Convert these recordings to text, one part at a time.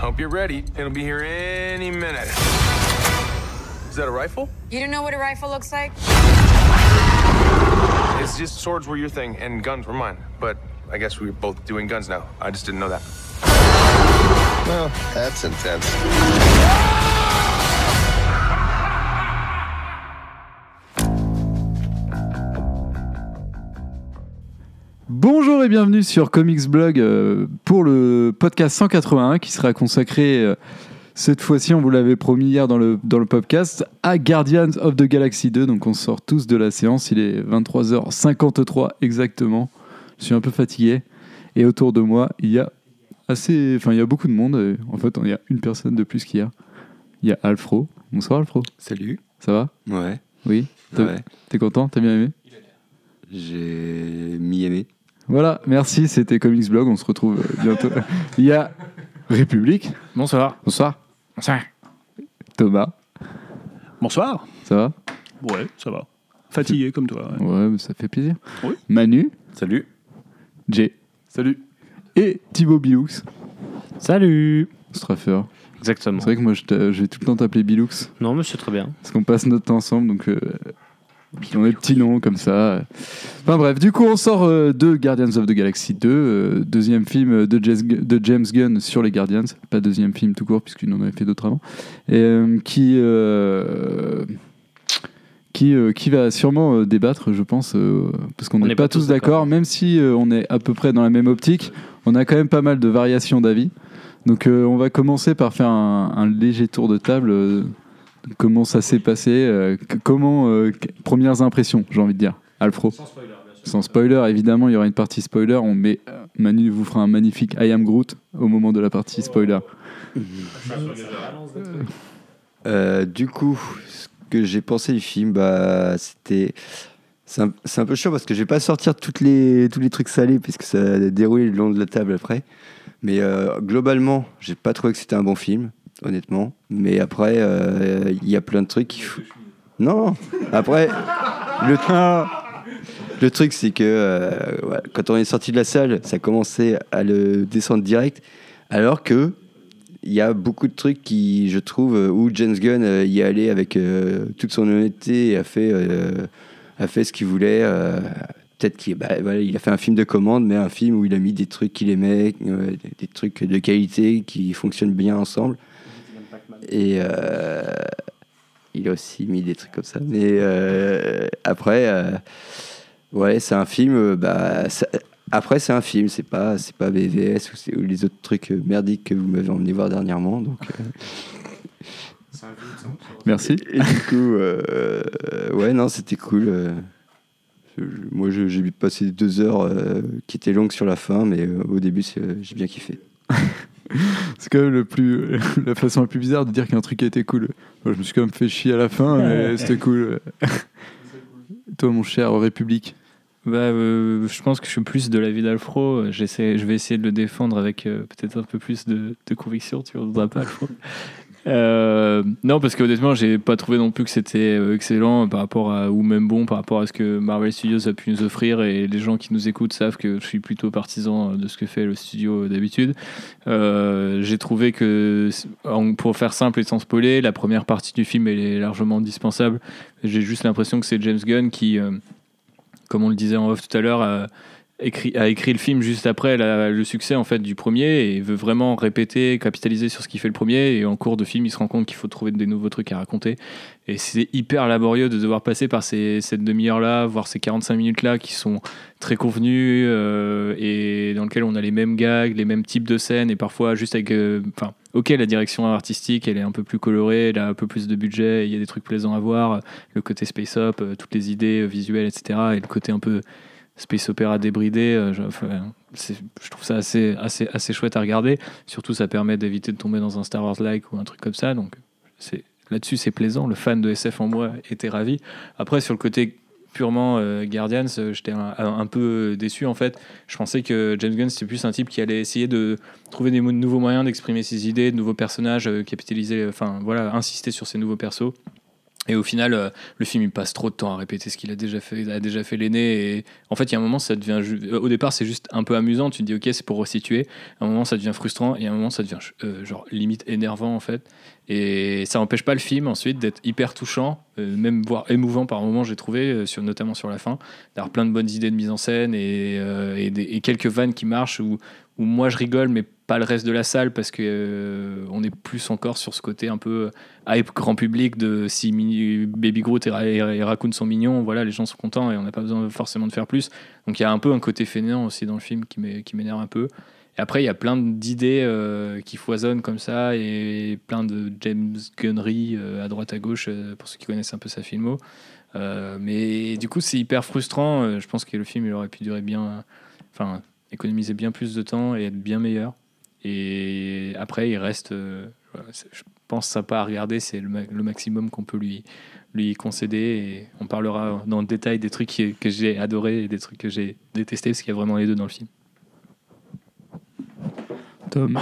Hope you're ready. It'll be here any minute. Is that a rifle? You don't know what a rifle looks like? It's just swords were your thing and guns were mine. But I guess we're both doing guns now. I just didn't know that. Well, that's intense. Bonjour et bienvenue sur Comics Blog euh, pour le podcast 181 qui sera consacré euh, cette fois-ci, on vous l'avait promis hier dans le, dans le podcast, à Guardians of the Galaxy 2. Donc on sort tous de la séance, il est 23h53 exactement. Je suis un peu fatigué et autour de moi, il y a assez, enfin il y a beaucoup de monde. En fait, il y a une personne de plus qu'hier. Il y a Alfro. Bonsoir Alfro. Salut. Ça va? Ouais. Oui? T'as- Ouais. T'es content? T'as bien aimé? J'ai mis aimé. Voilà, merci, c'était Comics Blog, on se retrouve euh, bientôt. Il y a République. Bonsoir. Bonsoir. Bonsoir. Thomas, Bonsoir. ça va? Ouais, ça va. Fatigué comme toi. ouais. Ouais, mais ça fait plaisir. Oui. Manu, Salut. Jay. Salut. Et Thibaut Bilux, Salut. Straffer. Exactement. C'est vrai que moi, je, vais tout le temps t'appeler Bilux, Non, mais c'est très bien. parce qu'on passe notre temps ensemble, donc euh, on a des petits noms comme ça. Enfin bref, du coup, on sort euh, de Guardians of the Galaxy 2, euh, deuxième film de, James Gunn sur les Guardians, pas deuxième film tout court, puisqu'il en avait fait d'autres avant, et, euh, qui, qui, qui va sûrement débattre, je pense, parce qu'on On n'est pas, pas tous d'accord, même si on est à peu près dans la même optique, on a quand même pas mal de variations d'avis. Donc on va commencer par faire un, un léger tour de table. Comment ça s'est passé euh, Comment euh, Premières impressions, j'ai envie de dire. Alfro? Sans spoiler, évidemment, il y aura une partie spoiler. On met, euh, Manu vous fera un magnifique I am Groot au moment de la partie spoiler. Euh, du coup, ce que j'ai pensé du film, bah, c'était. C'est un, c'est un peu chiant parce que je vais pas sortir toutes les, tous les trucs salés puisque ça a déroulé le long de la table après. Mais euh, globalement, j'ai pas trouvé que c'était un bon film, honnêtement. Mais après, euh, il y a plein de trucs qui. Non Après, le, truc, c'est que euh, quand on est sorti de la salle, ça commençait à le descendre direct. Alors que il y a beaucoup de trucs qui, je trouve, euh, où James Gunn y est allé avec toute son honnêteté et a fait, a fait ce qu'il voulait. Peut-être qu'il bah, il a fait un film de commande, mais un film où il a mis des trucs qu'il aimait, des trucs de qualité qui fonctionnent bien ensemble. Et euh, il a aussi mis des trucs comme ça. Mais euh, après, euh, ouais, c'est un film. Bah, ça- après, c'est un film, c'est pas, c'est pas BVS ou, les autres trucs merdiques que vous m'avez emmené voir dernièrement. Donc, euh, Merci. et du coup, euh, euh, ouais, non, c'était cool. euh. Je- moi, j'ai passé deux heures euh, qui étaient longues sur la fin, mais euh, au début, j'ai bien kiffé. C'est quand même le plus, la façon la plus bizarre de dire qu'un truc a été cool. Moi, je me suis quand même fait chier à la fin, mais c'était cool. Toi, mon cher République. Bah, euh, je pense que je suis plus de l'avis d'Alfro. J'essaie, je vais essayer de le défendre avec euh, peut-être un peu plus de, de conviction. Tu voudras pas, Alfro Euh, non, parce que honnêtement, j'ai pas trouvé non plus que c'était euh, excellent par rapport à, ou même bon par rapport à ce que Marvel Studios a pu nous offrir. Et les gens qui nous écoutent savent que je suis plutôt partisan de ce que fait le studio d'habitude. Euh, j'ai trouvé que, pour faire simple et sans spoiler, la première partie du film est largement indispensable. J'ai juste l'impression que c'est James Gunn qui, comme on le disait en off tout à l'heure, a écrit le film juste après le succès en fait du premier et veut vraiment répéter, capitaliser sur ce qui fait le premier. Et en cours de film, il se rend compte qu'il faut trouver des nouveaux trucs à raconter. Et c'est hyper laborieux de devoir passer par ces, cette demi-heure-là, voire ces 45 minutes-là qui sont très convenus euh, et dans lesquels on a les mêmes gags, les mêmes types de scènes et parfois juste avec. euh, Enfin, ok, la direction artistique, elle est un peu plus colorée, elle a un peu plus de budget, il y a des trucs plaisants à voir, le côté space-up, euh, toutes les idées visuelles, etc. Et le côté un peu space opéra débridé, euh, je, trouve ça assez, assez, assez chouette à regarder. Surtout, ça permet d'éviter de tomber dans un Star Wars-like ou un truc comme ça. Donc, là-dessus, c'est plaisant. Le fan de SF en moi était ravi. Après, sur le côté purement euh, Guardians, euh, j'étais un, un peu déçu en fait. Je pensais que James Gunn c'était plus un type qui allait essayer de trouver des nouveaux moyens d'exprimer ses idées, de nouveaux personnages, euh, capitaliser, enfin voilà, insister sur ces nouveaux persos. Et au final, euh, le film il passe trop de temps à répéter ce qu'il a déjà fait, il a déjà fait l'aîné. Et en fait, il y a un moment, ça devient. euh, Au départ, c'est juste un peu amusant. Tu te dis, ok, c'est pour resituer. À un moment, ça devient frustrant. Et à un moment, ça devient euh, genre limite énervant en fait. Et ça n'empêche pas le film ensuite d'être hyper touchant, même voire émouvant par moments, j'ai trouvé, sur, notamment sur la fin, d'avoir plein de bonnes idées de mise en scène et, et, quelques vannes qui marchent où, où moi je rigole, mais pas le reste de la salle parce que euh, on est plus encore sur ce côté un peu hype grand public de si Mini- Baby Groot et, et, et Raccoon sont mignons, voilà, les gens sont contents et on n'a pas besoin forcément de faire plus. Donc il y a un peu un côté fainéant aussi dans le film qui m'é- qui m'énerve un peu. Et après, il y a plein d'idées euh, qui foisonnent comme ça et plein de James Gunnery euh, à droite à gauche euh, pour ceux qui connaissent un peu sa filmo. Euh, mais du coup, c'est hyper frustrant. Euh, Je pense que le film il aurait pu durer bien, enfin, économiser bien plus de temps et être bien meilleur. Et après, il reste, euh, je pense, sympa à regarder. C'est le, ma- le maximum qu'on peut lui, lui concéder. Et on parlera dans le détail des trucs qui- que j'ai adoré et des trucs que j'ai détestés parce qu'il y a vraiment les deux dans le film. Tom.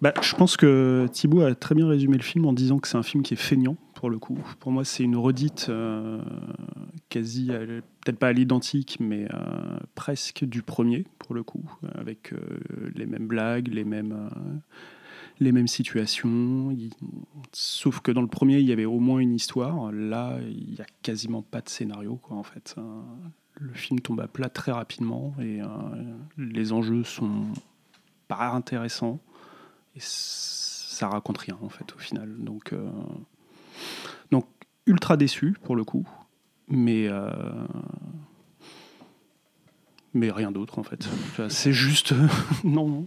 Bah, je pense que Thibaut a très bien résumé le film en disant que c'est un film qui est feignant, pour le coup. Pour moi, c'est une redite euh, quasi, à- peut-être pas à l'identique, mais euh, presque du premier, pour le coup, avec euh, les mêmes blagues, les mêmes, euh, les mêmes situations. Sauf que dans le premier, il y avait au moins une histoire. Là, il n'y a quasiment pas de scénario, quoi, en fait. Euh, Le film tombe à plat très rapidement et euh, les enjeux sont pas intéressants et ça raconte rien en fait au final. Donc, euh, donc ultra déçu pour le coup, mais euh, mais rien d'autre en fait. C'est juste non. non.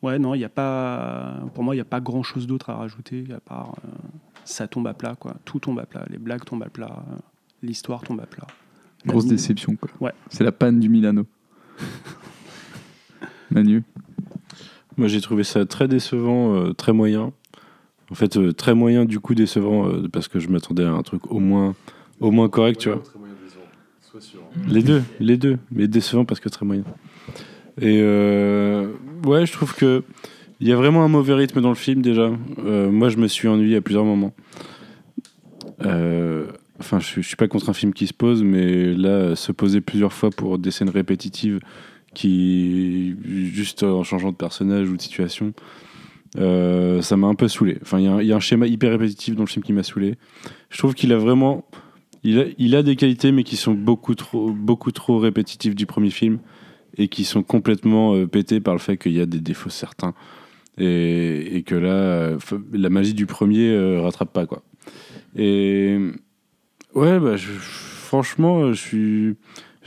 Ouais non, il y a pas pour moi il n'y a pas grand chose d'autre à rajouter à part euh, ça tombe à plat quoi. Tout tombe à plat, les blagues tombent à plat, euh, l'histoire tombe à plat. La Grosse déception, quoi. Ouais. C'est la panne du Milano. Manu. Moi, j'ai trouvé ça très décevant, euh, très moyen. En fait, euh, très moyen, du coup, décevant, euh, parce que je m'attendais à un truc au moins, au moins correct, tu vois. Les deux, les deux, mais décevant parce que très moyen. Et euh, ouais, je trouve que il y a vraiment un mauvais rythme dans le film déjà. Euh, moi, je me suis ennuyé à plusieurs moments. Euh, Enfin, je, je suis pas contre un film qui se pose, mais là, se poser plusieurs fois pour des scènes répétitives qui, juste en changeant de personnage ou de situation, euh, ça m'a un peu saoulé. Enfin, il y a un- schéma hyper répétitif dans le film qui m'a saoulé. Je trouve qu'il a vraiment. Il a, des qualités, mais qui sont beaucoup trop, répétitifs du premier film et qui sont complètement euh, pétés par le fait qu'il y a des défauts certains. Et, que là, euh, la magie du premier euh, rattrape pas, quoi. Et. Ouais, bah, franchement.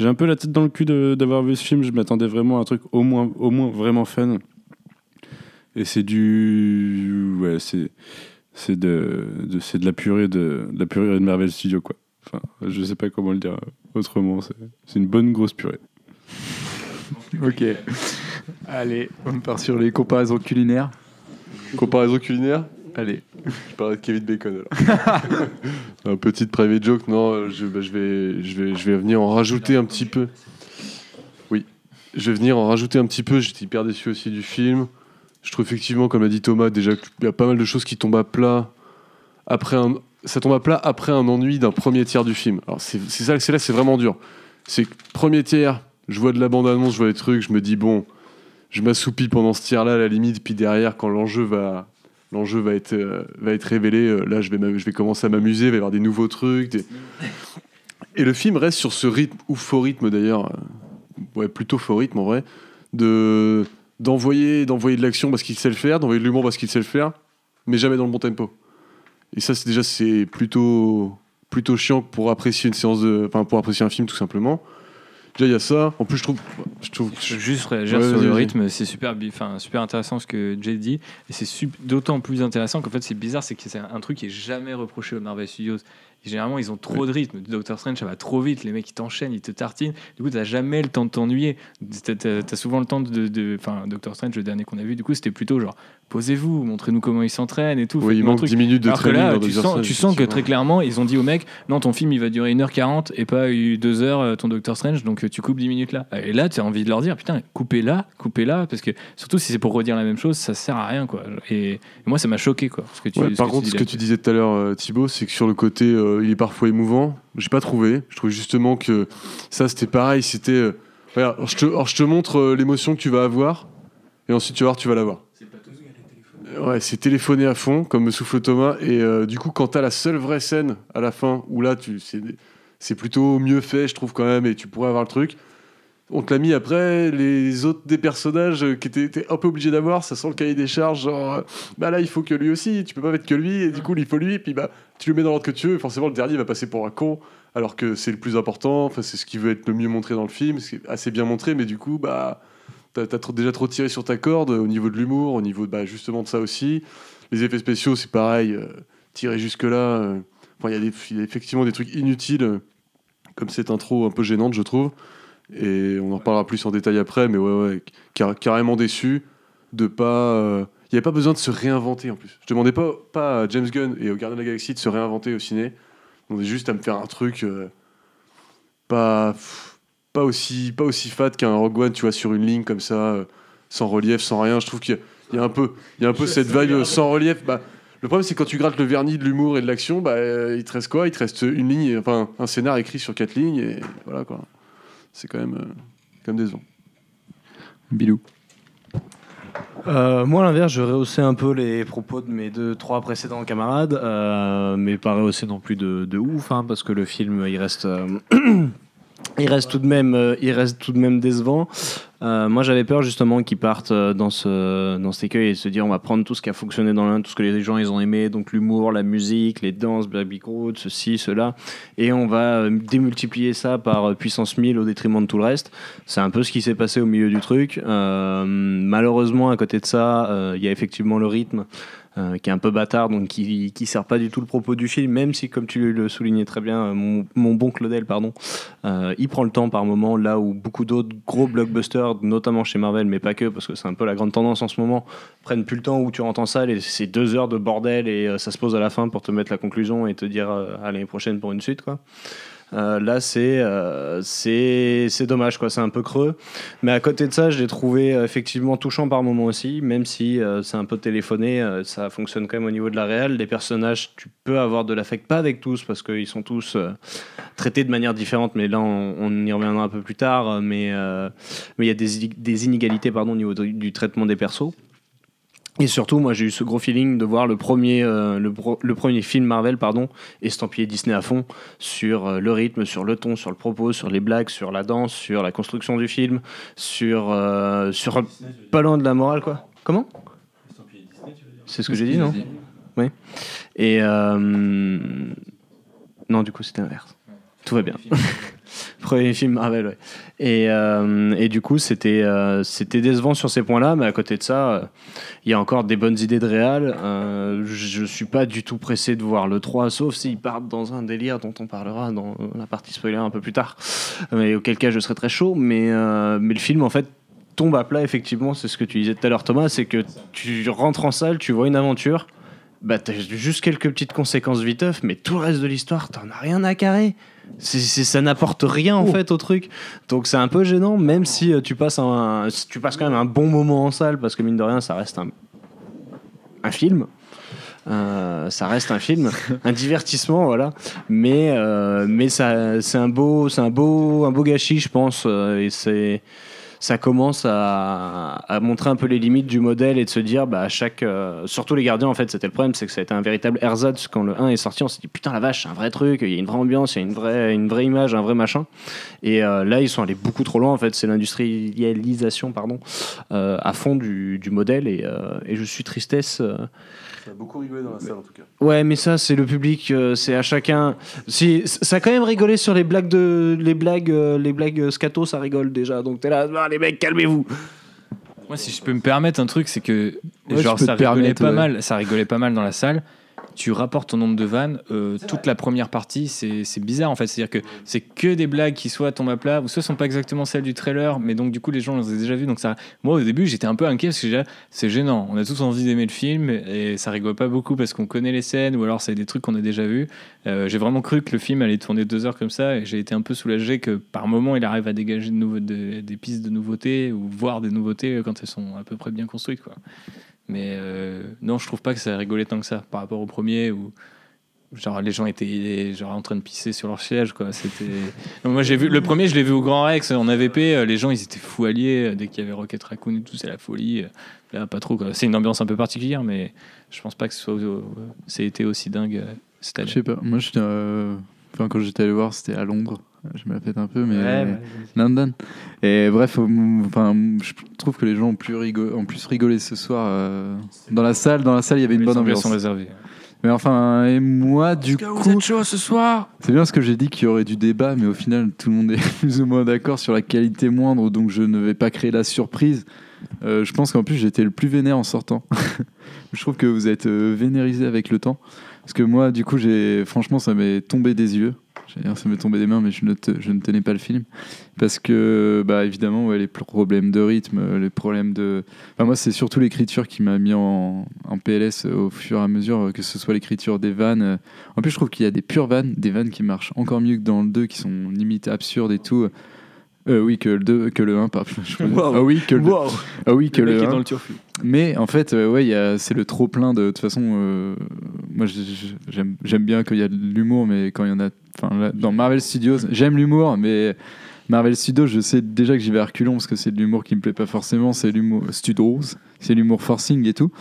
J'ai un peu la tête dans le cul d'avoir vu ce film. Je m'attendais vraiment à un truc au moins, au moins vraiment fun. Et c'est du. Ouais, c'est. C'est de, de, c'est de la purée de, de la purée de Marvel Studios, quoi. Enfin, je sais pas comment le dire autrement. C'est c'est une bonne grosse purée. Ok. Allez, on part sur les comparaisons culinaires. Comparaison culinaire? Allez. Je parlais de Kevin Bacon alors. un petit private joke, non, je, bah, je, vais, je, vais, je vais venir en rajouter un petit peu. Oui, je vais venir en rajouter un petit peu. J'étais hyper déçu aussi du film. Je trouve effectivement, comme a dit Thomas, déjà qu'il y a pas mal de choses qui tombent à plat. Après un, ça tombe à plat après un ennui d'un premier tiers du film. Alors c'est ça, c'est là, c'est vraiment dur. C'est que premier tiers, je vois de la bande-annonce, je vois des trucs, je me dis bon, je m'assoupis pendant ce tiers-là à la limite, puis derrière, quand l'enjeu va, l'enjeu va être, euh, va être révélé, euh, là, je vais, je vais commencer à m'amuser, il va y avoir des nouveaux trucs. des- Et le film reste sur ce rythme, ou faux rythme d'ailleurs, euh, ouais, plutôt faux rythme en vrai, de d'envoyer d'envoyer de l'action parce qu'il sait le faire, d'envoyer de l'humour parce qu'il sait le faire, mais jamais dans le bon tempo. Et ça, c'est déjà c'est plutôt plutôt chiant pour apprécier une séance de, enfin pour apprécier un film tout simplement. Déjà il y a ça. En plus, je trouve, je trouve, Je juste réagir Ouais, sur le rythme, c'est super, enfin, super intéressant ce que Jay dit, et c'est d'autant plus intéressant qu'en fait c'est bizarre, c'est que c'est un truc qui est jamais reproché aux Marvel Studios. Généralement ils ont trop de rythme, Doctor Strange ça va trop vite, les mecs ils t'enchaînent, ils te tartinent, du coup t'as jamais le temps de t'ennuyer, T'as- t'as t'as souvent le temps de- enfin Doctor Strange le dernier qu'on a vu, du coup c'était plutôt genre posez-vous, montrez-nous comment ils s'entraînent et tout. oui, il manque truc. 10 minutes de Alors que training là, dans tu sens, tu sens que très clairement, ils ont dit au mec, non, ton film il va durer 1h40 et pas 2h ton Doctor Strange, donc euh, tu coupes 10 minutes là. Et là, tu as envie de leur dire putain, coupez là, coupez là, parce que surtout si c'est pour redire la même chose, ça sert à rien quoi. Et, et moi, ça m'a choqué quoi. Ce que tu, Ouais, ce par que contre, tu ce que tu disais tout à l'heure, euh, Thibaut, c'est que sur le côté, euh, il est parfois émouvant. J'ai pas trouvé. Je trouvais justement que ça, c'était pareil. C'était. euh, alors je te, alors je te montre euh, l'émotion que tu vas avoir, et ensuite tu vas voir, tu vas l'avoir. Ouais, c'est téléphoné à fond, comme me souffle Thomas. Et euh, du coup, quand t'as la seule vraie scène à la fin, où là, tu, c'est, c'est plutôt mieux fait, je trouve quand même, et tu pourrais avoir le truc. On te l'a mis après, les autres des personnages euh, qui étaient, un peu obligés d'avoir, ça sent le cahier des charges, genre, euh, bah là, il faut que lui aussi, tu peux pas mettre que lui, et du coup, il faut lui, et puis bah, tu le mets dans l'ordre que tu veux, et forcément, le dernier va passer pour un con, alors que c'est le plus important, enfin, c'est ce qui veut être le mieux montré dans le film, c'est assez bien montré, mais du coup, bah, t'as, déjà trop tiré sur ta corde au niveau de l'humour, au niveau bah, justement de ça aussi. Les effets spéciaux, c'est pareil, euh, tiré jusque-là. euh, enfin, il y, a y effectivement des trucs inutiles, euh, comme cette intro un peu gênante, je trouve. Et on en reparlera plus en détail après, mais ouais, ouais, car- carrément déçu de pas. euh, Il n'y avait pas besoin de se réinventer en plus. Je demandais pas, pas à James Gunn et au Gardien de la Galaxie de se réinventer au ciné. On demandait juste à me faire un truc euh, pas, pff, pas, aussi, pas aussi fat qu'un Rogue One, tu vois, sur une ligne comme ça, euh, sans relief, sans rien. Je trouve qu'il y a- il y, a un peu, il y a un peu cette vibe euh, sans relief. Bah, le problème, c'est quand tu grattes le vernis de l'humour et de l'action, bah, euh, il te reste quoi? Il te reste une ligne, enfin un scénar écrit sur quatre lignes, et voilà quoi. C'est quand même, euh, quand même décevant. Bilou. Euh, moi, à l'inverse, je rehaussais un peu les propos de mes deux, trois précédents camarades, euh, mais pas rehausser non plus de, de ouf, hein, parce que le film, il reste, euh, il reste tout de même, euh, il reste tout de même décevant. Euh, moi, j'avais peur justement qu'ils partent euh, dans ce, dans cet écueil et se dire, on va prendre tout ce qui a fonctionné dans l'un, tout ce que les gens ils ont aimé, donc l'humour, la musique, les danses, Baby Groot, ceci, cela, et on va démultiplier ça par puissance 1000 au détriment de tout le reste. C'est un peu ce qui s'est passé au milieu du truc. Malheureusement, à côté de ça, il y a effectivement le rythme euh, qui est un peu bâtard, donc qui, qui sert pas du tout le propos du film, même si, comme tu le soulignais très bien, euh, mon, bon Claudel, pardon, euh, il prend le temps par moment, là où beaucoup d'autres gros blockbusters, notamment chez Marvel, mais pas que, parce que c'est un peu la grande tendance en ce moment, prennent plus le temps où tu rentres en salle et c'est deux heures de bordel et ça se pose à la fin pour te mettre la conclusion et te dire à l'année prochaine pour une suite, quoi. Euh, là, c'est euh, dommage, quoi. C'est un peu creux. Mais à côté de ça, je l'ai trouvé euh, effectivement touchant par moments aussi, même si euh, c'est un peu téléphoné. ça fonctionne quand même au niveau de la réelle. Les personnages, tu peux avoir de l'affect, pas avec tous, parce qu'ils sont tous traités de manière différente. Mais là, on, y reviendra un peu plus tard. Mais mais il y a des, inégalités, pardon, au niveau du traitement des persos. Et surtout, moi, j'ai eu ce gros feeling de voir le premier, euh, le, premier film Marvel, pardon, estampillé Disney à fond sur euh, le rythme, sur le ton, sur le propos, sur les blagues, sur la danse, sur la construction du film, sur, euh, sur pas loin de la morale, quoi. Comment? C'est ce que j'ai dit, non? Oui. Et euh, non, du coup, c'était inverse. Tout va bien. Premier film Marvel, ouais. Et, euh, et du coup, c'était euh, c'était décevant sur ces points-là, mais à côté de ça, euh, il y a encore des bonnes idées de réal. Je suis pas du tout pressé de voir le 3, sauf s'ils partent dans un délire dont on parlera dans la partie spoiler un peu plus tard, mais auquel cas je serais très chaud. Mais, mais le film, en fait, tombe à plat, effectivement, c'est ce que tu disais tout à l'heure, Thomas, c'est que tu rentres en salle, tu vois une aventure, bah t'as juste quelques petites conséquences viteuf, mais tout le reste de l'histoire, t'en as rien à carrer. C'est- ça n'apporte rien en fait au truc. Donc c'est un peu gênant, même si euh, tu passes un, tu passes quand même un bon moment en salle, parce que mine de rien, ça reste un, un film. Euh, ça reste un film, un divertissement, voilà. Mais, euh, mais ça, c'est un beau, c'est un beau, un beau gâchis, je pense. et c'est, ça commence à, montrer un peu les limites du modèle et de se dire, bah, à chaque, euh, surtout les gardiens, en fait, c'était le problème, c'est que ça a été un véritable ersatz quand le 1 est sorti. On s'est dit, putain, la vache, c'est un vrai truc, il y a une vraie ambiance, il y a une vraie, une vraie image, un vrai machin. Et euh, là, ils sont allés beaucoup trop loin, en fait. C'est l'industrialisation, pardon, euh, à fond du, du modèle. Et, et je suis tristesse. Euh, Ça a beaucoup rigolé dans la salle en tout cas. Ouais, mais ça, c'est le public, euh, c'est à chacun. Si, ça a quand même rigolé sur les blagues de, les blagues, euh, les blagues scato, ça rigole déjà. Donc t'es là, Ah, les mecs, calmez-vous. Moi, si je peux me permettre un truc, c'est que Ouais, genre tu peux ça te rigolait permettre, pas ouais. mal, ça rigolait pas mal dans la salle. Tu rapportes ton nombre de vannes, euh, toute la première partie, c'est bizarre en fait. C'est-à-dire que c'est que des blagues qui soit tombent à plat, ou soit sont pas exactement celles du trailer, mais donc du coup les gens les ont déjà vues. Donc ça, moi au début j'étais un peu inquiet parce que déjà, c'est gênant. On a tous envie d'aimer le film et ça rigole pas beaucoup parce qu'on connaît les scènes ou alors c'est des trucs qu'on a déjà vus. Euh, j'ai vraiment cru que le film allait tourner deux heures comme ça et j'ai été un peu soulagé que par moment il arrive à dégager de nouveau, de- des pistes de nouveautés ou voir des nouveautés quand elles sont à peu près bien construites quoi. Mais euh, non, je trouve pas que ça rigolait tant que ça par rapport au premier où genre les gens étaient genre en train de pisser sur leur siège quoi. C'était moi j'ai vu le premier, je l'ai vu au Grand Rex en AVP, euh, les gens ils étaient fou alliés euh, dès qu'il y avait Rocket Raccoon et tout, c'est la folie. Là pas trop quoi. C'est une ambiance un peu particulière mais je pense pas que ce soit été aussi dingue cette année. Je sais pas. Moi, j'étais, euh, enfin, quand j'étais allé voir, c'était à Londres. Je me la pète un peu, mais Ouais, ouais. London. Et bref, enfin, je trouve que les gens ont plus rigolé, ont plus rigolé ce soir euh, dans la salle. Dans la salle, il y avait une Les bonne ambiance. sont réservés. Mais enfin, et moi, du coup, chaud ce soir? c'est bien ce que j'ai dit qu'il y aurait du débat, mais au final, tout le monde est plus ou moins d'accord sur la qualité moindre, donc je ne vais pas créer la surprise. Euh, je pense qu'en plus, j'étais le plus vénère en sortant. je trouve que vous êtes euh, vénérisé avec le temps. Parce que moi, du coup, j'ai franchement, ça m'est tombé des yeux. J'allais dire, ça m'est tombé des mains, mais je ne, te- je ne tenais pas le film. Parce que, bah, évidemment, ouais, les problèmes de rythme, euh, les problèmes de. Enfin, moi, c'est surtout l'écriture qui m'a mis en, en PLS au fur et à mesure, euh, que ce soit l'écriture des vannes. euh. En plus, je trouve qu'il y a des pures vannes, des vannes qui marchent encore mieux que dans le 2, qui sont limite absurdes et tout. Euh, oui, que le 2, que le 1, pardon. Wow. Ah oui, que le, Wow. ah oui, que Le le, mec est 1. dans le turfu. Mais en fait, euh, ouais, il y a- c'est le trop plein de. De toute façon, euh, moi, j'aime j'aime bien qu'il y a de l'humour, mais quand il y en a. Dans Marvel Studios, j'aime l'humour, mais Marvel Studios, je sais déjà que j'y vais à reculons parce que c'est de l'humour qui me plaît pas forcément. C'est l'humour Studios, c'est l'humour forcing et tout.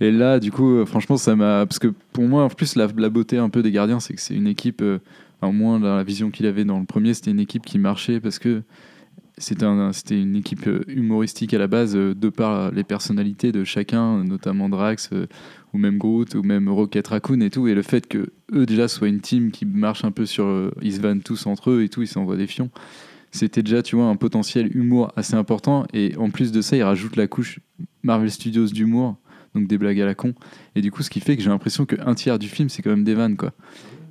Et là, du coup, euh, franchement, ça m'a. Parce que pour moi, en plus, la, beauté un peu des gardiens, c'est que c'est une équipe. euh, au moins, dans la vision qu'il avait dans le premier, c'était une équipe qui marchait parce que c'était un- c'était une équipe euh, humoristique à la base, euh, de par les personnalités de chacun, notamment Drax, euh, ou même Groot, ou même Rocket Raccoon et tout. Et le fait que eux déjà soient une team qui marche un peu sur. euh, ils se vannent tous entre eux et tout, ils s'envoient des fions. C'était déjà, tu vois, un potentiel humour assez important. Et en plus de ça, ils rajoutent la couche Marvel Studios d'humour, donc des blagues à la con. Et du coup, ce qui fait que j'ai l'impression qu'un tiers du film, c'est quand même des vannes, quoi.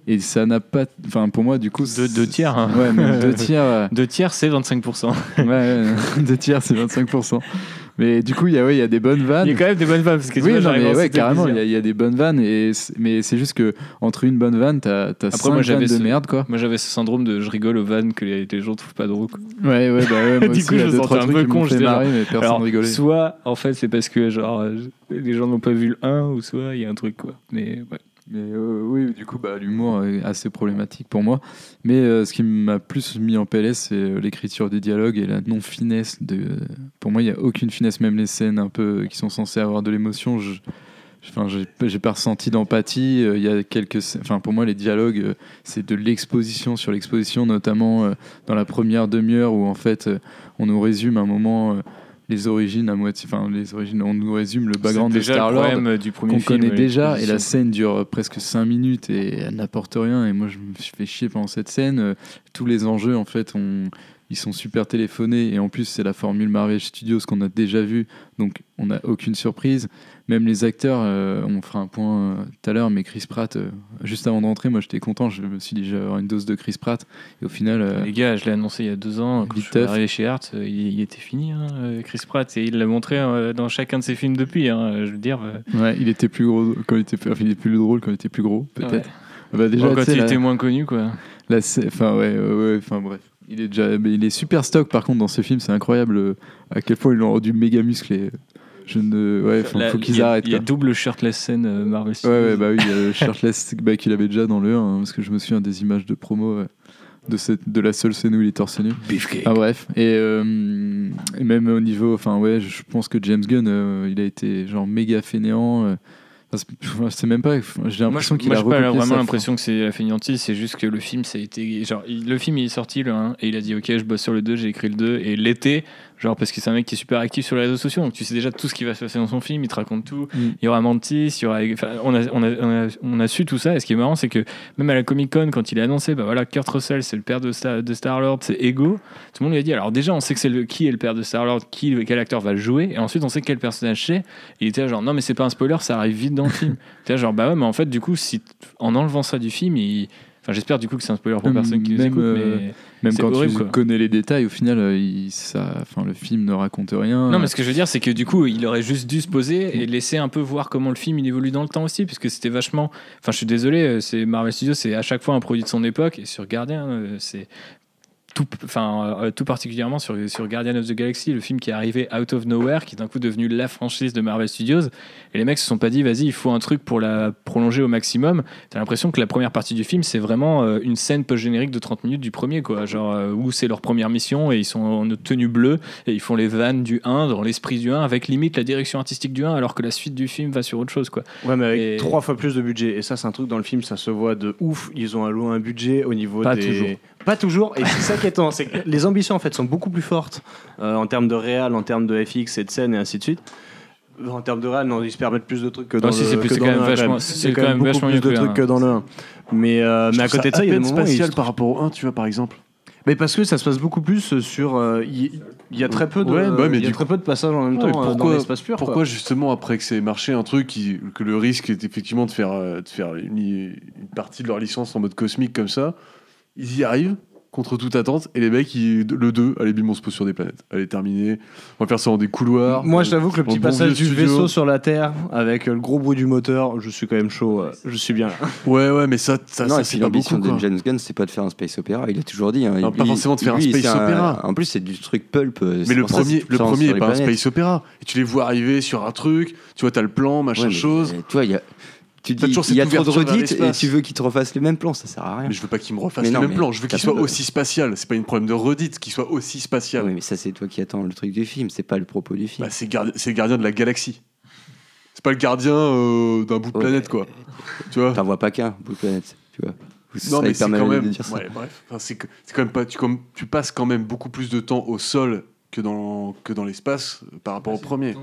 Et ça n'a pas. Enfin, pour moi, du coup. Deux, deux tiers. hein. Ouais, même deux tiers. euh, Deux tiers, c'est 25%. Ouais, ouais, deux tiers, c'est 25%. Mais du coup, il y, a, ouais, il y a des bonnes vannes. Il y a quand même des bonnes vannes. Parce que oui, vois, non, mais ouais, carrément, il y, a- plusieurs. il y a des bonnes vannes, et c'est- mais c'est juste que entre une bonne vanne, t'as as Après, cinq moi, j'avais vannes de ce- merde, quoi. Moi, j'avais ce syndrome de je rigole aux vannes que les, les gens trouvent pas drôles. quoi. Ouais, ouais, bah ouais, moi Du aussi, coup, je deux, me trois sentais un trucs peu con, j'étais là. marrer, mais personne Alors, rigolait. soit, en fait, c'est parce que genre, les gens n'ont pas vu le 1, ou soit il y a un truc, quoi. Mais ouais. Euh, oui, du coup, bah, l'humour est assez problématique pour moi. Mais euh, ce qui m'a plus mis en PLS, c'est euh, l'écriture des dialogues et la non-finesse. Pour moi, il n'y a aucune finesse, même les scènes un peu qui sont censées avoir de l'émotion. Je... Enfin, j'ai pas ressenti d'empathie. Il y a quelques, enfin, pour moi, les dialogues, c'est de l'exposition sur l'exposition, notamment dans la première demi-heure où en fait, on nous résume un moment les origines à moitié, enfin les origines, on nous résume le background de déjà le Star Lord problème du premier qu'on connaît les déjà et la scène dure euh, presque 5 minutes et elle n'apporte rien et moi je me suis fait chier pendant cette scène. Euh, tous les enjeux en fait on- ils sont super téléphonés et en plus c'est la formule Marvel Studios qu'on a déjà vu donc on n'a aucune surprise même les acteurs euh, on fera un point euh, tout à l'heure mais Chris Pratt euh, juste avant de rentrer moi j'étais content je me suis dit avoir une dose de Chris Pratt et au final Les gars, je l'ai annoncé il y a deux ans. Quand je suis arrivé chez Art, il, il était fini, hein, Chris Pratt, et il l'a montré dans chacun de ses films depuis. hein, je veux dire. ouais, il était plus gros quand il était enfin, il plus drôle quand il était plus gros peut-être Ouais. Bah, déjà Bon, quand il la- était moins connu, quoi. Enfin, ouais, ouais, ouais, enfin bref. Il est déjà, mais il est super stock par contre dans ce film, c'est incroyable à quel point ils l'ont rendu méga musclé. Je ne, ouais, faut, Là, faut il qu'ils y a- arrêtent. Il y a quoi. double shirtless scène euh, Marvel Studios. ouais, bah oui, il y a le shirtless bah, qu'il avait déjà dans le 1, hein, parce que je me souviens des images de promo ouais, de, cette, de la seule scène où il est torse nu. Beefcake. Ah, bref, et, euh, et même au niveau, enfin ouais, je pense que James Gunn, euh, il a été genre méga fainéant. euh, enfin, c'est même pas, j'ai Moi, l'impression je- qu'il moi, a j'ai pas vraiment l'impression que c'est la fainéantise, c'est juste que le film, ça a été. Genre, il- le film, il est sorti le 1, et il a dit Ok, je bosse sur le 2, j'ai écrit le 2, et l'été, Genre parce que c'est un mec qui est super actif sur les réseaux sociaux, donc tu sais déjà tout ce qui va se passer dans son film, il te raconte tout. Mm. Il y aura Mantis, il y aura. enfin, on, a, on, a, on, a, on a su tout ça, et ce qui est marrant, c'est que même à la Comic Con, quand il a annoncé, bah voilà, Kurt Russell, c'est le père de, Star, de Star-Lord, c'est Ego, tout le monde lui a dit, alors déjà, on sait que c'est le, qui est le père de Star-Lord, qui, quel acteur va le jouer, et ensuite, on sait quel personnage c'est. Il était genre, non, mais c'est pas un spoiler, ça arrive vite dans le film. Là, genre, bah ouais, mais en fait, du coup, si, en enlevant ça du film, il. Enfin, j'espère du coup que c'est un spoiler pour personne qui nous même, écoute, euh, mais. Même quand horrible, tu quoi. connais les détails, au final, euh, il- ça, enfin, le film ne raconte rien. Non, mais ce que je veux dire, c'est que du coup, il aurait juste dû se poser et laisser un peu voir comment le film il évolue dans le temps aussi, puisque c'était vachement. Enfin, je suis désolé, euh, c'est Marvel Studios, c'est à chaque fois un produit de son époque, et sur Guardian, euh, c'est. Tout, enfin, euh, tout particulièrement sur, sur Guardian of the Galaxy, le film qui est arrivé out of nowhere, qui est d'un coup devenu la franchise de Marvel Studios. Et les mecs se sont pas dit, vas-y, il faut un truc pour la prolonger au maximum. T'as l'impression que la première partie du film, c'est vraiment euh, une scène post-générique de 30 minutes du premier, quoi. Genre, euh, où c'est leur première mission et ils sont en tenue bleue et ils font les vannes du 1 dans l'esprit du 1 avec limite la direction artistique du 1 alors que la suite du film va sur autre chose, quoi. Ouais, mais avec Et- trois fois plus de budget. Et ça, c'est un truc dans le film, ça se voit de ouf. Ils ont alloué un budget au niveau Pas des. toujours. Pas toujours. Et c'est ça qui est étonnant. C'est que les ambitions, en fait, sont beaucoup plus fortes euh, en termes de réal, en termes de FX et de scène et ainsi de suite. En termes de réal, non, ils se permettent plus de trucs que dans Non, si, le c'est plus- que c'est quand même 1, vachement- c'est quand même vachement plus mieux de trucs que dans le 1. Mais, euh, mais à côté de ça il y a des moments spatial par rapport au 1, tu vois, par exemple. mais parce que ça se passe beaucoup plus sur. euh, Il y, a très peu de, Ouais, bah, mais il y a très peu de passages en même Ouais, temps euh, dans pourquoi- l'espace pur. quoi. Pourquoi justement après que c'est marché un truc qui, que le risque est effectivement de faire, euh, de faire une, une partie de leur licence en mode cosmique comme ça, ils y arrivent contre toute attente et les mecs ils- le 2 allez bim on se pose sur des planètes allez terminer on va faire ça dans des couloirs Moi, je t'avoue que le petit passage du studio. vaisseau sur la Terre avec euh, le gros bruit du moteur, je suis quand même chaud. euh, Je suis bien là. ouais ouais mais ça ça, non, ça et c'est l'ambition de. James Gunn, c'est pas de faire un space opéra. Il a toujours dit. hein, Non, pas forcément de faire un space opéra. En plus, c'est du truc pulp. euh, mais le ça premier, tout le ça premier est pas un space opéra et tu les vois arriver sur un truc tu vois t'as le plan machin Ouais, mais, chose Tu vois, il y a. Tu dis, toujours il y a cette trop de redites et tu veux qu'ils te refassent les mêmes plans, ça sert à rien. mais je veux pas qu'il me refasse Mais le non, même mais plan je veux qu'il soit de- aussi spatial c'est pas une problème de redite qu'il soit aussi spatial Oui, mais ça, c'est toi qui attends le truc du film, c'est pas le propos du film. Bah, c'est c'est le gardien de la galaxie. C'est pas le gardien euh, d'un bout de planète, quoi. Tu vois? T'en vois pas qu'un, bout de planète, tu vois. Ce Non, mais c'est quand même. de dire ça. Ouais, bref. Enfin, c'est quand même pas. Tu, comme, tu passes quand même beaucoup plus de temps au sol que dans, que dans l'espace euh, par rapport au premier.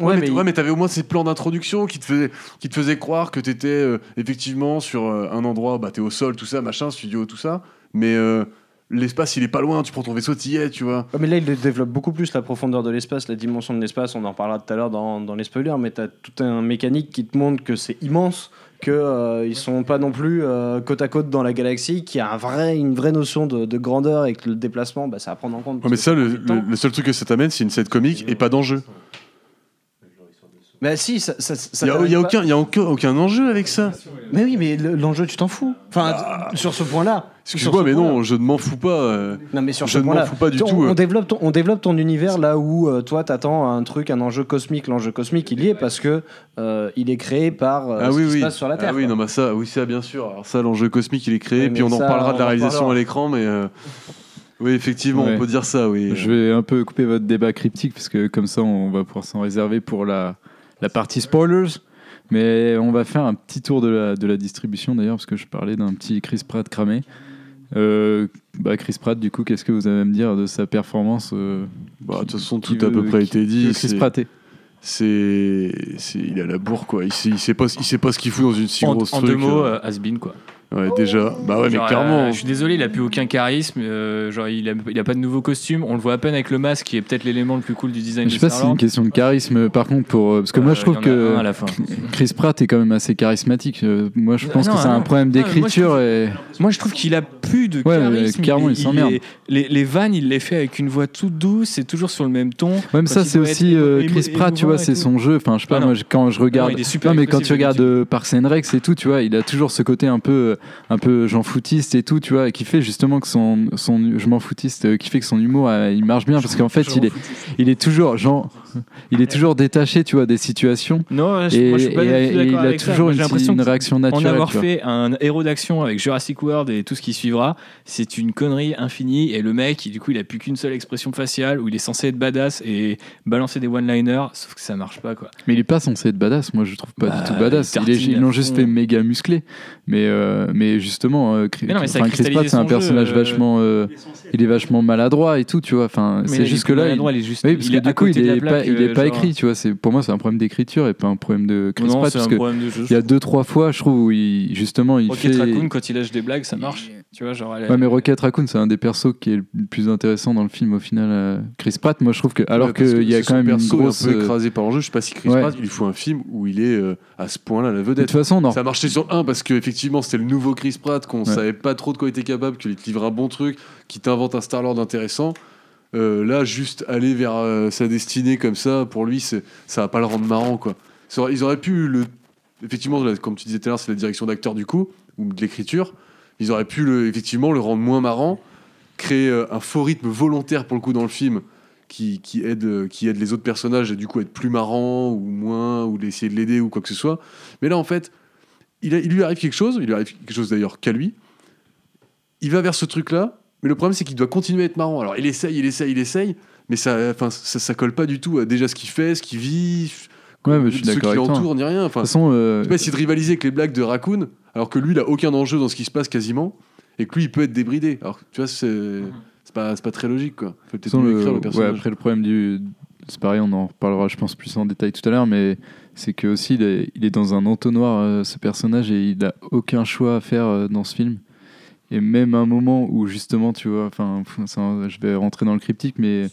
Ouais, Ouais, mais, mais ouais, mais t'avais au moins ces plans d'introduction qui te faisaient, qui te faisaient croire que t'étais euh, effectivement sur euh, un endroit, bah t'es au sol, tout ça, machin, studio, tout ça. Mais euh, l'espace, il est pas loin, tu prends ton vaisseau, t'y es, tu vois. Ouais, mais là, il développe beaucoup plus la profondeur de l'espace, la dimension de l'espace. On en reparlera tout à l'heure dans, dans les spoilers, mais tu as tout un mécanique qui te montre que c'est immense, que euh, ils sont pas non plus euh, côte à côte dans la galaxie, qu'il y a un vrai, une vraie notion de, de grandeur et que le déplacement, bah, c'est à prendre en compte. Ouais, mais ça, le, seul truc que ça t'amène, c'est une scène comique et pas d'enjeu. Bah si, ça, ça, ça Il y a, aucun, y a aucun, aucun enjeu avec ça. Mais oui, mais le- l'enjeu, tu t'en fous. Enfin, sur ce point-là. Excuse-moi, mais non, je ne m'en fous pas. euh. Non, mais sur Je ce ne m'en point-là, fous pas du on, tout, On euh. développe ton, on développe ton univers là où euh, toi t'attends un truc, un enjeu cosmique. L'enjeu cosmique, il y est parce que euh, il est créé par euh, ah ce oui, qui oui. se passe sur la Terre. Ah oui, quoi. non, bah ça, oui, ça, bien sûr. Alors ça, l'enjeu cosmique, il est créé, Ouais, puis mais on en ça, reparlera de on la réalisation à l'écran, mais euh, oui, effectivement, Ouais. on peut dire ça, oui. Je vais un peu couper votre débat cryptique parce que comme ça on va pouvoir s'en réserver pour la, la partie spoilers. Mais on va faire un petit tour de la, de la distribution d'ailleurs parce que je parlais d'un petit Chris Pratt cramé. Euh, bah Chris Pratt, du coup, qu'est-ce que vous avez à me dire de sa performance euh, Bah, de toute façon, tout à peu près qui- été dit. Chris c'est- Pratt est C'est, c'est, il a la bourre, quoi. Il sait, il sait pas, il sait pas ce qu'il fout dans une si En, grosse en truc. deux mots, euh. euh, quoi. Ouais, déjà. Bah ouais, mais clairement. euh, je suis désolé, il a plus aucun charisme. euh, genre, il a, il a pas de nouveau costume. On le voit à peine avec le masque, qui est peut-être l'élément le plus cool du design Je sais de pas si c'est une question de charisme par contre pour euh, parce que moi Euh, je trouve il que un à la fin. Chris Pratt est quand même assez charismatique. Euh, moi je Ah pense non, que c'est ah un problème Ah, moi, d'écriture trouve- et Moi, je trouve qu'il a plus de Ouais, mais charisme. clairement, il s'emmerde. est- Les, les vannes, il les fait avec une voix toute douce, c'est toujours sur le même ton. Ouais, Quand ça il c'est aussi euh, Chris Pratt, tu vois, et c'est son jeu. Enfin, je sais pas, Ah moi, quand je regarde, il est super non, mais quand tu regardes euh, Parks and Rec, et tout, tu vois, il a toujours ce côté un peu, un peu Jean foutiste et tout, tu vois, et qui fait justement que son, son, je m'en foutiste, euh, qui fait que son humour, euh, il marche bien parce qu'en fait, il est, il est toujours Jean. Il est toujours détaché, tu vois, des situations. Non, je, Et, moi, je suis pas et- il a avec ça. toujours Moi, une, réaction En naturelle. avoir tu vois. fait un héros d'action avec Jurassic World et tout ce qui suivra, c'est une connerie infinie. Et le mec, du coup, il a plus qu'une seule expression faciale où il est censé être badass et balancer des one-liners, sauf que ça marche pas, quoi. Mais il est pas censé être badass. Moi, je trouve pas Bah, du tout badass. il est- ils l'ont juste fait méga musclé. Mais, euh, mais justement, euh, Chris, Mais non, mais ça a enfin, Chris Pratt, c'est un jeu, personnage euh, vachement. il est vachement maladroit et tout, tu vois. Enfin, c'est il est juste plus que là. il- maladroit, il est juste- oui, parce il que du coup, il est pas, il est pas écrit, tu vois. C'est pour moi, c'est un problème d'écriture et pas un problème de Chris Non, Pratt. c'est parce un que problème de jeu. il y a deux, trois fois, je trouve, où il, justement, il Rocket fait. Raccoon, quand il lâche des blagues, ça marche. Tu vois, genre. elle- Ouais, mais Rocket Raccoon, c'est un des persos qui est le plus intéressant dans le film au final. euh, Chris Pratt, moi je trouve que. Alors Ouais, qu'il y a quand même une grosse. un peu euh, écrasé par l'enjeu. Je sais pas si Chris Ouais. Pratt, il lui faut un film où il est euh, à ce point-là la De vedette. toute façon, non. Ça a marché sur 1 parce qu'effectivement c'était le nouveau Chris Pratt qu'on Ouais. savait pas trop de quoi il était capable, qu'il te livre un bon truc, qu'il t'invente un Star-Lord intéressant. Euh, là, juste aller vers euh, sa destinée comme ça, pour lui, ça va pas le rendre marrant. quoi. Ils auraient pu le. Effectivement, comme tu disais tout à l'heure, c'est la direction d'acteur du coup, ou de l'écriture. Ils auraient pu le, effectivement le rendre moins marrant, créer euh, un faux rythme volontaire pour le coup dans le film qui, aide, qui aide les autres personnages à du coup être plus marrant ou moins, ou d'essayer de l'aider ou quoi que ce soit. Mais là, en fait, il lui arrive quelque chose, il lui arrive quelque chose d'ailleurs qu'à lui. Il va vers ce truc-là, mais le problème c'est qu'il doit continuer à être marrant. Alors il essaye, il essaye, il essaye, mais ça, enfin, ça, ça colle pas du tout à déjà ce qu'il fait, ce qu'il vit, Ouais, mais je suis ceux qui l'entourent, ni rien. De Enfin, toute façon, euh, tu peux essayer de rivaliser avec les blagues de Raccoon, alors que lui, il a aucun enjeu dans ce qui se passe quasiment, et que lui, il peut être débridé. Alors, tu vois, c'est pas, c'est pas très logique, quoi. Faut De peut-être mieux écrire le ouais, personnage. après le problème du. C'est pareil, on en reparlera, je pense, plus en détail tout à l'heure, mais c'est que aussi il est, il est dans un entonnoir, euh, ce personnage, et il a aucun choix à faire euh, dans ce film. Et même un moment où justement, tu vois, enfin, je vais rentrer dans le cryptique, mais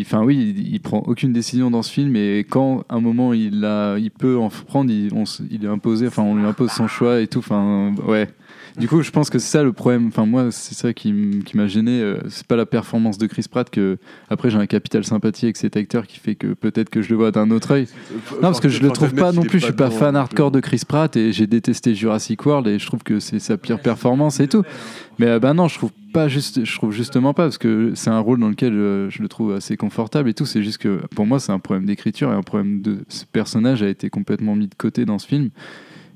enfin oui, il, il prend aucune décision dans ce film, et quand à un moment il a, il peut en prendre, il, on il est imposé, enfin, on lui impose son choix et tout, enfin, ouais. Du coup, je pense que c'est ça le problème. Enfin, moi, c'est ça qui, m'a gêné. euh, C'est pas la performance de Chris Pratt que. Après, j'ai un capital sympathie avec cet acteur qui fait que peut-être que je le vois d'un autre œil. Non, parce que je le trouve pas non plus. Je suis pas fan hardcore de Chris Pratt et j'ai détesté Jurassic World et je trouve que c'est sa pire performance et tout. Mais euh, bah non, je trouve pas juste. Je trouve justement pas parce que c'est un rôle dans lequel euh, je le trouve assez confortable et tout. C'est juste que pour moi, c'est un problème d'écriture et un problème de ce personnage a été complètement mis de côté dans ce film.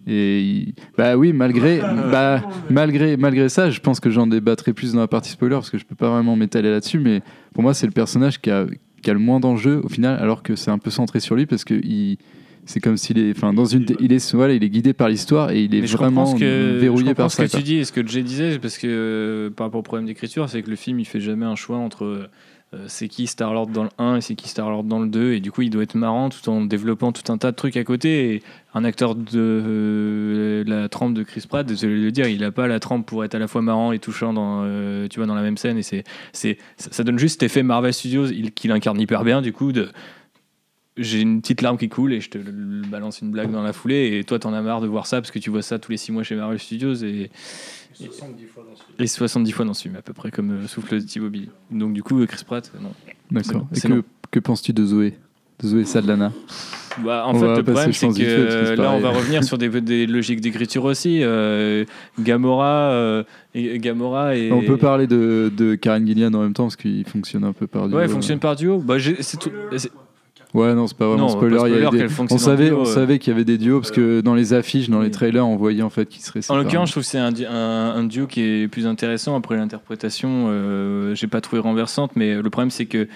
Et bah oui, malgré, bah, malgré, malgré ça, je pense que j'en débattrai plus dans la partie spoiler parce que je peux pas vraiment m'étaler là-dessus. Mais pour moi, c'est le personnage qui a, qui a le moins d'enjeux au final, alors que c'est un peu centré sur lui parce que il, c'est comme s'il est, enfin, dans une, il est, voilà, il est guidé par l'histoire et il est vraiment ce que, verrouillé comprends par ce ça. que quoi. tu dis et ce que Jay disait, parce que euh, par rapport au problème d'écriture, c'est que le film il fait jamais un choix entre euh, c'est qui Star-Lord dans le 1 et c'est qui Star-Lord dans le 2, et du coup il doit être marrant tout en développant tout un tas de trucs à côté. Et un acteur de euh, la trempe de Chris Pratt, désolé de le dire, il a pas la trempe pour être à la fois marrant et touchant dans, euh, tu vois, dans la même scène, et c'est, c'est, ça, donne juste cet effet Marvel Studios il- qu'il incarne hyper bien, du coup, de j'ai une petite larme qui coule et je te balance une blague dans la foulée. Et toi t'en as marre de voir ça parce que tu vois ça tous les 6 mois chez Marvel Studios et 70 fois dans ce film. et 70 fois dans ce film à peu près comme euh, souffle de Thibaut Billy donc du coup euh, Chris Pratt euh, non D'accord. Et que, que penses-tu de Zoé? De Zoé Saldana? Bah, en On fait, le problème, c'est que fait, là, on va revenir sur des, des logiques d'écriture aussi. Euh, Gamora, euh, et, Gamora et. On peut parler de, de Karen Gillian en même temps parce qu'il fonctionne un peu par duo. Ouais, il fonctionne par duo. Bah, c'est tout. Ouais, non, c'est pas vraiment Non, spoiler. pas il y des- On savait, duo, on euh. savait qu'il y avait des duos parce que dans les affiches, dans les trailers, on voyait en fait qu'ils seraient En l'occurrence, je trouve que c'est un, di- un, un duo qui est plus intéressant. Après l'interprétation, euh, j'ai pas trouvé renversante, mais le problème c'est que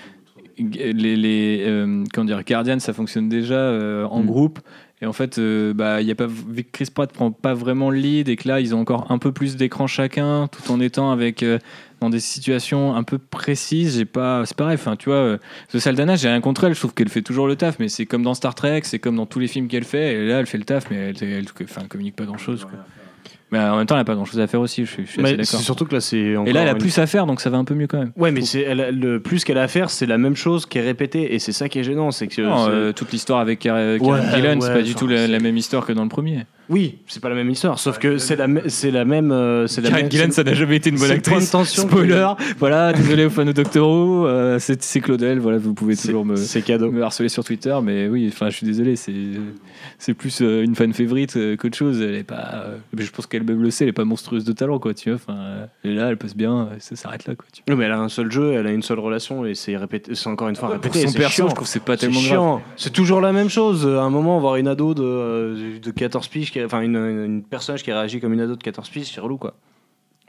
les, les euh, comment dire, Guardians, ça fonctionne déjà euh, en Mm. groupe. Et en fait, euh, bah, y a pas, Chris Pratt prend pas vraiment le lead et que là, ils ont encore un peu plus d'écran chacun, tout en étant avec euh, dans des situations un peu précises. J'ai pas, c'est pareil. Enfin, tu vois, euh, The Saldana, j'ai rien contre elle. Je trouve qu'elle fait toujours le taf, mais c'est comme dans Star Trek, c'est comme dans tous les films qu'elle fait. Et là, elle fait le taf, mais elle, elle, enfin, communique pas grand chose. Mais en même temps, elle a pas grand chose à faire aussi. Je suis, je suis assez Mais c'est surtout que là, c'est. Et là, elle a une- plus à faire, donc ça va un peu mieux quand même. Ouais, mais c'est elle le plus qu'elle a à faire, c'est la même chose qui est répétée, et c'est ça qui est gênant, c'est que. Non, euh, toute l'histoire avec Karen Ouais, Gillan, c'est pas du tout la même histoire que dans le premier. Oui, c'est pas la même histoire, sauf que c'est la, c'est la même. euh, c'est la Karen même- Gillan, ça n'a jamais été une bonne c'est le point de actrice. tension Spoiler. Voilà, désolé aux fans de Doctor Who. euh, c'est c'est Claudel. Voilà, vous pouvez C'est- toujours me, C'est cadeau. me harceler sur Twitter, mais oui, enfin, je suis désolé. C'est c'est plus euh, une fan favorite euh, qu'autre chose. Elle est pas. euh, mais je pense qu'elle même le sait. Elle est pas monstrueuse de talent, quoi. Tu vois. Enfin, euh, elle est là, elle passe bien. euh, Ça s'arrête là, quoi. Tu Oui, mais elle a un seul jeu, elle a une seule relation et c'est répété, c'est encore une fois vois. Pour répété. son c'est perso, chiant. je trouve que c'est pas C'est tellement grave. chiant. C'est toujours la même chose. À un moment, voir une ado de, euh, de 14 piges, qui- enfin une, une, une personnage qui réagit comme une ado de 14 piges, c'est relou quoi.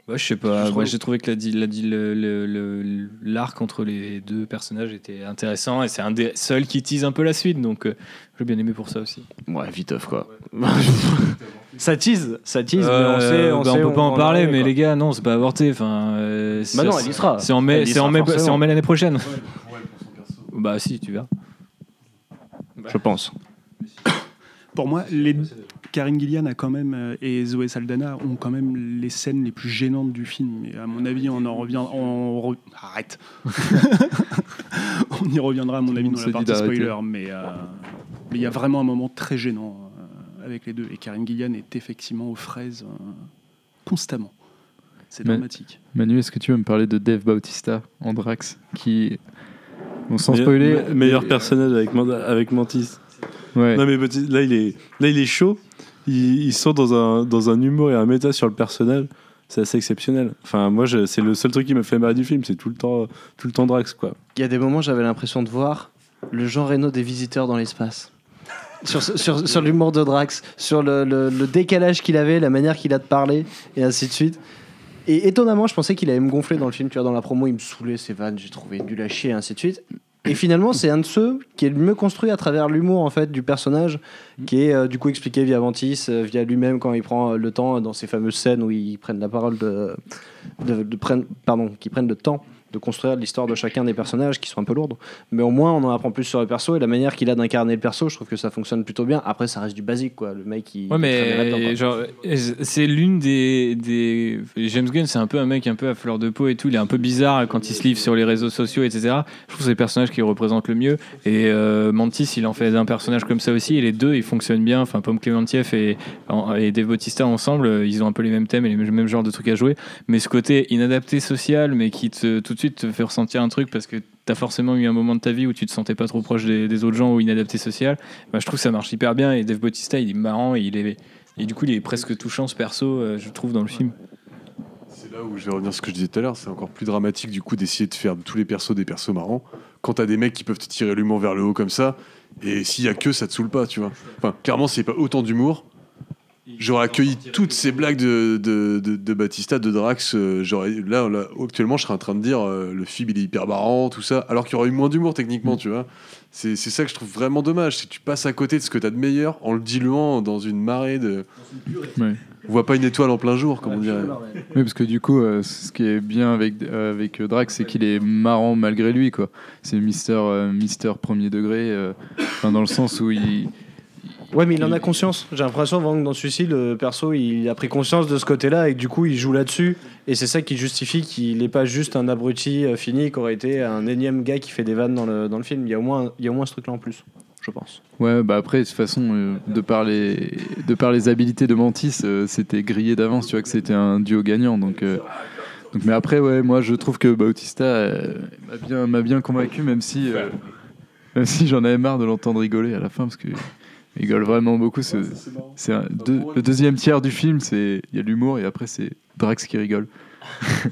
Ouais, je sais pas. Moi, j'ai trouvé que la, di- la le- le- le- l'arc entre les deux personnages était intéressant et c'est un des seuls qui tease un peu la suite, donc euh, j'ai bien aimé pour ça aussi. Ouais, viteuf quoi. ça tease, ça tease, Euh, mais on sait, on, bah, sait, peut pas en on parler, mais quoi. les gars, non, c'est pas avorté. Enfin, euh, Bah non, elle y sera. C'est en mai, c'est en mai, c'est en mai l'année prochaine. Bah si, tu verras. Je pense. Pour moi, les... Karine Gillian a quand même euh, et Zoé Saldana ont quand même les scènes les plus gênantes du film. Et à mon avis, on en revient. On re- Arrête. on y reviendra à mon avis dans la partie spoiler, mais euh, mais il y a vraiment un moment très gênant euh, avec les deux. Et Karine Gillian est effectivement aux fraises euh, constamment. C'est dramatique. Manu, est-ce que tu veux me parler de Dave Bautista en Drax qui. Bon, sans spoiler. me- meilleur personnage avec Mantis. Ouais. Non mais là il est, là il est chaud. Il, il sort dans un, dans un humour et un méta sur le personnage. C'est assez exceptionnel. Enfin moi je- c'est le seul truc qui me fait marrer du film. C'est tout le temps, tout le temps Drax quoi. Il y a des moments, j'avais l'impression de voir le Jean Reno des visiteurs dans l'espace. Sur, sur, sur l'humour de Drax, sur le, le- le décalage qu'il avait, la manière qu'il a de parler, et ainsi de suite. Et étonnamment, je pensais qu'il allait me gonfler dans le film. Tu vois, dans la promo, il me saoulait ses vannes, j'ai trouvé nul à chier, et ainsi de suite. Et finalement, c'est un de ceux qui est le mieux construit à travers l'humour en fait du personnage, qui est euh, du coup expliqué via Ventis, euh, via lui-même quand il prend euh, le temps dans ces fameuses scènes où ils prennent la parole de, de, de prennent, pardon, qui prennent le temps de construire l'histoire de chacun des personnages qui sont un peu lourdes. Mais au moins, on en apprend plus sur le perso et la manière qu'il a d'incarner le perso, je trouve que ça fonctionne plutôt bien. Après, ça reste du basique, quoi. Le mec, il. Ouais, mais genre, c'est l'une des, des. James Gunn, c'est un peu un mec un peu à fleur de peau et tout. Il est un peu bizarre quand il se livre sur les réseaux sociaux, etc. Je trouve que c'est le personnage qui représente le mieux. Et euh, Mantis, il en fait un personnage comme ça aussi. Et les deux, ils fonctionnent bien. Enfin, Pomme Clémentieff et, et Dave Bautista ensemble, euh, ils ont un peu les mêmes thèmes et les mêmes genres de trucs à jouer. Mais ce côté inadapté social, mais qui te, tout de suite te fait ressentir un truc parce que t'as forcément eu un moment de ta vie où tu te sentais pas trop proche des, autres gens ou inadapté social. Bah, je trouve que ça marche hyper bien. Et Dave Bautista, il est marrant et il est. Et du coup, il est presque touchant ce perso, euh, je trouve, dans le film. C'est là où je vais revenir sur ce que je disais tout à l'heure. C'est encore plus dramatique du coup d'essayer de faire tous les persos des persos marrants. Quand t'as des mecs qui peuvent te tirer l'humour vers le haut comme ça, et s'il y a que ça te saoule pas, tu vois. Enfin, clairement, a pas autant d'humour, j'aurais accueilli toutes ces blagues de, de, de, de Batista, de Drax. euh, j'aurais là, là, actuellement, je serais en train de dire euh, le film il est hyper marrant, tout ça, alors qu'il y aurait eu moins d'humour techniquement, tu vois. C'est c'est ça que je trouve vraiment dommage, c'est que tu passes à côté de ce que t'as de meilleur en le diluant dans une marée de. Ouais. On voit pas une étoile en plein jour, comme on dirait. Oui, parce que du coup, euh, ce qui est bien avec, euh, avec Drax, c'est qu'il est marrant malgré lui, quoi. C'est Mister, euh, Mister premier degré, euh, dans le sens où il. Ouais, mais il en a conscience. J'ai l'impression vraiment que dans celui-ci, le perso, il a pris conscience de ce côté-là et que du coup, il joue là-dessus. Et c'est ça qui justifie qu'il n'est pas juste un abruti euh, fini, qui aurait été un énième gars qui fait des vannes dans le, dans le film. Il y a au moins, il y a au moins ce truc-là en plus, je pense. Ouais, bah après, de toute façon, euh, de, par les, de par les habilités de Mantis, euh, c'était grillé d'avance, tu vois, que c'était un duo gagnant. Donc, donc, mais après, ouais, moi, je trouve que Bautista m'a bien, bien convaincu, même si, même si j'en avais marre de l'entendre rigoler à la fin, parce que rigole vraiment beaucoup. C'est, deux- le deuxième tiers du film, c'est il y a l'humour, et après, c'est Drax qui rigole.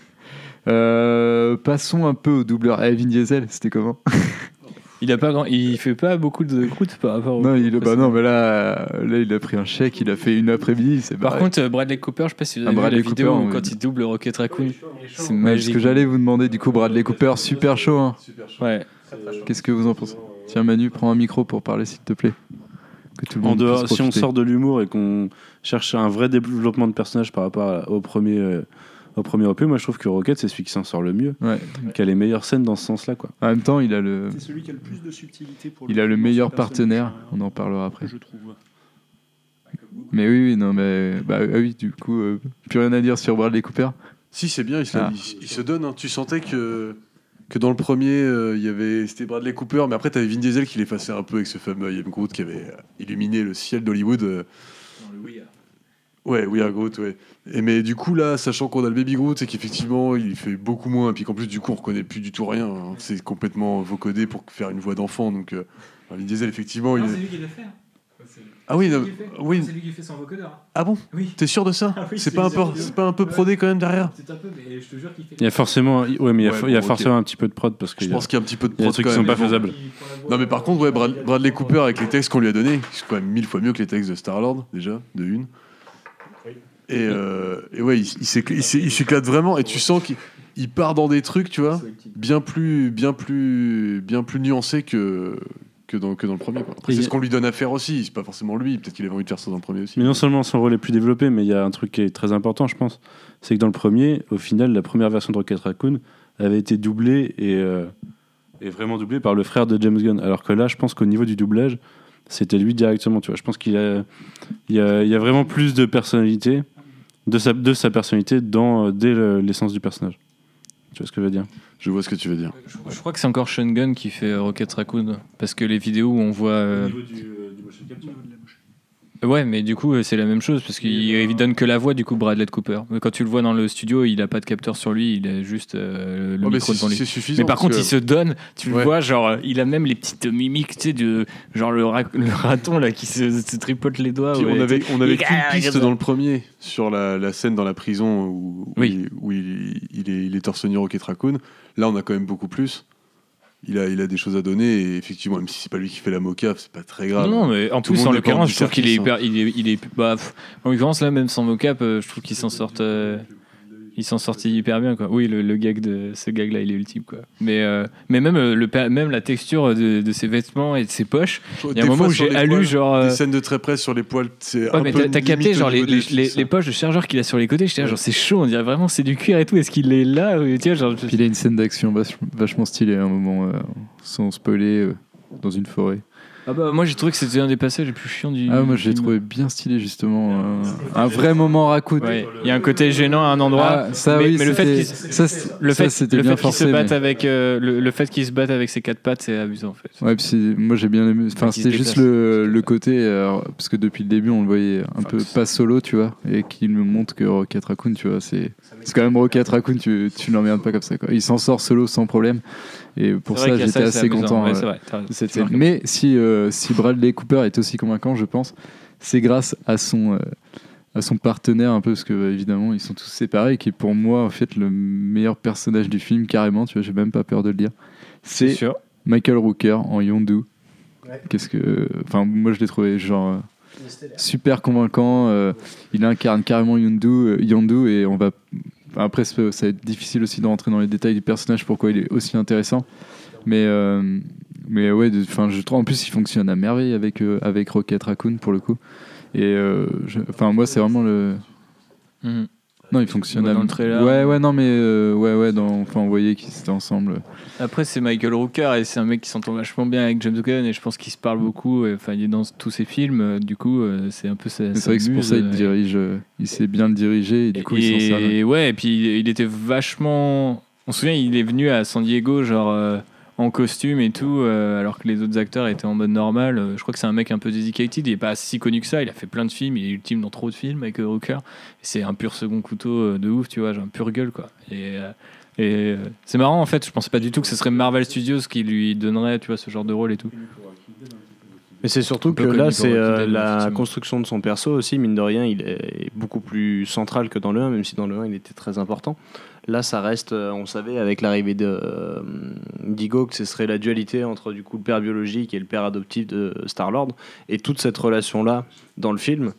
Euh, passons un peu au doubleur. Eh, Vin Diesel, c'était comment Il a pas grand, il fait pas beaucoup de croûte par rapport. au- Non, il, bah non, mais là, là, il a pris un chèque, il a fait une après-midi, c'est Par barré. contre, euh, Bradley Cooper, je sais pas si vous Ah, avez vu Bradley la vidéo Cooper, quand il double Rocket Raccoon, c'est ce que j'allais vous demander, du coup, Bradley Cooper, super chaud. hein. Ouais. Qu'est-ce que vous en pensez Tiens, Manu, prends un micro pour parler, s'il te plaît. Que tout le En dehors, si on sort de l'humour et qu'on cherche un vrai développement de personnage par rapport à- au premier, euh, au premier opus, moi je trouve que Rocket c'est celui qui s'en sort le mieux, Ouais. qui a les meilleures scènes dans ce sens-là quoi. En même temps, il a le, C'est celui qui a le plus de subtilité pour il a le meilleur partenaire. euh, On en parlera après. Je trouve. Mais oui, oui, non, mais bah ah oui, du coup, euh, plus rien à dire sur Bradley Cooper. Si, c'est bien, il se, Ah. il- il se donne. hein. Tu sentais que, que dans le premier, euh, il y avait c'était Bradley Cooper, mais après, tu avais Vin Diesel qui l'effaçait un peu avec ce fameux Ian Groot qui avait illuminé le ciel d'Hollywood. euh. Ouais, We Are Groot, ouais. Et mais du coup, là, sachant qu'on a le Baby Groot, c'est qu'effectivement, il fait beaucoup moins, et puis qu'en plus, du coup, on reconnaît plus du tout rien. hein. C'est complètement vocodé pour faire une voix d'enfant. Donc, euh, Vin Diesel, effectivement, il qui l'a fait. Ah oui, non, oui. lui qui fait son vocodeur. Ah bon Oui. T'es sûr de ça Ah oui, C'est c'est pas, un peu- c'est pas un peu prodé quand même derrière C'est un peu, mais je te jure qu'il fait. Il y a forcément, ouais, mais il y a, Ouais, il y a bon, ok. forcément un petit peu de prod parce que Je pense qu'il y a un petit peu de il y a des prod trucs qui sont pas faisables. Non, mais par contre, ouais, Brad- Bradley Cooper, avec les textes qu'on lui a donnés, c'est quand même mille fois mieux que les textes de Star-Lord, déjà, de une. Et, euh, et ouais, il, il s'écl- il s'é- il s'éclate vraiment, et tu sens qu'il il part dans des trucs, tu vois, bien plus, bien plus, bien plus nuancés que, que, dans, que dans le premier. quoi. Après, Et c'est ce qu'on lui donne à faire aussi, c'est pas forcément lui, peut-être qu'il avait envie de faire ça dans le premier aussi. Mais non seulement son rôle est plus développé, mais il y a un truc qui est très important, je pense. C'est que dans le premier, au final, la première version de Rocket Raccoon avait été doublée et, euh, et vraiment doublée par le frère de James Gunn. Alors que là, je pense qu'au niveau du doublage, c'était lui directement. Tu vois, je pense qu'il a, il y a, il y a vraiment plus de personnalité, de sa, de sa personnalité dans euh, dès le- l'essence du personnage. Tu vois ce que je veux dire? Je vois ce que tu veux dire. Je, je crois que c'est encore Sean Gunn qui fait euh, Rocket Raccoon. Parce que les vidéos où on voit. euh, Ouais, mais du coup, euh, c'est la même chose. Parce qu'il il donne que la voix, du coup, Bradley Cooper. Mais quand tu le vois dans le studio, il a pas de capteur sur lui, il a juste euh, le Ouais, micro devant lui. Mais par contre, que- il se donne, tu le vois, genre, euh, il a même les petites mimiques, tu sais, de, genre le, ra- le raton là qui se, se tripote les doigts. Ouais, on avait, on avait qu'une piste dans le premier sur la, la scène dans la prison où, où, Oui. il, où il, il est, il est torse nu Rocket Raccoon. Là, on a quand même beaucoup plus. Il a, il a des choses à donner et effectivement, même si c'est pas lui qui fait la mocap, c'est pas très grave. Non, mais en Tout plus, en l'occurrence, je trouve qu'il est hyper. Il est, il est, bah, pff, en l'occurrence, là, même sans mocap, euh, je trouve qu'il s'en sort. euh, il s'en sortit hyper bien, quoi. Oui, le, le gag de ce gag-là, il est ultime, quoi. Mais, euh, mais même, euh, le, même la texture de, de ses vêtements et de ses poches, il y a un moment où j'ai allu, poils, genre. euh, Des scènes de très près sur les poils, c'est Ouais, un mais peu t'as capté genre les, les, les- poches de chargeur qu'il a sur les côtés, j'étais là, genre c'est chaud, on dirait vraiment c'est du cuir et tout, est-ce qu'il est là ou, tu vois, genre, je- Puis il a une scène d'action vach- vachement stylée à un moment, euh, sans spoiler, euh, dans une forêt. Ah bah moi j'ai trouvé que c'était un des passages les plus chiants du Ah, moi film. trouvé bien stylé justement. euh, un vrai moment raconte. Ouais, il y a un côté gênant à un endroit. Ah, ça mais, oui, mais le fait c'était- qu'il ça, c'est- le ça, fait, c'était le bien fait qu'il se forcé, batte mais- avec euh, le, le fait qu'il se batte avec ses quatre pattes, c'est amusant en fait. Ouais, puis moi j'ai bien aimé. Enfin, c'était juste le, le côté. euh, parce que depuis le début, on le voyait un peu pas solo, tu vois. Et qu'il me montre que Rocket Raccoon, tu vois, c'est. C'est quand même Rocket Raccoon, tu, tu l'emmerdes pas comme ça, quoi. Il s'en sort solo sans problème. Et pour ça, j'étais assez content. Ouais, euh, vrai. Mais si, euh, si Bradley Cooper est aussi convaincant, je pense, c'est grâce à son, euh, à son partenaire un peu, parce que évidemment ils sont tous séparés, et qui est pour moi en fait le meilleur personnage du film, carrément, tu vois, j'ai même pas peur de le dire. C'est C'est sûr. Michael Rooker en Yondu. Qu'est-ce que. Enfin, moi je l'ai trouvé genre. Super convaincant, euh, il incarne carrément Yondu, euh, Yondu et on va. Après, ça va être difficile aussi de rentrer dans les détails du personnage, pourquoi il est aussi intéressant. Mais, euh, mais ouais, enfin, je trouve en plus il fonctionne à merveille avec, euh, avec Rocket Raccoon pour le coup. Et euh, enfin, moi, c'est vraiment le. Mhm. Non, il fonctionne Ouais, à dans le trailer. Ouais, ouais, non, mais euh, ouais, ouais, dans... enfin, on voyait qu'ils étaient ensemble. Après c'est Michael Rooker et c'est un mec qui s'entend vachement bien avec James Gunn et je pense qu'il se parle beaucoup. et, Enfin il est dans tous ses films, euh, du coup euh, c'est un peu ça. C'est vrai que c'est pour ça qu'il euh, dirige, euh, il sait bien le diriger et du coup il s'en sert. Et ouais, et puis il- était vachement. On se souvient, il est venu à San Diego, genre euh, en costume et tout, euh, alors que les autres acteurs étaient en mode normal. Euh, Je crois que c'est un mec un peu dedicated. Il est pas si connu que ça. Il a fait plein de films. Il est ultime dans trop de films avec euh, Rooker. Et C'est un pur second couteau euh, de ouf, tu vois, genre un pur gueule, quoi. Et. euh, et euh, c'est marrant en fait, je pensais pas du tout que ce serait Marvel Studios qui lui donnerait, tu vois, ce genre de rôle et tout. Mais c'est surtout que là, c'est euh, la construction de son perso aussi, mine de rien, il est beaucoup plus central que dans le 1, même si dans le 1, il était très important. Là, ça reste, euh, on savait avec l'arrivée de euh, d'Igo que ce serait la dualité entre du coup le père biologique et le père adoptif de Star-Lord. Et toute cette relation-là dans le film.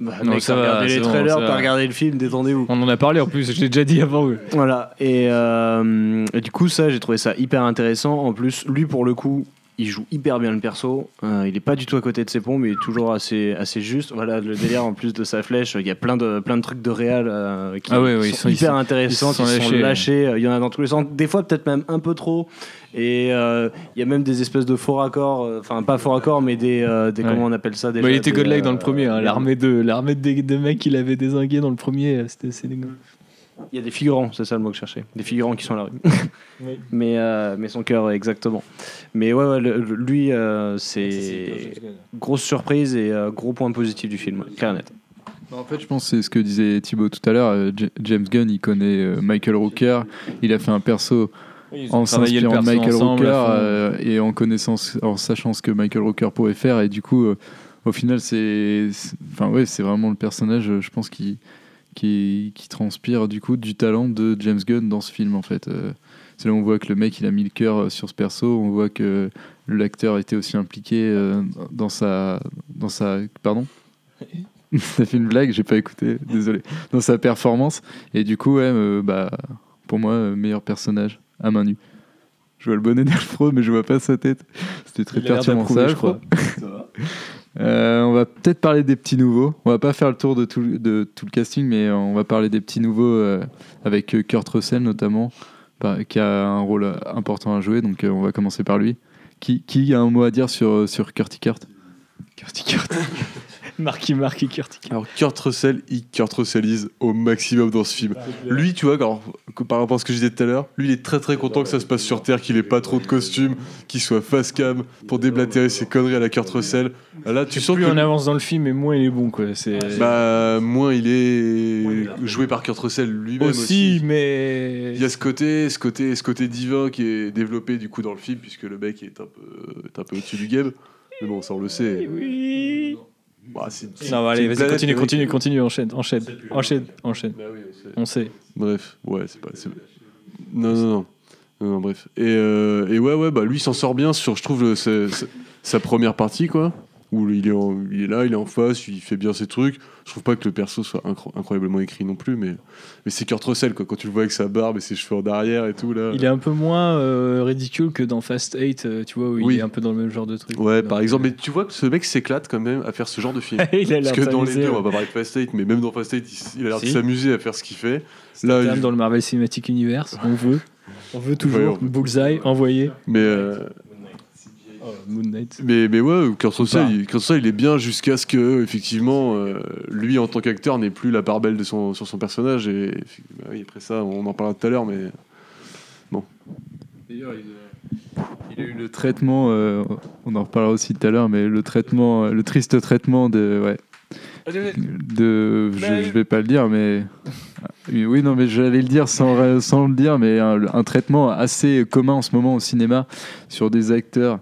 Bah, Non, mec, ça t'as va, regardé les trailers, t'as regardé le film, détendez-vous. On en a parlé en plus, je l'ai déjà dit avant. oui. Voilà, et, euh, et du coup, ça, j'ai trouvé ça hyper intéressant. En plus, lui, pour le coup, il joue hyper bien le perso. Euh, il est pas du tout à côté de ses pompes, mais il est toujours assez, assez juste. Voilà, le délire en plus de sa flèche, il y a plein de, plein de trucs de réal euh, qui Ah ouais, ouais, ils sont, ils hyper sont- intéressants, ils sont qui sont lâchés, lâchés. Il y en a dans tous les sens. Des fois, peut-être même un peu trop. Et euh, il y a même des espèces de faux raccords, euh, enfin pas faux raccords, mais des, euh, des Ouais. comment on appelle ça déjà Bah, il était des, godlike dans euh, le premier, hein, l'armée de, l'armée de, de mecs qu'il avait désingué dans le premier, euh, c'était assez dégueu. Il y a des figurants, c'est ça le mot que je cherchais. Des figurants qui sont à la rue. mais, euh, mais son cœur, exactement. Mais ouais, ouais, le- le- lui, euh, c'est grosse surprise et euh, gros point positif du film, clair et net. En fait, je pense que c'est ce que disait Thibaut tout à l'heure. euh, J- James Gunn, il connaît euh, Michael Rooker. Il a fait un perso en travaillé le s'inspirant de perso Michael ensemble, à Rooker fond. euh, et en connaissant, ce- en sachant ce que Michael Rooker pouvait faire. Et du coup, euh, au final, c'est, c'est- enfin ouais, c'est vraiment le personnage, euh, je pense, qui, qui, qui transpire du coup du talent de James Gunn dans ce film en fait. Euh, c'est là où on voit que le mec il a mis le cœur euh, sur ce perso. On voit que l'acteur était aussi impliqué euh, dans sa, dans sa, pardon? T'as fait une blague, j'ai pas écouté, désolé. Dans sa performance. Et du coup, ouais, euh, bah, pour moi, meilleur personnage à main nue. Je vois le bonnet d'Alfro, mais je vois pas sa tête. C'était très perturbant ça, je crois. Euh, on va peut-être parler des petits nouveaux. On va pas faire le tour de tout, de tout le casting, mais on va parler des petits nouveaux euh, avec euh, Kurt Russell notamment, par- qui a un rôle euh, important à jouer. Donc euh, on va commencer par lui. Qui, qui a un mot à dire sur, sur Kurt? Kurt. Marky Marky Kurty Kurt. Alors Kurt Russell, il Kurt Russellise au maximum dans ce film. Lui, tu vois, quand- par rapport à ce que je disais tout à l'heure, lui, il est très très content que ça se passe sur Terre, qu'il ait pas trop de costumes, qu'il soit face cam pour déblatérer ses conneries à la Kurt Russell. Là, tu sens Plus que on avance dans le film, et moins il est bon, quoi. C'est bah moins il est joué par Kurt Russell lui-même aussi. aussi, mais Il y a ce côté, ce côté, ce côté divin qui est développé du coup dans le film puisque le mec est un peu, est un peu au-dessus du game. Mais bon, ça on le sait. oui. Bah, c'est- Non, bah, allez, vas-y, planète, continue, continue, continue, enchaîne, enchaîne, enchaîne, enchaîne. Bah oui, on sait. On sait. Bref, ouais, c'est pas. c'est- Non, non, non. Non, non, bref. Et, euh, et ouais, ouais, bah lui il s'en sort bien sur, je trouve, le- sa, sa- sa première partie, quoi. Où il est, en- il est là, il est en face, il fait bien ses trucs. Je trouve pas que le perso soit incro- incroyablement écrit non plus, mais, mais c'est Kurt Russell, quoi. Quand tu le vois avec sa barbe et ses cheveux en arrière et tout, là. Il est un peu moins euh, ridicule que dans Fast 8, euh, tu vois, où Oui. il est un peu dans le même genre de truc. Ouais, par exemple, mais tu vois que ce mec s'éclate quand même à faire ce genre de film. il a l'air Parce que dans les s'amuser, deux, on va pas parler de Fast 8, mais même dans Fast 8, il, a l'air de s'amuser à faire ce qu'il fait. C'est Là, il- dans le Marvel Cinematic Universe, on veut. On veut toujours. Ouais, on veut. Bullseye, envoyé. Mais, euh, Moon Knight. mais, mais ouais, Kurt Russell, pas. il, Kurt Russell, il est bien jusqu'à ce que, effectivement, euh, lui, en tant qu'acteur, n'ait plus la part belle de son, sur son personnage. Et bah oui, après ça, on en parlera tout à l'heure, mais. D'ailleurs, il, a eu le traitement, euh, on en reparlera aussi tout à l'heure, mais le traitement, euh, le triste traitement de, ouais, de, je, je vais pas le dire, mais oui, oui, non, mais j'allais le dire sans, sans le dire, mais un, un traitement assez commun en ce moment au cinéma sur des acteurs.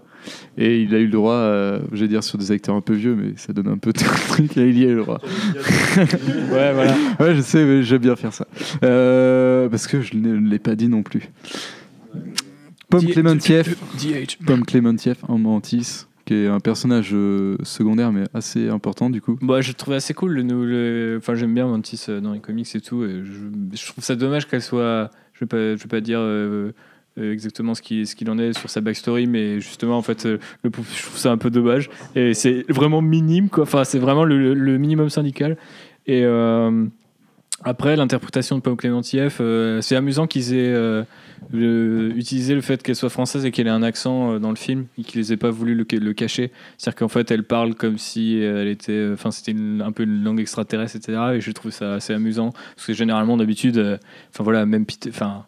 Et il a eu le droit, euh, je vais dire sur des acteurs un peu vieux, mais ça donne un peu le truc. Et il y a eu le droit. Ouais, voilà. Ouais, je sais, mais j'aime bien faire ça. Euh, parce que je ne l'ai pas dit non plus. Pomme. DH. Pomme Clémentieff en Mantis, qui est un personnage euh, secondaire mais assez important du coup. Bah, je trouvais assez cool. Le, Enfin, j'aime bien Mantis euh, dans les comics et tout. Et je, je trouve ça dommage qu'elle soit. Je vais pas, je vais pas dire euh, exactement ce qu'il ce qu'il en est sur sa backstory, mais justement, en fait, euh, je trouve ça un peu dommage. Et c'est vraiment minime, quoi. Enfin, c'est vraiment le, minimum syndical. Et euh, après, l'interprétation de Pomme Clémentieff, euh, c'est amusant qu'ils aient. euh, utilisé le fait qu'elle soit française et qu'elle ait un accent euh, dans le film et qu'ils aient pas voulu le, le cacher c'est-à-dire qu'en fait elle parle comme si elle était enfin c'était un peu une langue extraterrestre etc et je trouve ça assez amusant parce que généralement d'habitude euh, enfin voilà même enfin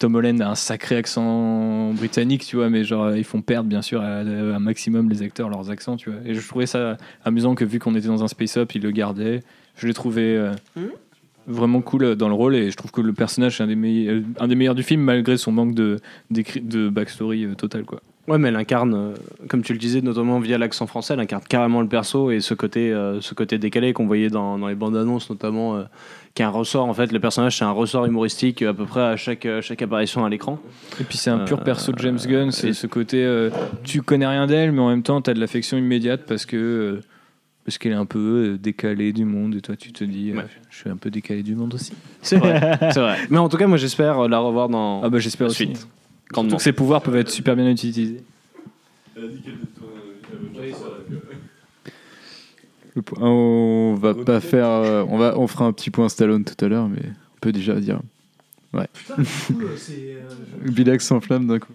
Tom Holland a un sacré accent britannique tu vois mais genre ils font perdre bien sûr un maximum les acteurs leurs accents tu vois. Et je trouvais ça amusant que vu qu'on était dans un space up ils le gardaient. Je l'ai trouvé euh, vraiment cool euh, dans le rôle et je trouve que le personnage est un des, meilleurs, un des meilleurs du film malgré son manque de backstory euh, total quoi. Ouais, mais elle incarne, euh, comme tu le disais, notamment via l'accent français, elle incarne carrément le perso et ce côté, euh, ce côté décalé qu'on voyait dans, dans les bandes annonces, notamment, euh, qui est un ressort. En fait, le personnage, c'est un ressort humoristique à peu près à chaque, chaque apparition à l'écran. Et puis c'est un pur perso de James Gunn, c'est et- ce côté tu connais rien d'elle mais en même temps tu as de l'affection immédiate parce que parce qu'elle est un peu décalée du monde et toi tu te dis Ouais. je suis un peu décalé du monde aussi. C'est vrai, c'est vrai. Mais en tout cas, moi, j'espère la revoir dans. Ah bah j'espère la aussi. Surtout Grandement. que ses pouvoirs peuvent être super bien utilisés. On va pas faire, euh, on va, on fera un petit point Stallone tout à l'heure, mais on peut déjà dire. Ouais. Bilax s'enflamme d'un coup.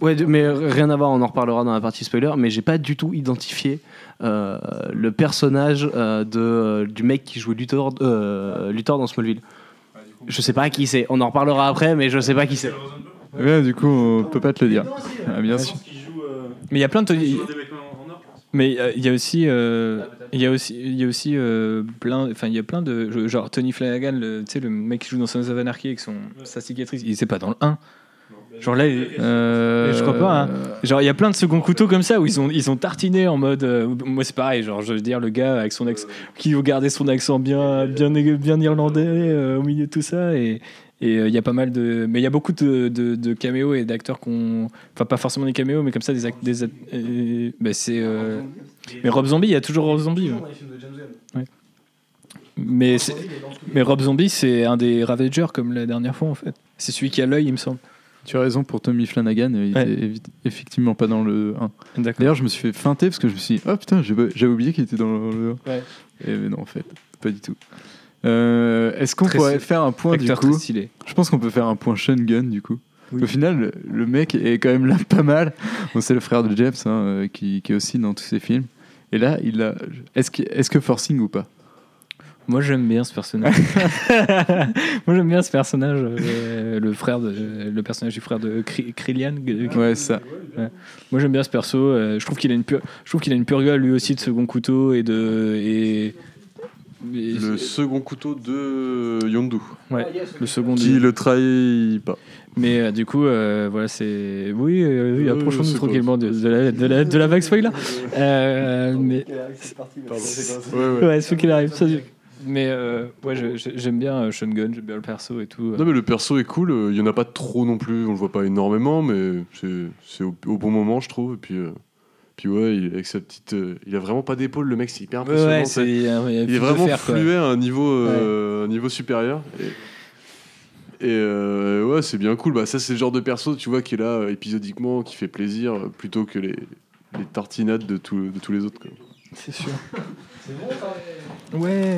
Ouais, mais rien à voir, on en reparlera dans la partie spoiler, mais j'ai pas du tout identifié euh, le personnage euh, de, euh, du mec qui jouait Luthor, euh, Luthor dans Smallville. Je sais pas qui c'est, on en reparlera après, mais je sais pas qui c'est. Ouais, du coup, on peut pas te le dire. Ah, bien sûr. Mais il y a plein de Mais euh, il y a aussi, euh, il y a aussi, il y a aussi euh, plein, enfin il y a plein de, genre Tony Flanagan, le, tu sais le mec qui joue dans Sons of Anarchy avec son sa cicatrice, il c'est pas dans le 1. Genre là, il- Euh, je crois pas. hein. Genre il y a plein de second couteaux comme ça où ils ont ils ont tartiné en mode, euh, moi c'est pareil, genre je veux dire le gars avec son accent, qui veut garder son accent bien bien bien irlandais euh, au milieu de tout ça et et euh, il y a pas mal de. Mais il y a beaucoup de, de, de caméos et d'acteurs qu'on. Enfin, pas forcément des caméos, mais comme ça, des. act- des euh, bah, c'est. euh, Mais Rob Zombie, il y a toujours Rob Zombie. ouais. Ouais. Mais, mais Rob Zombie, c'est un des Ravagers, comme la dernière fois, en fait. C'est celui qui a l'œil, il me semble. Tu as raison pour Tommy Flanagan, il Ouais. était effectivement pas dans le 1. D'accord. D'ailleurs, je me suis fait feinter parce que je me suis dit, oh putain, j'avais oublié qu'il était dans le 1. Ouais. Et mais non, en fait, pas du tout. Euh, Est-ce qu'on Très pourrait stylé. faire un point du Acteur coup stylé. Je pense qu'on peut faire un point Sean Gunn du coup. Au final, le, le mec est quand même là pas mal. Bon, c'est le frère de James hein, euh, qui, qui est aussi dans tous ses films. Et là, il a. Est-ce que, est que forcing ou pas? Moi, j'aime bien ce personnage. Moi, j'aime bien ce personnage, euh, le frère de, le personnage du frère de Kri- Krillian. euh, Ouais, ça. Ouais. Moi, j'aime bien ce perso. euh, je trouve qu'il a une pure, je trouve qu'il a une pure gueule lui aussi de second couteau et de et, et- Le second couteau de Yondu. ouais, le second. Qui du- le trahit pas. Mais euh, du coup, euh, voilà, c'est oui, euh, oui Euh, approchons-nous tranquillement de, de la, de, la, de la vague spoiler. Euh, mais Ouais, ouais. ouais, c'est qu'il arrive. ça, mais euh, ouais, j'aime bien Sean Gunn, j'aime bien le perso et tout. Non mais le perso est cool, il y en a pas trop non plus, on le voit pas énormément, mais c'est c'est au, au bon moment je trouve. Et puis, euh, puis ouais, il, avec sa petite, euh, il a vraiment pas d'épaule le mec, c'est hyper impressionnant. ouais, c'est il a- il il est vraiment quoi. fluet à un niveau, euh, un niveau supérieur. Et, et, euh, ouais, c'est bien cool. Bah, ça, c'est le genre de perso, tu vois, qui est là euh, épisodiquement, qui fait plaisir, euh, plutôt que les, les tartinades de, tout- de tous les autres. quoi. C'est sûr. Ouais.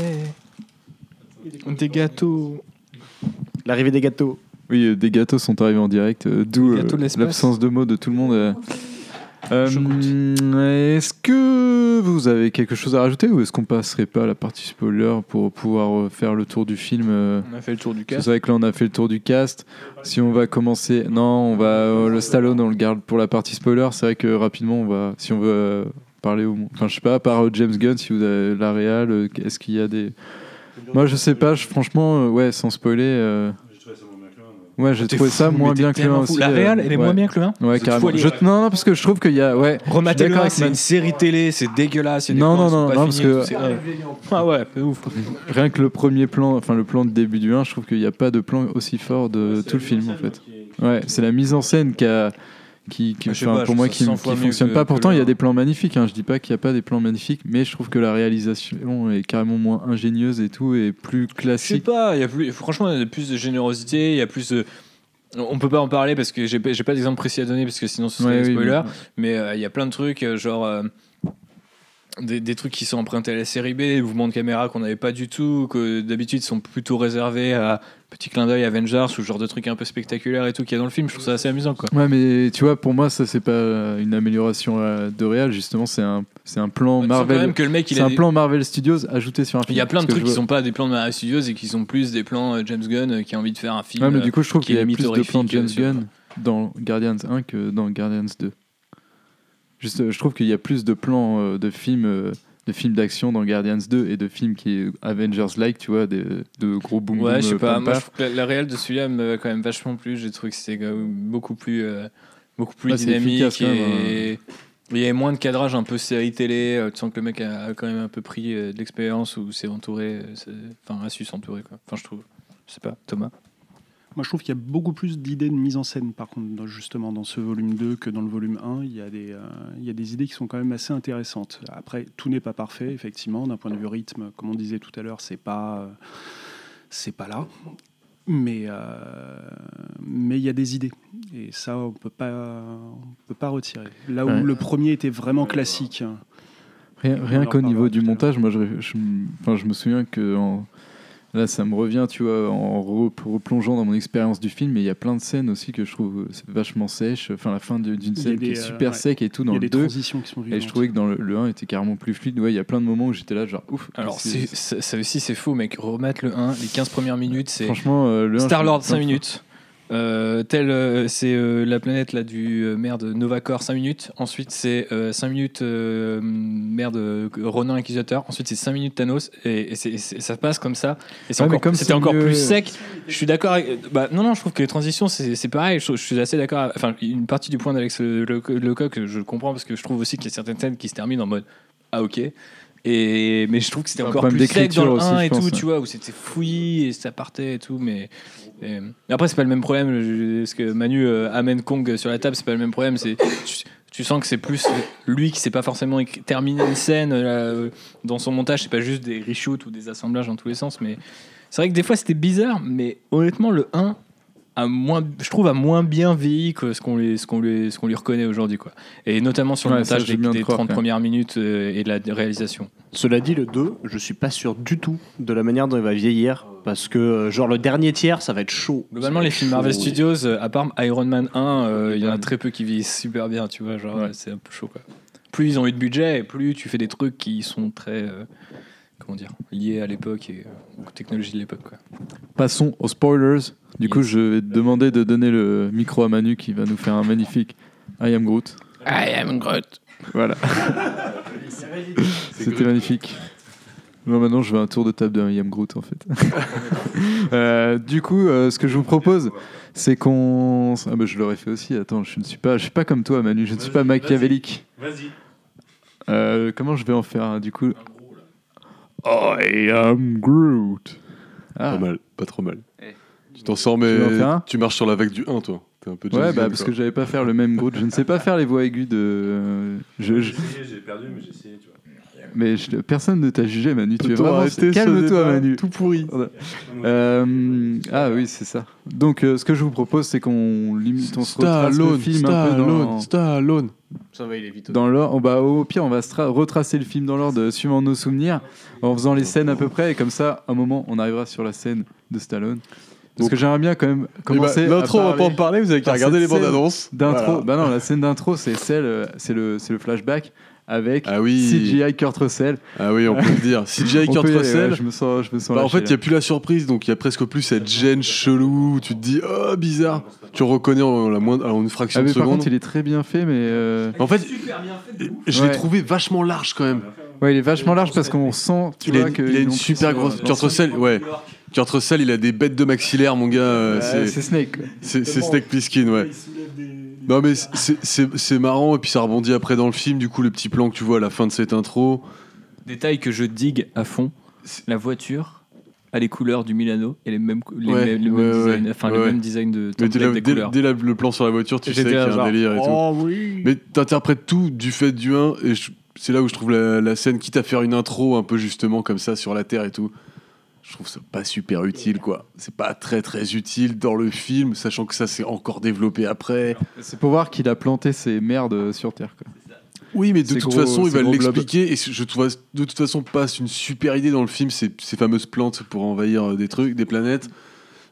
Des gâteaux. L'arrivée des gâteaux. Oui, euh, des gâteaux sont arrivés en direct, euh, d'où euh, l'absence de mots de tout le monde. Euh. Est-ce que vous avez quelque chose à rajouter ou est-ce qu'on passerait pas à la partie spoiler pour pouvoir euh, faire le tour du film euh, On a fait le tour du C'est cast. vrai que là on a fait le tour du cast. Si on va commencer, non, on va euh, le Stallone on le garde pour la partie spoiler. C'est vrai que rapidement on va, si on veut euh, parler au, enfin je sais pas, à part euh, James Gunn, si vous avez la réal, est-ce qu'il y a des, moi je sais pas, je- franchement ouais, sans spoiler. Ouais, j'ai trouvé fou, ça moins bien que le tellement 1 fou. aussi. La euh, réal, elle est ouais. moins bien que le 1 Ouais, carrément. non, non, parce que je trouve qu'il y a. Ouais, suis le d'accord 1, avec c'est une série télé, c'est dégueulasse. Non, non, non, non, parce que-. Ah ouais, c'est ouf. Rien que le premier plan, enfin le plan de début du 1, je trouve qu'il n'y a pas de plan aussi fort de tout le film en fait. Ouais, c'est la mise en scène qui a. Qui, qui- Ah, enfin, pas, pour moi qui, ça 100 qui fois mieux fonctionne pas. Pourtant, il y a un. des plans magnifiques. Hein. Je dis pas qu'il n'y a pas des plans magnifiques, mais je trouve que la réalisation est carrément moins ingénieuse et tout, et plus Je sais classique. pas, il y a plus, franchement, il y a plus de générosité, il y a plus de. On peut pas en parler parce que j'ai pas, pas d'exemple précis à donner parce que sinon ce serait Ouais, oui, spoilers. oui. Mais euh, il y a plein de trucs, euh, genre. euh, des, des trucs qui sont empruntés à la série B, des mouvements de caméra qu'on n'avait pas du tout, que d'habitude sont plutôt réservés à petit clin d'œil Avengers ou genre de trucs un peu spectaculaires et tout qu'il y a dans le film. Je trouve ça assez amusant quoi. Ouais, mais tu vois, pour moi, ça c'est pas une amélioration euh, de réal. Justement, c'est un, c'est un plan Marvel. même que le mec, il C'est a un des- plan Marvel Studios ajouté sur un film. Il y a plein de trucs qui vois- sont pas des plans de Marvel Studios et qui sont plus des plans euh, James Gunn euh, qui a envie de faire un film. Ouais, mais du coup, je trouve qui qu'il y a plus de plans de James Gunn dans Guardians 1 que dans Guardians 2. Juste, euh, je trouve qu'il y a plus de plans euh, de films, euh, de films d'action dans Guardians 2 et de films qui Avengers-like, tu vois, des- de gros boom Ouais, boom, je sais pas. Moi, je la, la réelle de celui-là me quand même vachement plu. J'ai trouvé que c'était beaucoup plus, euh, beaucoup plus Ouais, dynamique efficace, même, et il y avait moins de cadrage un peu série télé. Tu sens que le mec a, quand même un peu pris de l'expérience ou s'est entouré, enfin a su s'entourer quoi. Enfin, je trouve. Je sais pas, Thomas. Moi, je trouve qu'il y a beaucoup plus d'idées de mise en scène, par contre, dans- justement, dans ce volume 2 que dans le volume 1. Il y, a des, euh, il y a des idées qui sont quand même assez intéressantes. Après, tout n'est pas parfait, effectivement. D'un point de vue rythme, comme on disait tout à l'heure, c'est pas, euh, c'est pas là. Mais euh, mais il y a des idées. Et ça, on peut pas, on peut pas retirer. Là où Ouais. le premier était vraiment classique. Rien, qu'au niveau du montage, moi, je, je, enfin, je me souviens que en- là, ça me revient, tu vois, en re- replongeant dans mon expérience du film. Et il y a plein de scènes aussi que je trouve euh, vachement sèches. Enfin, la fin d'une y a scène qui est euh, super ouais. sec et tout Il dans y a le des 2. transitions qui sont Et je trouvais que dans le, le 1 était carrément plus fluide. Ouais, il y a plein de moments où j'étais là, genre ouf. Alors, ça, ça aussi, c'est faux, mec. Remettre le 1, les 15 premières minutes, c'est franchement, euh, le 1, Star Lord je- 5 minutes. Euh, tel, euh, c'est euh, la planète là du euh, merde Novacor 5 minutes. Ensuite c'est 5 minutes merde Ronin Inquisiteur. Ensuite c'est 5 minutes Thanos et, et c'est- et c'est- ça passe comme ça. Et c'est Ouais, encore, comme c'était encore mieux- plus sec. Je suis d'accord. avec- Bah non non, je trouve que les transitions c'est c'est pareil. Je, je suis assez d'accord. avec- Enfin une partie du point d'Alex Le- Le- Lecoq, je le comprends parce que je trouve aussi qu'il y a certaines scènes qui se terminent en mode ah ok. Et, mais je trouve que c'était encore plus sec dans le d'écriture 1 aussi, et pense, tout, ouais. tu vois, où c'était fouillis et ça partait et tout. Mais et, après, c'est pas le même problème. je- Ce que Manu euh, amène Kong sur la table, c'est pas le même problème. C'est tu, sens que c'est plus lui qui sait pas forcément terminer une scène euh, dans son montage. C'est pas juste des reshoots ou des assemblages dans tous les sens. Mais c'est vrai que des fois c'était bizarre. Mais honnêtement, le 1 a moins, je trouve, a moins bien vieilli que ce qu'on lui, ce qu'on lui, ce qu'on lui reconnaît aujourd'hui, quoi. Et notamment sur le Ouais, montage des, des croire, 30 quand même. premières minutes euh, et de la réalisation. Cela dit, le 2, je suis pas sûr du tout de la manière dont il va vieillir. Parce que, euh, genre, le dernier tiers, ça va être chaud. Globalement, les films chaud. Marvel Studios, euh, à part Iron Man 1, euh, il y en a très peu qui vieillissent super bien, tu vois. Genre, Ouais. c'est un peu chaud, quoi. Plus ils ont eu de budget, et plus tu fais des trucs qui sont très. euh, comment dire Liés à l'époque et euh, aux technologies de l'époque, quoi. Passons aux spoilers. Du coup, je vais te demander de donner le micro à Manu qui va nous faire un magnifique I am Groot. I am Groot. Voilà. C'était magnifique. Non, maintenant, je veux un tour de table de I am Groot, en fait. Euh, du coup, euh, ce que je vous propose, c'est qu'on. Ah, bah, je l'aurais fait aussi. Attends, je ne suis pas, je suis pas comme toi, Manu. Je ne suis pas machiavélique. Vas-y. Euh, comment je vais en faire un, du coup? I am Groot. Ah. Pas mal, pas trop mal. Eh. Tu t'en sors, mais Tu marches sur la vague du 1, toi. T'es un peu Ouais, bah, parce quoi. que j'avais pas faire le même Groot. Je ne sais pas faire les voix aiguës de. euh, Je, je- J'ai perdu, mais j'ai essayé, tu vois. Mais je- personne ne t'a jugé, Manu. Tu es Peut-on vraiment. arrêter ce Calme-toi, débat Manu. Tout pourri. Euh, ah oui, c'est ça. Donc, euh, ce que je vous propose, c'est qu'on limite, on se retrace le Stallone, film un peu dans, Stallone, Stallone. Ça va, il est vite. dans l'ordre. Oh, bah, au pire, on va se tra- retracer le film dans l'ordre euh, suivant nos souvenirs, en faisant les scènes à peu près, et comme ça, à un moment, on arrivera sur la scène de Stallone. Parce Donc- que j'aimerais bien quand même Eh bah, commencer. à L'intro, on va pas en parler vous avez qu'à par regarder les bandes scène annonces. D'intro. Bah non, la scène d'intro, c'est celle, euh, c'est le, c'est le flashback avec Ah oui. CGI Kurt Russell. Ah oui, on peut le dire. CGI On Kurt aller, Russell. ouais, je me sens, je me sens Bah, en fait, il n'y a plus la surprise, donc il y a presque plus cette gêne chelou où tu te dis oh bizarre. Tu reconnais en, la moindre, en une fraction Ah, mais de par seconde. contre, il est très bien fait, mais. euh, En fait, je l'ai Ouais. trouvé vachement large quand même. Ouais, il est vachement large parce qu'on sent. Tu Il a, vois, une- que il a une super grosse. Kurt Russell, ouais. Kurt Russell, il a des bêtes de maxillaire, mon gars. euh, c'est- c'est Snake. c'est Snake Plissken, ouais. Non, mais c'est- marrant, et puis ça rebondit après dans le film. Du coup, le petit plan que tu vois à la fin de cette intro. Détail que je digue à fond la voiture a les couleurs du Milano et les mêmes, les Ouais, mêmes, les mêmes ouais, ouais, designs, enfin ouais. le même design de Mais dès, la- des dès- couleurs. dès la- le plan sur la voiture, tu sais qu'il y a un genre, délire et tout. Oh oui Mais t'interprètes tout du fait du 1, et c'est là où je trouve la, la scène, quitte à faire une intro un peu justement comme ça sur la Terre et tout. Je trouve ça pas super utile, quoi. C'est pas très très utile dans le film, sachant que ça s'est encore développé après. C'est pour voir qu'il a planté ses merdes sur Terre. Quoi. Oui, mais de toute gros- façon, il va l'expliquer. Et je trouve de toute façon pas une super idée dans le film, ces, ces fameuses plantes pour envahir euh, des trucs, des planètes.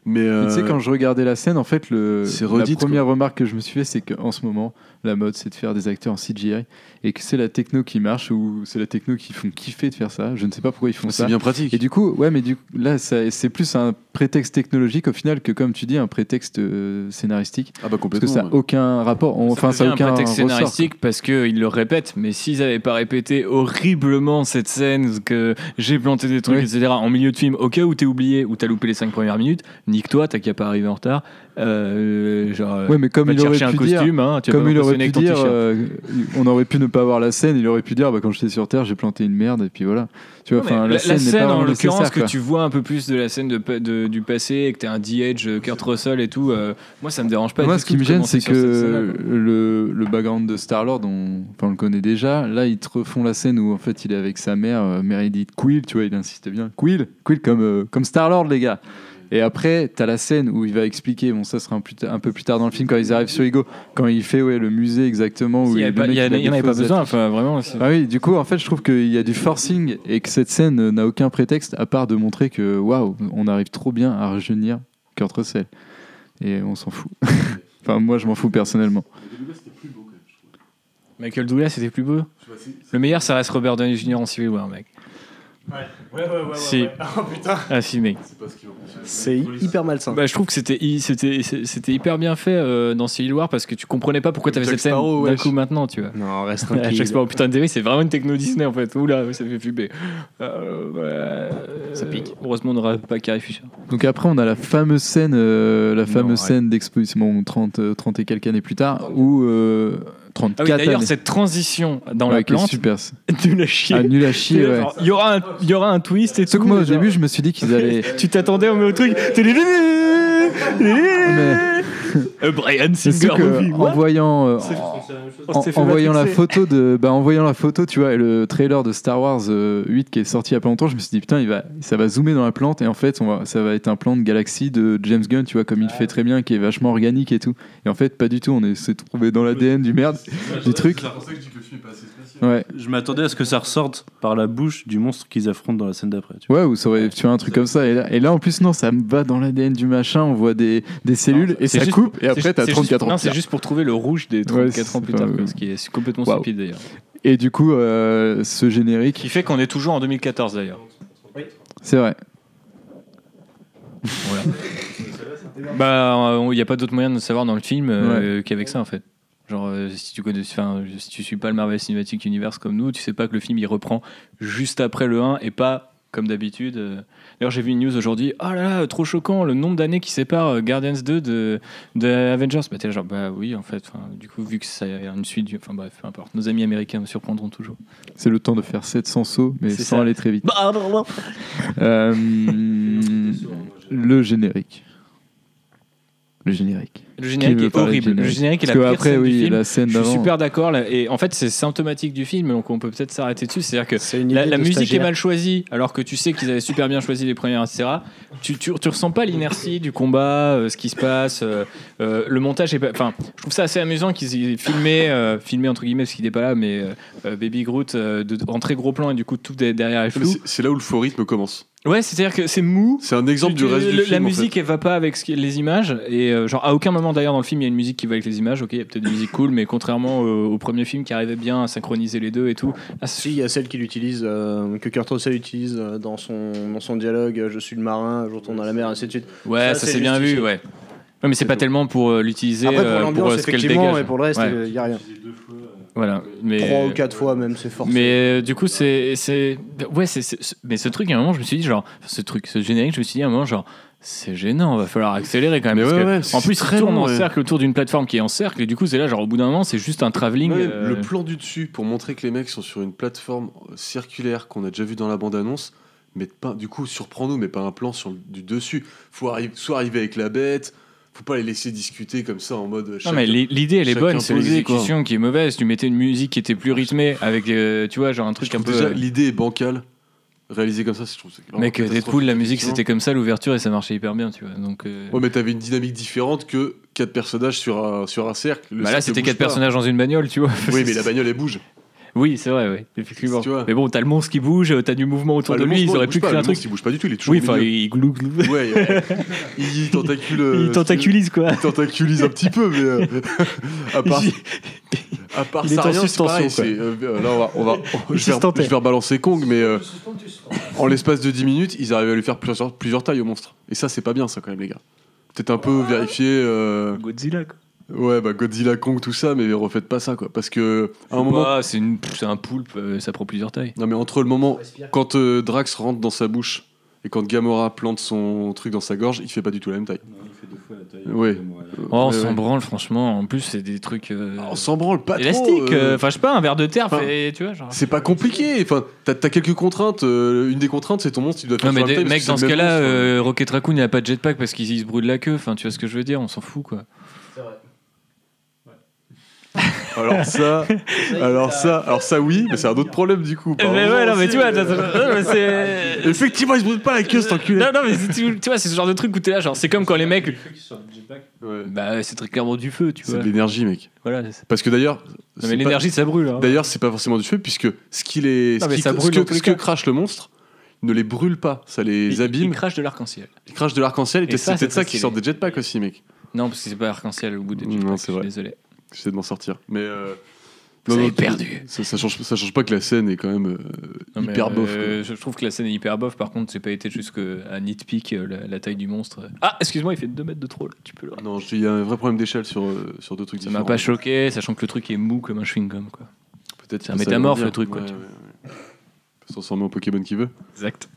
Mais, Mais Tu sais, euh, quand je regardais la scène, en fait, le, la première remarque que je me suis fait, c'est qu'en ce moment, la mode, c'est de faire des acteurs en CGI et que c'est la techno qui marche ou c'est la techno qui font kiffer de faire ça. Je ne sais pas pourquoi ils font ça. c'est bien pratique. Et du coup, ouais, mais du coup, là, c'est plus un prétexte technologique au final que, comme tu dis, un prétexte euh, scénaristique. Ah bah Parce complètement. que ça n'a ouais. aucun rapport. Enfin, ça n'a aucun un prétexte ressort, scénaristique parce qu'ils le répètent, mais s'ils n'avaient pas répété horriblement cette scène, que j'ai planté des trucs, Oui. etc., en milieu de film, au cas où t'es oublié, ou t'as loupé les 5 premières minutes, nique-toi, t'as qu'à pas arriver en retard. Euh, genre, Ouais, mais comme il aurait pu dire- costume, hein, Comme il aurait pu dire, euh, on aurait pu ne pas voir la scène, il aurait pu dire, bah, quand j'étais sur Terre, j'ai planté une merde, et puis voilà. Tu vois, Non, enfin, mais la, la, scène, en l'occurrence que tu vois un peu plus de la scène de, de- du passé et que t'es un D-Edge, euh, Kurt Russell et tout, euh, moi ça me dérange pas. Moi, ce qui me gêne, c'est que le, le background de Star-Lord, on, enfin, on le connaît déjà. Là, ils te refont la scène où en fait il est avec sa mère, euh, Meredith Quill, tu vois, il insiste bien. Quill, Quill comme, comme Star-Lord, les gars. Et après, t'as la scène où il va expliquer, bon, ça sera un, plus ta- un peu plus tard dans le film, quand ils arrivent sur Ego, quand il fait ouais, le musée exactement. Où Il y le avait pas- mec, il y a- a il y en avait pas besoin, enfin vraiment. Ah oui, du coup, en fait, je trouve qu'il y a du forcing et que cette scène n'a aucun prétexte à part de montrer que waouh, on arrive trop bien à rajeunir Kurt Russell. Et on s'en fout. enfin, moi, je m'en fous personnellement. Michael Douglas c'était plus beau. Le meilleur ça reste Robert Downey Jr. en Civil War, mec. Ouais, ouais, ouais. Si. Oh putain. Ah si mec. C'est hyper malsain. Bah, je trouve que c'était hy- c'était c'était hyper bien fait euh, dans Civil War parce que tu comprenais pas pourquoi t'avais Jack cette scène Sparrow, d'un coup maintenant, tu vois. Non, reste À tranquille. chaque fois, oh, putain, Derry, c'est vraiment une techno Disney en fait. Oula, ça fait fumer. Euh, ouais, Ça pique. Heureusement, on n'aura pas Carrie Fisher. Donc après, on a la fameuse scène, euh, la fameuse ouais. scène d'exposition, bon, 30, euh, 30 et quelques années plus tard, où euh, 34 Ah oui, d'ailleurs, cette transition dans Ouais, la qui est plante, super. nul à chier. Ah, nul à chier, ouais. Genre, Il y aura un, il y aura un twist et tout. que moi, au genre- début, je me suis dit qu'ils allaient. tu t'attendais au truc. Euh, Brian Singer que, en voyant, euh, On en, fait en voyant la photo de, bah, en voyant la photo, tu vois, et le trailer de Star Wars euh, 8 qui est sorti il y a pas longtemps, je me suis dit putain, il va, ça va zoomer dans la plante et en fait, on va, ça va être un plan de galaxie de James Gunn, tu vois, comme il fait très bien, qui est vachement organique et tout. Et en fait, pas du tout. On est- s'est trouvé dans l'ADN du merde, du truc. Ouais. Je m'attendais à ce que ça ressorte par la bouche du monstre qu'ils affrontent dans la scène d'après. tu vois. Ouais, ou ça aurait, tu vois, un truc comme ça. Et là, et là, en plus, non, ça me va dans l'ADN du machin. On voit des, des cellules et ça juste coupe. pour- Et après, t'as c'est 34 juste- ans. Non, c'est juste pour trouver le rouge des Ouais, 34 ans plus tard, ce qui est complètement stupide d'ailleurs. Et du coup, euh, ce générique, Qui fait qu'on est toujours en 2014 d'ailleurs. c'est vrai. Bah, il n'y a pas d'autre moyen de savoir dans le film euh, qu'avec ça en fait. Genre, euh, si tu connais, enfin, si tu suis pas le Marvel Cinematic Universe comme nous, tu sais pas que le film il reprend juste après le 1 et pas comme d'habitude. euh. D'ailleurs, j'ai vu une news aujourd'hui. Oh là là, trop choquant, le nombre d'années qui sépare euh, Guardians 2 de, de Avengers. Bah, t'es là, genre, bah oui, en fait. Du coup, vu que a une suite, du- enfin bref, peu importe. Nos amis américains me surprendront toujours. C'est le temps de faire 700 sauts, mais C'est sans ça. aller très vite. Euh, le générique. Le générique. Le générique est horrible. Le générique est la Parce que pire après, scène oui, du film. la scène Je suis super d'accord. là. Et en fait, c'est symptomatique du film, donc on peut peut-être s'arrêter dessus. C'est-à-dire que la, la musique est mal choisie, alors que tu sais qu'ils avaient super bien choisi les premières, etc. Tu, tu, tu ressens pas l'inertie du combat, euh, ce qui se passe. euh, euh, le montage est pas. Enfin, je trouve ça assez amusant qu'ils aient filmé, euh, filmé entre guillemets, parce qu'il n'est pas là, mais Baby Groot euh, de- en très gros plan et du coup tout derrière est flou. c'est- là où le faux rythme commence. Ouais, c'est-à-dire que c'est mou. C'est un exemple Tu- du reste le- du film. La en fait. musique, elle va pas avec ce qui- les images. Et euh, genre, à aucun moment d'ailleurs dans le film, il y a une musique qui va avec les images. Ok, il y a peut-être des musiques cool, mais contrairement au, au premier film qui arrivait bien à synchroniser les deux et tout. Ah, Si, il y a celle qu'il utilise, euh, que Kurt Russell utilise euh, dans son, dans son dialogue euh, Je suis le marin, je retourne à la mer, ainsi de suite. ouais, Ça, ça, c'est c'est bien vu, ouais. Ouais, mais c'est pas tellement pour euh, l'utiliser Après, pour euh, l'ambiance, euh, ce qu'elle effectivement, dégage. et pour le reste, Ouais. il n'y a rien. Voilà. Mais, Trois ou quatre fois, même, c'est fort. Mais euh, du coup, c'est. c'est- Ouais, c'est. c'est- Mais ce truc, à un moment, je me suis dit, genre. Ce truc, ce générique, je me suis dit, à un moment, genre. C'est gênant, va falloir accélérer quand même. Mais parce ouais, que, ouais, en plus, très il tourne long, en ouais. cercle autour d'une plateforme qui est en cercle, et du coup, c'est là, genre, au bout d'un moment, c'est juste un travelling. Ouais, euh, Le plan du dessus pour montrer que les mecs sont sur une plateforme euh, circulaire qu'on a déjà vu dans la bande-annonce, mais pas, du coup, surprend-nous, mais pas un plan sur le- du dessus. Faut arri- soit arriver avec la bête, faut pas les laisser discuter comme ça en mode. Non, chacun- mais l'i- l'idée, elle est bonne, c'est l'exécution qui est mauvaise. Tu mettais une musique qui était plus rythmée, avec, euh, tu vois, genre un Je truc un peu. déjà euh, l'idée est bancale. Réalisé comme ça, je trouve que Mec, catastrophique, Deadpool, la musique, c'était comme ça, l'ouverture, et ça marchait hyper bien, tu vois. Donc, euh, Ouais, mais t'avais une dynamique différente que quatre personnages sur un, sur un cercle. Le bah là, c'était quatre pas. personnages dans une bagnole, tu vois. Oui, mais la bagnole, elle bouge. Oui, c'est vrai, oui, effectivement. Tu vois. Mais bon, t'as le monstre qui bouge, t'as du mouvement autour Ah, de le lui, monstre, ils auraient il pu bouge pas, créer un le truc. monstre, il bouge pas du tout, il est toujours Oui, au enfin, milieu. il glou glou. Ouais, ouais. il tentacule. euh, Il tentacule, quoi. Il tentaculise un petit peu, mais euh, à part, à part Il est ça, en rien, c'est suspension, pareil. quoi. c'est, euh, là, on va, on va, Il je, vais, sustentait. je vais rebalancer Kong, mais euh, en l'espace de 10 minutes, ils arrivent à lui faire plusieurs, plusieurs tailles au monstre. Et ça, c'est pas bien, ça, quand même, les gars. Peut-être un peu vérifier. euh, Godzilla, quoi. Ouais, bah Godzilla, Kong, tout ça, mais refaites pas ça, quoi. Parce que, à un moment. Bah, c'est une- c'est un poulpe, euh, ça prend plusieurs tailles. Non, mais entre le moment quand euh, Drax rentre dans sa bouche et quand Gamora plante son truc dans sa gorge, il fait pas du tout la même taille. Ouais. Oh, on s'en ouais. branle, franchement. En plus, c'est des trucs. euh, On s'en branle pas élastiques. trop. euh, Enfin, je sais pas, un verre de terre, enfin, fait, tu vois, genre. C'est pas compliqué. Enfin, t'as as quelques contraintes. euh, une des contraintes, c'est ton monstre, il doit faire Non, mais sur la des- taille, parce mec, que dans c'est ce même cas-là, monstre. euh, Rocket Raccoon, il a pas de jetpack parce qu'il il se brûle la queue. Enfin, tu vois ce que je veux dire On s'en fout, quoi. Alors ça, alors ça, alors ça, oui, mais c'est un autre problème du coup. Mais ouais, non, mais tu vois, euh, non, c'est. Effectivement, il se brûle pas la queue, cet enculé. Non, non, mais c'est- tu, tu vois, c'est ce genre de truc où t'es là, genre, c'est comme quand les mecs. Ouais. Bah, c'est très clairement du feu, tu C'est vois. de l'énergie, mec. Voilà. c'est- Parce que d'ailleurs, Non, c'est mais pas- l'énergie, ça brûle. hein. D'ailleurs, c'est pas forcément du feu, puisque ce qu'il est, Non, ce, que, tous les ce que cas. crache le monstre ne les brûle pas, ça les abîme. Il crache de l'arc-en-ciel. Il crache de l'arc-en-ciel, et, c'est peut-être c'est ça qui sort des jetpacks aussi, mec. Non, parce que c'est pas arc-en-ciel au bout des Non, jetpacks, c'est je suis vrai. désolé. J'essaie de m'en sortir. Mais euh, Vous Non, avez non, perdu. Ça, ça change, ça change pas que la scène est quand même euh, Non, hyper bof. euh, je trouve que la scène est hyper bof. Par contre, c'est pas été jusqu'à nitpick euh, la, la taille du monstre. Ah, excuse-moi, il fait 2 mètres de trop. là. Tu peux le. Non, il y a un vrai problème d'échelle sur, euh, sur deux trucs Ça différents. m'a pas choqué, sachant que le truc est mou comme un chewing-gum. Quoi. Peut-être C'est un métamorphe, le truc, quoi, Ouais, ouais, ouais. Il peut se transformer en Pokémon qui veut. Exact.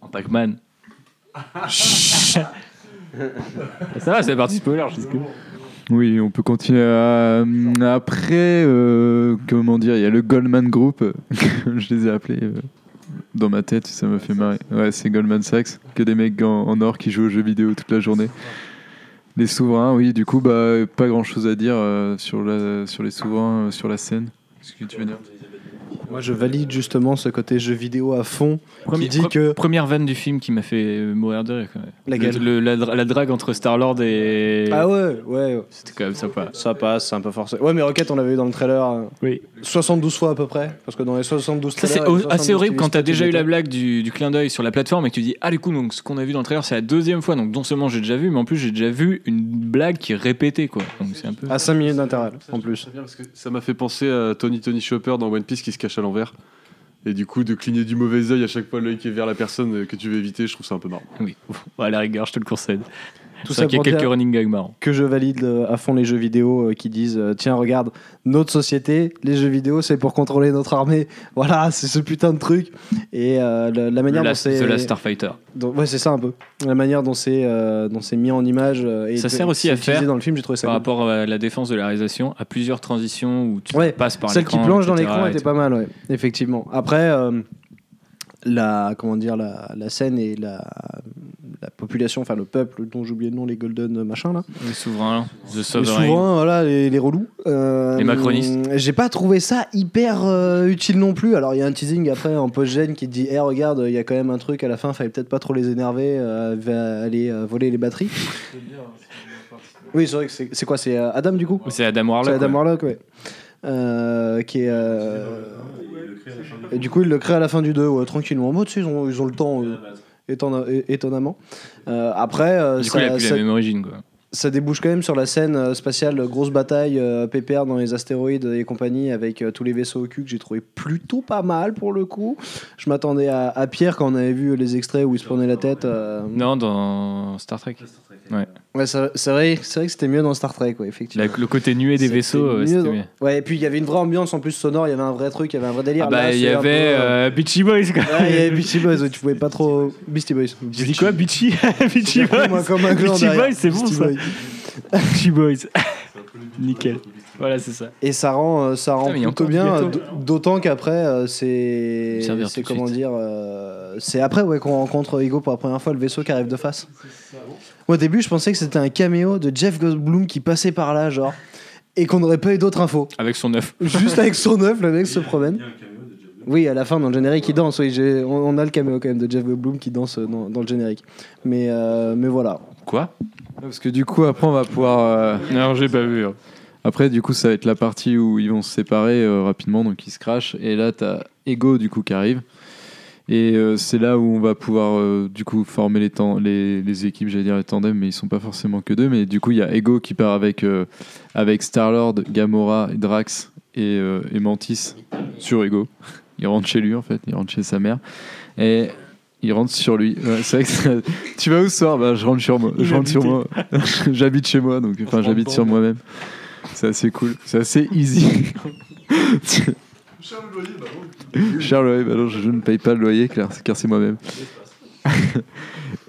En Pac-Man. ça va, c'est la partie spoiler. jusque Oui, on peut continuer. à- Après, euh, comment dire, il y a le Goldman Group, euh, je les ai appelés euh, dans ma tête, ça me fait marrer. Ouais, c'est Goldman Sachs, que des mecs en, or qui jouent aux jeux vidéo toute la journée. Les souverains, oui, du coup, bah, pas grand chose à dire euh, sur, les souverains, euh, sur la scène. Qu'est-ce que tu veux dire? Moi, je valide justement ce côté jeu vidéo à fond Premier- qui dit pre- que Première vanne du film qui m'a fait euh, mourir de rire. Quand même. Laquelle Le- le- la, dra- la drague entre Star-Lord et. ah ouais, ouais, ouais. C'était quand même sympa. ça passe, c'est un peu forcé. Ouais, mais Rocket, on l'avait eu dans le trailer Oui. 72 fois à peu près, parce que dans les 72 Ça, trailers, c'est assez 72 horrible quand t'as déjà eu la blague du, du clin d'œil sur la plateforme et que tu dis Ah, du coup, donc, ce qu'on a vu dans le trailer, c'est la deuxième fois. Donc, non seulement j'ai déjà vu, mais en plus, j'ai déjà vu une blague qui est répétée. Quoi. Donc, c'est un peu. À 5 minutes d'intervalle, en plus. Ça m'a fait penser à Tony Tony Chopper dans One Piece qui se cache à l'envers. Et du coup, de cligner du mauvais œil à chaque fois l'œil qui est vers la personne que tu veux éviter, je trouve ça un peu marrant. Oui, à la rigueur, je te le concède. Tout ça ça qu'il y a pour quelques running gags marrants. Que je valide euh, à fond les jeux vidéo euh, qui disent euh, Tiens, regarde, notre société, les jeux vidéo, c'est pour contrôler notre armée. Voilà, c'est ce putain de truc. Et euh, la, la manière dont c'est. The Last Starfighter. dont- ouais, c'est ça un peu. La manière dont c'est euh, dont c'est mis en image. et Ça sert aussi à faire dans le film, j'ai trouvé ça Par cool. rapport à la défense de la réalisation, à plusieurs transitions où tu Ouais, passes par Celle qui l'écran, plonge dans l'écran était pas mal, ouais, effectivement. Après, euh, la, comment dire, la, la scène et la, la population, enfin le peuple dont j'ai oublié le nom, les Golden machin là. Les souverains, The Les souverains, voilà, les, les relous. Euh, Les macronistes. J'ai pas trouvé ça hyper euh, utile non plus. Alors il y a un teasing après en post-gène qui te dit Eh regarde, il y a quand même un truc à la fin, fallait peut-être pas trop les énerver, euh, va aller euh, voler les batteries. Oui, c'est vrai que c'est quoi C'est euh, Adam du coup? C'est Adam Warlock. C'est Adam ouais. Warlock, ouais. Euh, qui est. euh, Et du coup, il le crée à la fin du 2, ouais, tranquillement. Moi, tu sais, ils ont, ils ont le temps, euh, étonna- é- étonnamment. Euh, après, Du coup, il a ça, plus ça- la même origine. Quoi. ça débouche quand même sur la scène euh, spatiale, euh, grosse bataille, euh, pépère dans les astéroïdes et compagnie, avec euh, tous les vaisseaux au cul que j'ai trouvé plutôt pas mal pour le coup. Je m'attendais à, à pire quand on avait vu les extraits où il se prenait la tête. euh, Non, dans Star Trek. Ouais. Ouais, c'est vrai, c'est vrai que c'était mieux dans Star Trek, ouais, effectivement. La- le côté nué des vaisseaux, ouais, mieux c'était dans- mieux. Ouais, et puis il y avait une vraie ambiance en plus sonore, il y avait un vrai truc, il y avait un vrai délire. Ah bah, il y un peu, avait euh, euh, Beachy Boys. Quoi. Ouais, il y avait Beastie Boys, ouais, tu pouvais pas trop. Beastie Boys. J'ai dit quoi Beachy? Beachy moi, Boys comme un Beachy. Boys, c'est bon ça. Boys. Beachy Boys. Nickel. Voilà, c'est ça. Et ça rend, euh, ça rend Putain, plutôt bien, d'autant qu'après, euh, c'est. Comment dire. euh, c'est après ouais, qu'on rencontre Ego pour la première fois, le vaisseau qui arrive de face. Moi, au début, je pensais que c'était un caméo de Jeff Goldblum qui passait par là, genre. Et qu'on n'aurait pas eu d'autres infos. Avec son œuf. Juste avec son œuf, le mec se promène. Oui, à la fin, dans le générique, il danse. Oui, on, on a le caméo quand même de Jeff Goldblum qui danse euh, dans, dans le générique. Mais, euh, mais voilà. Quoi? Parce que du coup, après, on va pouvoir. euh, Non, j'ai pas vu. hein. Après, du coup, ça va être la partie où ils vont se séparer euh, rapidement, donc ils se crachent. Et là, t'as Ego, du coup, qui arrive. Et euh, c'est là où on va pouvoir, euh, du coup, former les, temps- les, les équipes, j'allais dire les tandems, mais ils sont pas forcément que deux. Mais du coup, il y a Ego qui part avec, euh, avec Star-Lord, Gamora, Drax et, euh, et Mantis sur Ego. Il rentre chez lui, en fait. Il rentre chez sa mère. Et il rentre sur lui. Ouais, c'est vrai que ça- tu vas où ce soir? Bah, Je rentre sur moi. Je rentre sur moi. j'habite chez moi, donc enfin j'habite sur moi-même. C'est assez cool. C'est assez easy. Cher le loyer, bah non, je, je ne paye pas le loyer car, car c'est moi-même.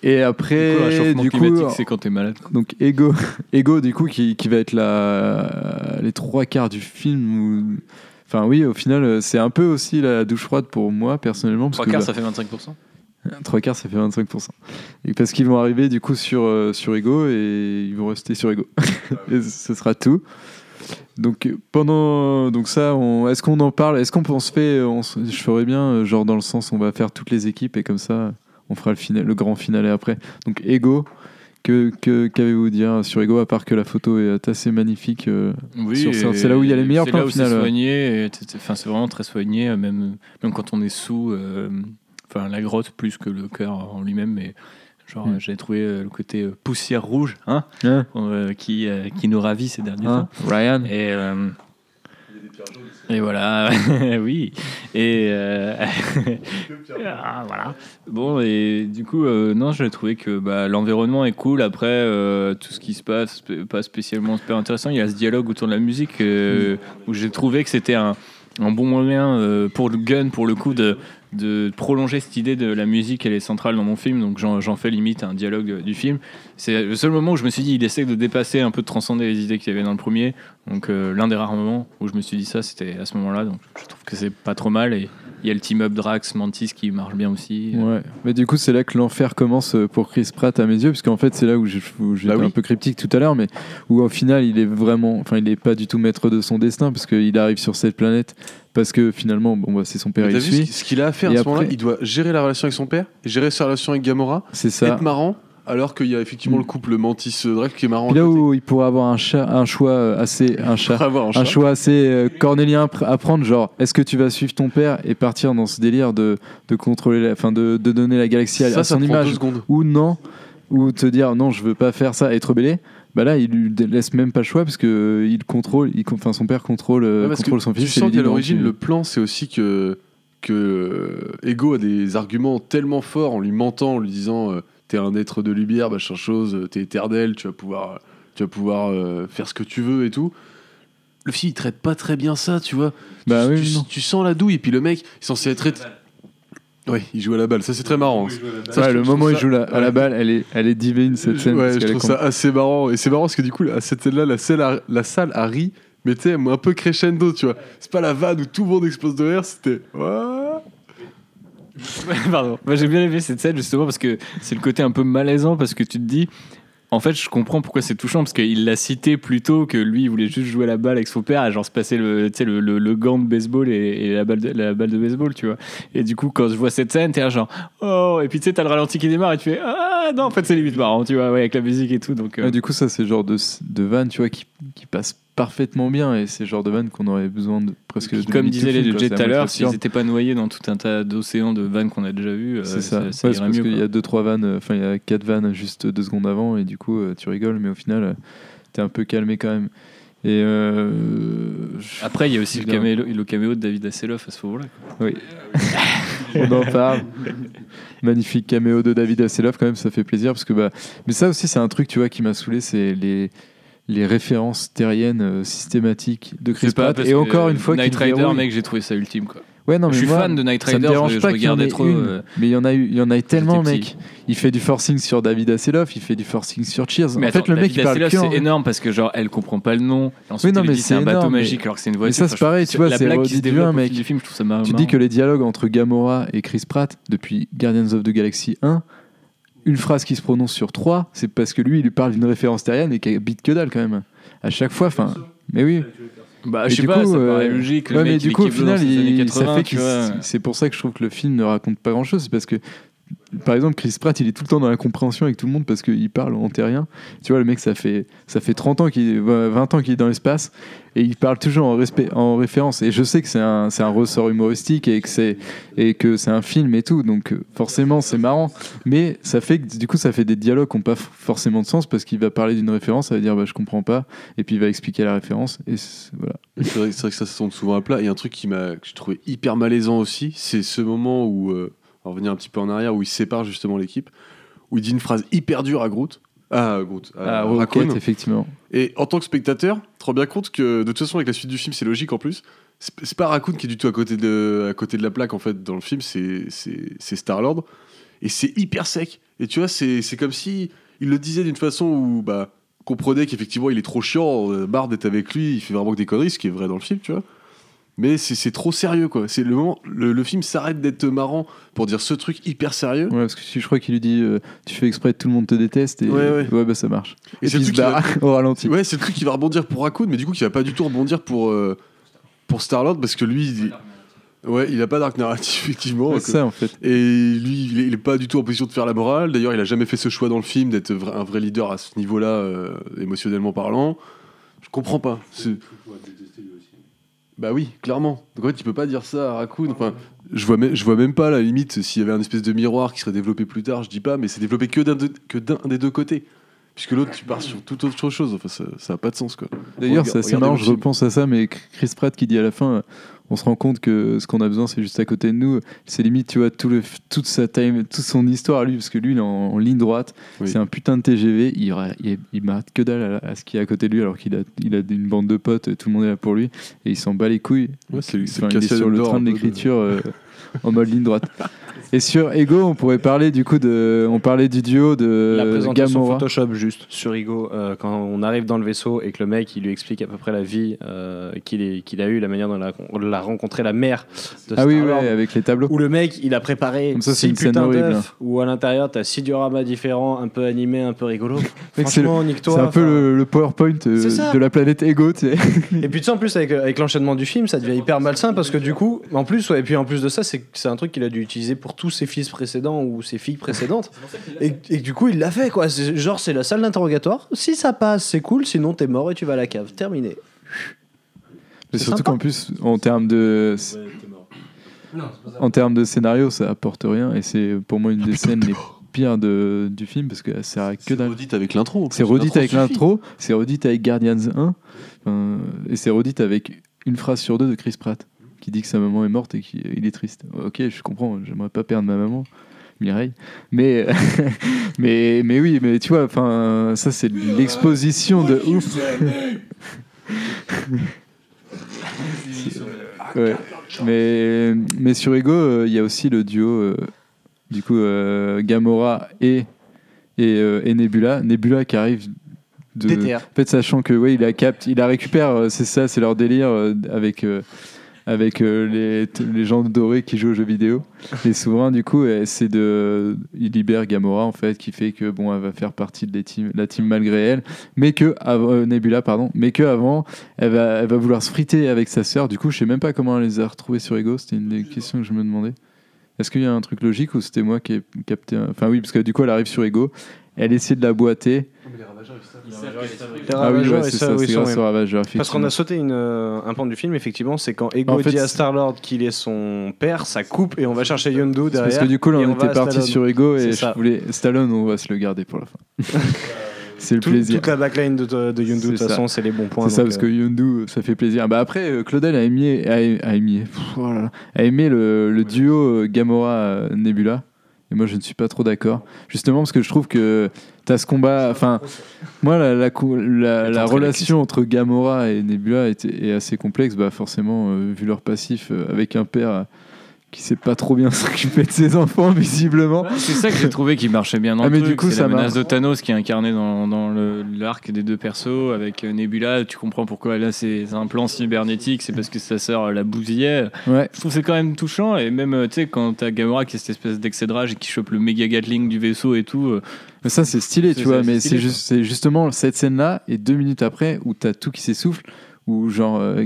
Et après, du coup, c'est quand t'es malade. donc Ego, Ego du coup qui, qui va être la, les trois quarts du film. Où... Enfin oui, au final, c'est un peu aussi la douche froide pour moi personnellement. parce Trois quarts, bah, ça fait 25%. Trois quarts, ça fait 25%. Et parce qu'ils vont arriver du coup sur, euh, sur Ego et ils vont rester sur Ego. et ce sera tout. Donc euh, pendant donc ça, on- est-ce qu'on en parle? Est-ce qu'on on se fait on se- Je ferais bien euh, genre dans le sens on va faire toutes les équipes et comme ça on fera le, final, le grand finale après. Donc Ego, que que- qu'avez-vous dire sur Ego à part que la photo est assez magnifique euh, Oui, sur ça? Et C'est là où il y a les meilleurs plans c'est soigné. Enfin, c'est vraiment très soigné, euh, même même quand on est sous. euh, Enfin, la grotte plus que le cœur en lui-même, mais genre Mm. euh, j'avais trouvé euh, le côté euh, poussière rouge, hein, euh, qui qui nous ravit ces derniers Hein, temps. Ryan. Et Et voilà, oui. Et euh, ah, voilà. Bon, et du coup, euh, non, j'ai trouvé que bah, l'environnement est cool. Après, euh, tout ce qui se passe, pas spécialement super intéressant. Il y a ce dialogue autour de la musique euh, où j'ai trouvé que c'était un, un bon moyen pour le gun, pour le coup, de, de prolonger cette idée de la musique. Elle est centrale dans mon film, donc j'en fais limite un dialogue euh, du film. C'est le seul moment où je me suis dit, il essaie de dépasser un peu, de transcender les idées qu'il y avait dans le premier. Donc euh, l'un des rares moments où je me suis dit ça, c'était à ce moment-là. Donc je trouve que c'est pas trop mal. Et il y a le team-up Drax, Mantis qui marche bien aussi. Ouais, mais du coup, c'est là que l'enfer commence euh, pour Chris Pratt à mes yeux, puisqu'en fait, c'est là où j'étais Bah oui. un peu cryptique tout à l'heure, mais où au final, il est vraiment, enfin, il est pas du tout maître de son destin, parce qu'il arrive sur cette planète, parce que finalement, bon, bah, c'est son père, T'as vu ce suit. ce qu'il a à faire Et à ce moment-là Il doit gérer la relation avec son père, gérer sa relation avec Gamora, C'est ça. être marrant, alors qu'il y a effectivement Mm. le couple Mantis-Drake qui est marrant. Puis là où il pourrait avoir un, chat, un choix euh, assez, un chat, Pour avoir un un chat. choix assez euh, cornélien à prendre, genre, est-ce que tu vas suivre ton père et partir dans ce délire de, de contrôler, la, enfin, de, de donner la galaxie à, Ça, à ça son image, ou non, ou te dire non, je veux pas faire ça, et te rebeller. Bah là, il lui laisse même pas le choix parce que euh, il contrôle, il, con- enfin son père contrôle, euh, Ouais, contrôle son tu fils. et sens qu'à l'origine, tu- le plan, c'est aussi que, que euh, Ego a des arguments tellement forts en lui mentant, en lui disant euh, T'es un être de lumière, machin chose, t'es éternel, tu vas pouvoir, tu vas pouvoir euh, faire ce que tu veux et tout. Le film, il traite pas très bien ça, tu vois. Bah tu, oui, tu- tu sens la douille, et puis le mec, il est censé être. Oui, il joue à la balle, ça c'est très marrant. Ça, Ouais, le moment où il joue la- à la balle, elle est, elle est divine cette scène. parce Ouais, je trouve ça assez marrant. Et c'est marrant parce que du coup, à cette scène-là, la salle a, la salle a ri, mais tu sais, un peu crescendo, tu vois. C'est pas la vanne où tout le monde explose de rire, c'était. Pardon. Moi, j'ai bien aimé cette scène justement parce que c'est le côté un peu malaisant parce que tu te dis. En fait, je comprends pourquoi c'est touchant parce qu'il l'a cité plus tôt que lui, il voulait juste jouer à la balle avec son père, et genre se passer le, le, le, le gant de baseball et, la, balle de, la balle de baseball, tu vois. Et du coup, quand je vois cette scène, t'es genre, oh, et puis tu sais, t'as le ralenti qui démarre et tu fais, ah non, en fait, c'est limite marrant, tu vois, ouais, avec la musique et tout. Donc, euh, du coup, ça, c'est genre de, de van, tu vois, qui, qui passe parfaitement bien et c'est le genre de van qu'on aurait besoin de presque. de comme disait les film, quoi. Jet C'est tout à l'heure, s'ils n'étaient pas noyés dans tout un tas d'océans de vannes qu'on a déjà vus, euh, C'est ça. ça, Ouais, ça c'est irait parce qu'il y a deux trois vannes, euh, enfin il y a quatre vannes juste deux secondes avant et du coup euh, tu rigoles, mais au final t'es un peu calmé quand même. Et euh, Après, il y a aussi le caméo, le caméo de David Hasselhoff à ce moment-là. Oui. On en parle. Magnifique caméo de David Hasselhoff quand même, ça fait plaisir parce que bah. Mais ça aussi c'est un truc tu vois qui m'a saoulé, c'est les les références terriennes euh, systématiques de Chris Pratt et encore une fois Knight qu'il Rider, mec, j'ai trouvé ça ultime quoi. Ouais, non, mais je suis moi, fan de Knight Ça me Rider, dérange je, pas je regardais trop. une, euh, mais il y en a eu, il y en a eu tellement, mec. Il fait du forcing sur David Hasselhoff, il fait du forcing sur Cheers. Mais en fait, le mec, il parle en- c'est énorme parce que genre elle comprend pas le nom. Ensuite, Oui, non, mais c'est un bateau mais- magique alors que c'est une Mais voiture. ça, Enfin, c'est pareil, tu vois, la c'est blague qui se développe un, mec. fil du film, je trouve ça marrant. Tu dis que les dialogues entre Gamora et Chris Pratt depuis Guardians of the Galaxy 1, une phrase qui se prononce sur 3, c'est parce que lui, il lui parle d'une référence terrienne et qui bite que dalle quand même. À chaque fois, enfin. Mais oui. Bah, je sais pas, coup, ça euh, paraît logique. Ouais, mais du coup, au final, les années il- 80, ça fait vois. c'est pour ça que je trouve que le film ne raconte pas grand chose. C'est parce que, par exemple, Chris Pratt, il est tout le temps dans la compréhension avec tout le monde parce qu'il parle en terrien. Tu vois, le mec, ça fait, ça fait 30 ans qu'il, 20 ans qu'il est dans l'espace et il parle toujours en, respect, en référence. Et je sais que c'est un, un ressort humoristique et que c'est, et que c'est un film et tout. Donc, euh, forcément, c'est marrant. Mais ça fait du coup, ça fait des dialogues qui n'ont pas forcément de sens parce qu'il va parler d'une référence, ça va dire, bah, je comprends pas. Et puis, il va expliquer la référence. Et voilà. C'est vrai, que ça se tombe souvent à plat. Et un truc qui m'a, que j'ai trouvé hyper malaisant aussi, c'est ce moment où, euh, revenir un petit peu en arrière, où il sépare justement l'équipe, où il dit une phrase hyper dure à Groot. Ah, Groot. à Ah, Raccoon. Effectivement. Et en tant que spectateur, tu te rends bien compte que de toute façon, avec la suite du film, c'est logique en plus. C'est pas Raccoon qui est du tout à côté de, à côté de la plaque en fait dans le film, c'est Star-Lord. Et c'est hyper sec. Et tu vois, c'est c'est comme si il le disait d'une façon où, bah, comprenait qu'effectivement il est trop chiant, euh, marre d'être avec lui, il fait vraiment que des conneries, ce qui est vrai dans le film, tu vois. Mais c'est trop sérieux quoi. C'est le moment, le, le film s'arrête d'être marrant pour dire ce truc hyper sérieux. Ouais, parce que si je crois qu'il lui dit euh, tu fais exprès tout le monde te déteste et Ouais, ouais. bah ça marche. Et Et, c'est puis le il se truc barre au ralenti. Ouais, c'est le truc qui va rebondir pour Raccoon, mais du coup qui va pas du tout rebondir pour, euh, pour Star-Lord parce que lui, il, ouais, il a pas d'arc narratif effectivement. C'est ça en fait. Et lui, il est, il est pas du tout en position de faire la morale. D'ailleurs, il a jamais fait ce choix dans le film d'être un vrai leader à ce niveau-là, euh, émotionnellement parlant. Je comprends pas. C'est- Bah oui, clairement. Donc en fait, tu peux pas dire ça à Raccoon. Enfin, je vois, même, je vois même pas la limite s'il y avait un espèce de miroir qui serait développé plus tard. Je dis pas, mais c'est développé que d'un de- que d'un des deux côtés. puisque l'autre, tu pars sur toute autre chose. Enfin, ça, ça a pas de sens, quoi. D'ailleurs, c'est assez marrant, je repense à ça, mais Chris Pratt qui dit à la fin, euh, on se rend compte que ce qu'on a besoin, c'est juste à côté de nous. C'est limite, tu vois, tout le, toute sa time, toute son histoire lui, parce que lui, il est en, en ligne droite. Oui. C'est un putain de TGV. Il, il, il que dalle à, à ce qui est à côté de lui, alors qu'il a, il a une bande de potes, tout le monde est là pour lui, et il s'en bat les couilles. Ouais, c'est c'est Enfin, il est sur le train de l'écriture euh, en mode ligne droite. Et sur Ego, on pourrait parler du coup de, on parlait du duo de La présentation Gamora. Photoshop juste sur Igo euh, quand on arrive dans le vaisseau et que le mec il lui explique à peu près la vie euh, qu'il est- qu'il a eu, la manière dont il a, on l'a rencontré la mère de Ah oui, ouais, avec les tableaux. Où le mec il a préparé Comme ça, c'est une scène horrible, d'œufs, où à l'intérieur t'as six dioramas différents, un peu animés, un peu rigolo. Mec, c'est Franchement, nique-toi. C'est un peu le, le PowerPoint euh, de la planète Ego, tu sais. Et puis tu sais, en plus avec, avec l'enchaînement du film, ça devient hyper malsain parce que du coup, en plus, ouais, et puis en plus de ça, c'est c'est un truc qu'il a dû utiliser pour tous ses fils précédents ou ses filles précédentes. Et, et du coup, il l'a fait quoi. C'est- Genre, c'est la salle d'interrogatoire. Si ça passe, c'est cool. Sinon, t'es mort et tu vas à la cave. Terminé. Mais C'est surtout qu'en plus, en termes de, en termes de scénario, ça apporte rien. Et c'est pour moi une des scènes les pires de, du film parce que ça sert à que C'est dalle. redite avec l'intro. C'est redite avec l'intro, c'est redite avec Guardians 1, enfin, et c'est redite avec une phrase sur deux de Chris Pratt qui dit que sa maman est morte et qu'il est triste. Ok, je comprends, j'aimerais pas perdre ma maman. Mireille. Mais, mais, mais oui, mais tu vois, enfin, ça c'est l'exposition de ouf. Ouais. Mais, mais sur Ego, euh, il y a aussi le duo, euh, du coup, euh, Gamora et, et, euh, et Nebula. Nebula qui arrive de. DTR. En fait, sachant que ouais, il la capte, il la récupère, c'est ça, c'est leur délire euh, avec. Avec euh, les, les gens dorés qui jouent aux jeux vidéo. Les souverains, du coup, euh, c'est de. Il libère Gamora, en fait, qui fait que, bon, elle va faire partie de la team, malgré elle. Mais que. av- euh, Nebula, pardon. Mais que avant, elle va, elle va vouloir se friter avec sa sœur. Du coup, je sais même pas comment elle les a retrouvés sur Ego. C'était une des questions que je me demandais. Est-ce qu'il y a un truc logique ou c'était moi qui ai capté Enfin, oui, parce que du coup, elle arrive sur Ego. Elle essaie de la boiter. Les Ah oui, Ravageurs, ouais, c'est ça, ça, oui, c'est grâce au Ravageur, Parce qu'on a sauté une, euh, un pan du film, effectivement, c'est quand Ego En fait, dit à Star-Lord qu'il est son père, ça coupe et on va chercher Yondu C'est derrière. Parce que du coup, là, on était parti Stallone. sur Ego et je voulais. Stallone, on va se le garder pour la fin. c'est le Tout- plaisir. Toute la backline de, de Yondu, de C'est toute ça. façon, c'est les bons points. C'est ça, parce euh, que Yondu, ça fait plaisir. Bah après, euh, Claudel a aimé, a, a aimé, a aimé le, le duo euh, Gamora-Nebula. Et moi, je ne suis pas trop d'accord. Justement, parce que je trouve que tu as ce combat. Enfin, moi, la, la, cou- la- la relation entre Gamora et Nebula est, est assez complexe. Bah, forcément, euh, vu leur passif, euh, avec un père qui sait pas trop bien s'occuper de ses enfants, visiblement. C'est ça que j'ai trouvé qui marchait bien dans Ah, le mais truc. du coup, c'est ça la menace marche. de Thanos qui est incarnée dans, dans le- l'arc des deux persos avec euh, Nebula. Tu comprends pourquoi elle a ses implants cybernétiques. C'est parce que sa sœur la bousillait. Ouais. Je trouve que c'est quand même touchant. Et même, euh, tu sais, quand t'as Gamora qui est cette espèce d'excès de rage et qui chope le méga Gatling du vaisseau et tout. euh, Mais ça, c'est stylé, C'est- tu vois. c'est Mais stylé, c'est juste, c'est justement cette scène-là, et deux minutes après, où t'as tout qui s'essouffle, où genre euh,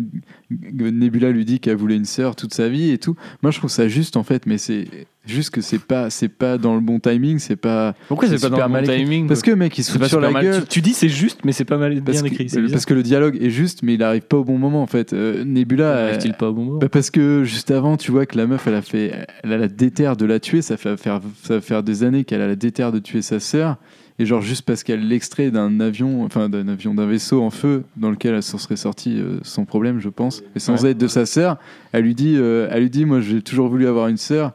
Nebula lui dit qu'elle voulait une sœur toute sa vie et tout. Moi, je trouve ça juste en fait, mais c'est juste que c'est pas, c'est pas dans le bon timing, c'est pas. Pourquoi c'est pas dans le bon timing Parce que mec, il se fout pas sur la mal. gueule. Tu, tu dis c'est juste, mais c'est pas mal Parce bien que, écrit. c'est bizarre. parce que le dialogue est juste, mais il arrive pas au bon moment en fait. Euh, Nebula. Arrive-t-il pas au bon moment bah parce que juste avant, tu vois que la meuf, elle a fait, elle a la déterre de la tuer. Ça fait faire, ça va faire des années qu'elle a la déterre de tuer sa sœur. Et genre juste parce qu'elle l'extrait d'un avion, enfin d'un avion, d'un vaisseau en feu dans lequel elle s'en serait sortie euh, sans problème, je pense, et sans Ouais. aide de sa sœur, elle lui dit, euh, elle lui dit, moi j'ai toujours voulu avoir une sœur.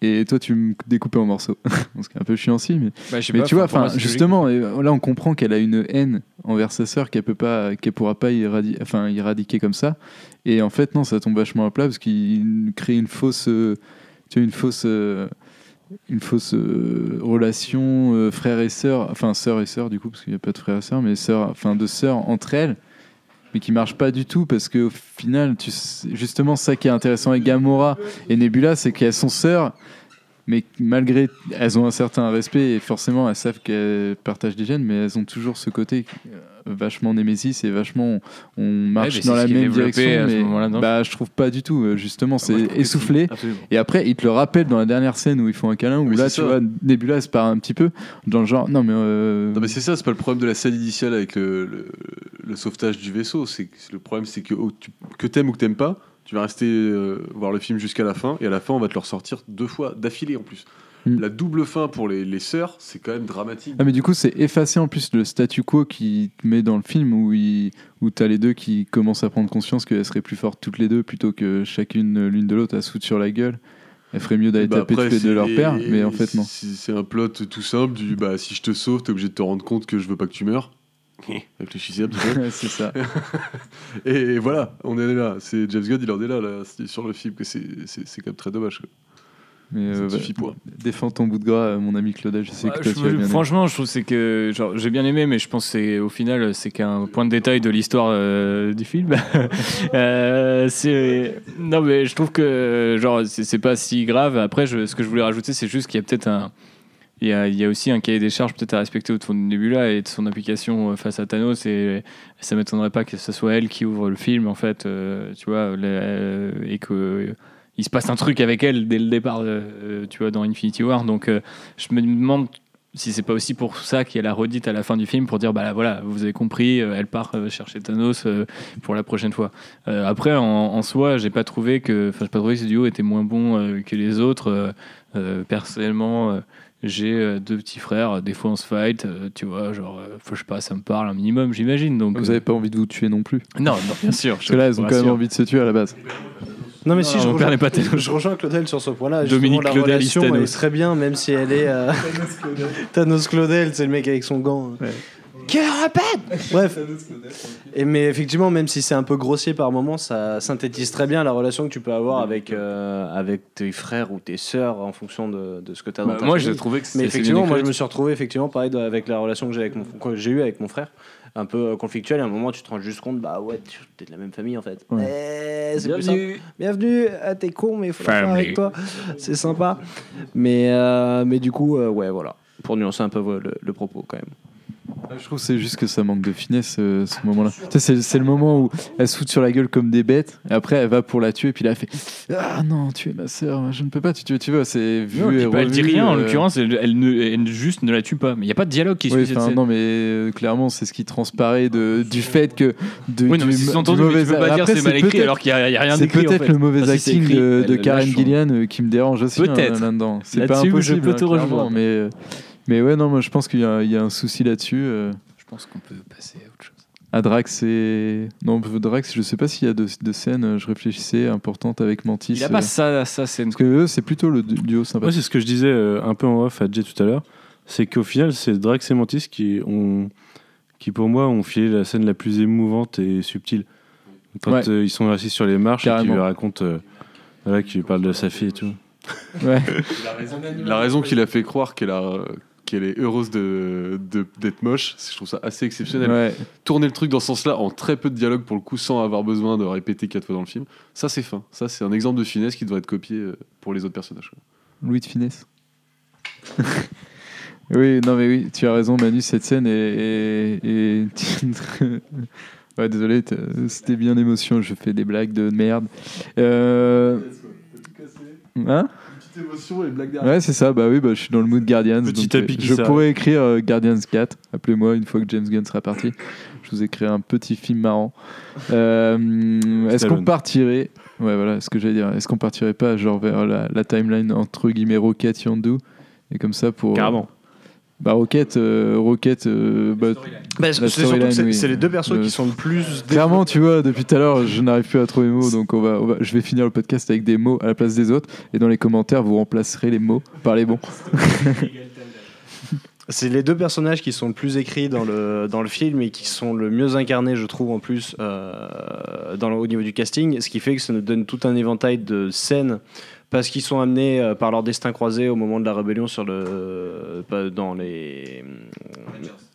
Et toi, tu me découpes en morceaux. C'est un peu chiant aussi, mais, Bah, mais pas, tu vois, enfin, justement, et là, on comprend qu'elle a une haine envers sa sœur qu'elle peut pas, qu'elle pourra pas éradi- enfin, éradiquer comme ça. Et en fait, non, ça tombe vachement à plat parce qu'il crée une fausse, euh, tu vois, une fausse, euh, une fausse relation euh, frère et sœur, enfin sœur et sœur du coup, parce qu'il n'y a pas de frère et sœur, mais sœur, enfin de sœurs entre elles, mais qui marche pas du tout parce qu'au final, tu, justement, ça qui est intéressant avec Gamora et Nebula, c'est qu'elles sont sœurs. Mais malgré, elles ont un certain respect et forcément elles savent qu'elles partagent des gènes, mais elles ont toujours ce côté euh, vachement némésis et vachement on marche dans la même direction. mais bah, je trouve pas du tout. euh, Justement, je c'est essoufflé. Et après, il te le rappelle dans la dernière scène où ils font un câlin, où là, tu ça. vois, Nebula elle se part un petit peu dans le genre, non mais. euh, Non mais c'est ça, c'est pas le problème de la scène initiale avec le, le, le sauvetage du vaisseau. C'est le problème, c'est que oh, tu- que t'aimes ou que t'aimes pas, Tu vas rester euh, voir le film jusqu'à la fin, et à la fin, on va te le ressortir deux fois d'affilée en plus. Mm. La double fin pour les, les sœurs, c'est quand même dramatique. Ah mais du coup c'est effacé en plus le statu quo qui te met dans le film où, il, où t'as les deux qui commencent à prendre conscience qu'elles seraient plus fortes toutes les deux plutôt que chacune l'une de l'autre à se sur la gueule. Elle ferait mieux d'aller Bah, taper après, c'est- leur père, mais en fait non. C'est c'est un plot tout simple du bah si je te sauve, t'es obligé de te rendre compte que je veux pas que tu meurs. Réfléchissez un petit peu. c'est ça. Et, voilà, on est là. C'est James Gunn, il en est là, là c'est sur le film que c'est c'est c'est quand même très dommage. quoi. Mais Ça euh, bah, défends ton bout de gras, mon ami Claudel, je sais que je- aimé. franchement, je trouve c'est que genre j'ai bien aimé, mais je pense que c'est au final c'est qu'un point de détail de l'histoire euh, du film. Euh, c'est non mais je trouve que genre c'est c'est pas si grave. Après, je- ce que je voulais rajouter, c'est juste qu'il y a peut-être un il y, a, aussi un cahier des charges peut-être à respecter autour de Nebula et de son application euh, face à Thanos et ça m'étonnerait pas que ce soit elle qui ouvre le film en fait euh, tu vois euh, et que il se passe un truc avec elle dès le départ tu vois dans Infinity War. Donc je me demande si c'est pas aussi pour ça qu'il y a la redite à la fin du film pour dire bah là, voilà vous avez compris elle part chercher Thanos pour la prochaine fois. Après en, en soi j'ai pas trouvé que enfin pas trouvé que ce duo était moins bon que les autres personnellement j'ai euh, deux petits frères des fois on se fight euh, tu vois genre euh, faut je sais pas ça me parle un minimum j'imagine donc Vous euh, avez pas envie de vous tuer non plus? Non non bien sûr Parce que là, elles ont quand même envie de se tuer à la base. Non mais si Non, je rejoins, pas je rejoins Claudel sur ce point-là. Dominique la Claudel, relation elle est très bien, même si elle est euh, Thanos Claudel, c'est le mec avec son gant. Qui répète Bref. Et mais effectivement, même si c'est un peu grossier par moment, ça synthétise très bien la relation que tu peux avoir avec euh, avec tes frères ou tes sœurs en fonction de, de ce que tu as dans Bah, ta moi j'ai trouvé que Mais effectivement, moi je me suis retrouvé effectivement pareil avec la relation que j'ai avec mon que j'ai eu avec mon frère, un peu euh, conflictuelle. À un moment, tu te rends juste compte, bah ouais, tu es de la même famille en fait. Eh. Bienvenue. Bienvenue, ah, t'es con, mais il faut le faire avec toi. C'est sympa. Mais, euh, mais du coup, euh, ouais, voilà. Pour nuancer un peu le, le propos quand même. Je trouve c'est juste que ça manque de finesse euh, ce moment-là. Tu c'est, le moment où elle se fout sur la gueule comme des bêtes, et après elle va pour la tuer, puis là elle fait Ah non, tu es ma sœur, je ne peux pas te tuer, tu vois, c'est vu Non, et puis, bah, elle dit revu, rien en euh, l'occurrence elle, elle ne, elle juste ne la tue pas mais il y a pas de dialogue qui suit cette scène non, mais euh, clairement, c'est ce qui transparaît de, du fait que. De, oui non mais du, c'est du sous-entendu mais mauvais- tu peux pas dire c'est mal écrit alors qu'il y, a y a rien C'est en peut-être fait. le mauvais Enfin, si acting écrit, de, de Karen Gillian qui me dérange aussi Peut-être. là-dedans. C'est pas Là-dessus, je impossible, peux te hein, rejoindre. clairement, mais, mais ouais, non, moi je pense qu'il y, a- il y a un souci là-dessus. euh. je pense qu'on peut passer à autre chose À Drax et. Non, Drax, je sais pas s'il y a de, de scènes, euh, je réfléchissais, importantes avec Mantis. il a euh, pas ça ça c'est Parce que eux, c'est plutôt le du- duo sympa. C'est ce que je disais euh, un peu en off à Jay tout à l'heure. C'est qu'au final, c'est Drax et Mantis qui, ont, qui, pour moi, ont filé la scène la plus émouvante et subtile. Quand Ouais. euh, ils sont assis sur les marches et Carrément. qu'il lui raconte, euh, voilà, qu'il lui parle de sa fille et tout. Ouais. La raison qu'il a fait croire qu'elle a qu'elle est heureuse de de- d'être moche, je trouve ça assez exceptionnel. Ouais. Tourner le truc dans ce sens-là en très peu de dialogue pour le coup, sans avoir besoin de répéter quatre fois dans le film, ça c'est fin. Ça c'est un exemple de finesse qui devrait être copié euh, pour les autres personnages. quoi. Louis de finesse. oui, non, mais oui, tu as raison, Manu, cette scène est. est- est- ouais, désolé, t'as- c'était bien émotion, je fais des blagues de merde. Euh... Hein? Émotion et blague Ouais, c'est ça, bah oui, bah, je suis dans le mood Guardians. Petit donc, euh, tapis qui je s'arrête. pourrais écrire euh, Guardians 4. Appelez-moi une fois que James Gunn sera parti. Je vous écrirai un petit film marrant. Euh, est-ce qu'on Stallone. partirait. Ouais, voilà ce que j'allais dire. Est-ce qu'on partirait pas genre vers la, la timeline entre guillemets Rocket Yondu? Et comme ça pour. Carrément. Bah, Rocket, euh, Rocket. euh, bah, Bah, c'est surtout que storyline, c'est oui. c'est les deux persos Le- qui sont le plus. Clairement, tu vois, depuis tout à l'heure, je n'arrive plus à trouver les mots, donc on va, on va- je vais finir le podcast avec des mots à la place des autres. Et dans les commentaires, vous remplacerez les mots par les bons. C'est les deux personnages qui sont le plus écrits dans le, dans le film et qui sont le mieux incarnés, je trouve, en plus, euh, dans le- au niveau du casting. Ce qui fait que ça nous donne tout un éventail de scènes parce qu'ils sont amenés euh, par leur destin croisé au moment de la rébellion sur le, pas dans les,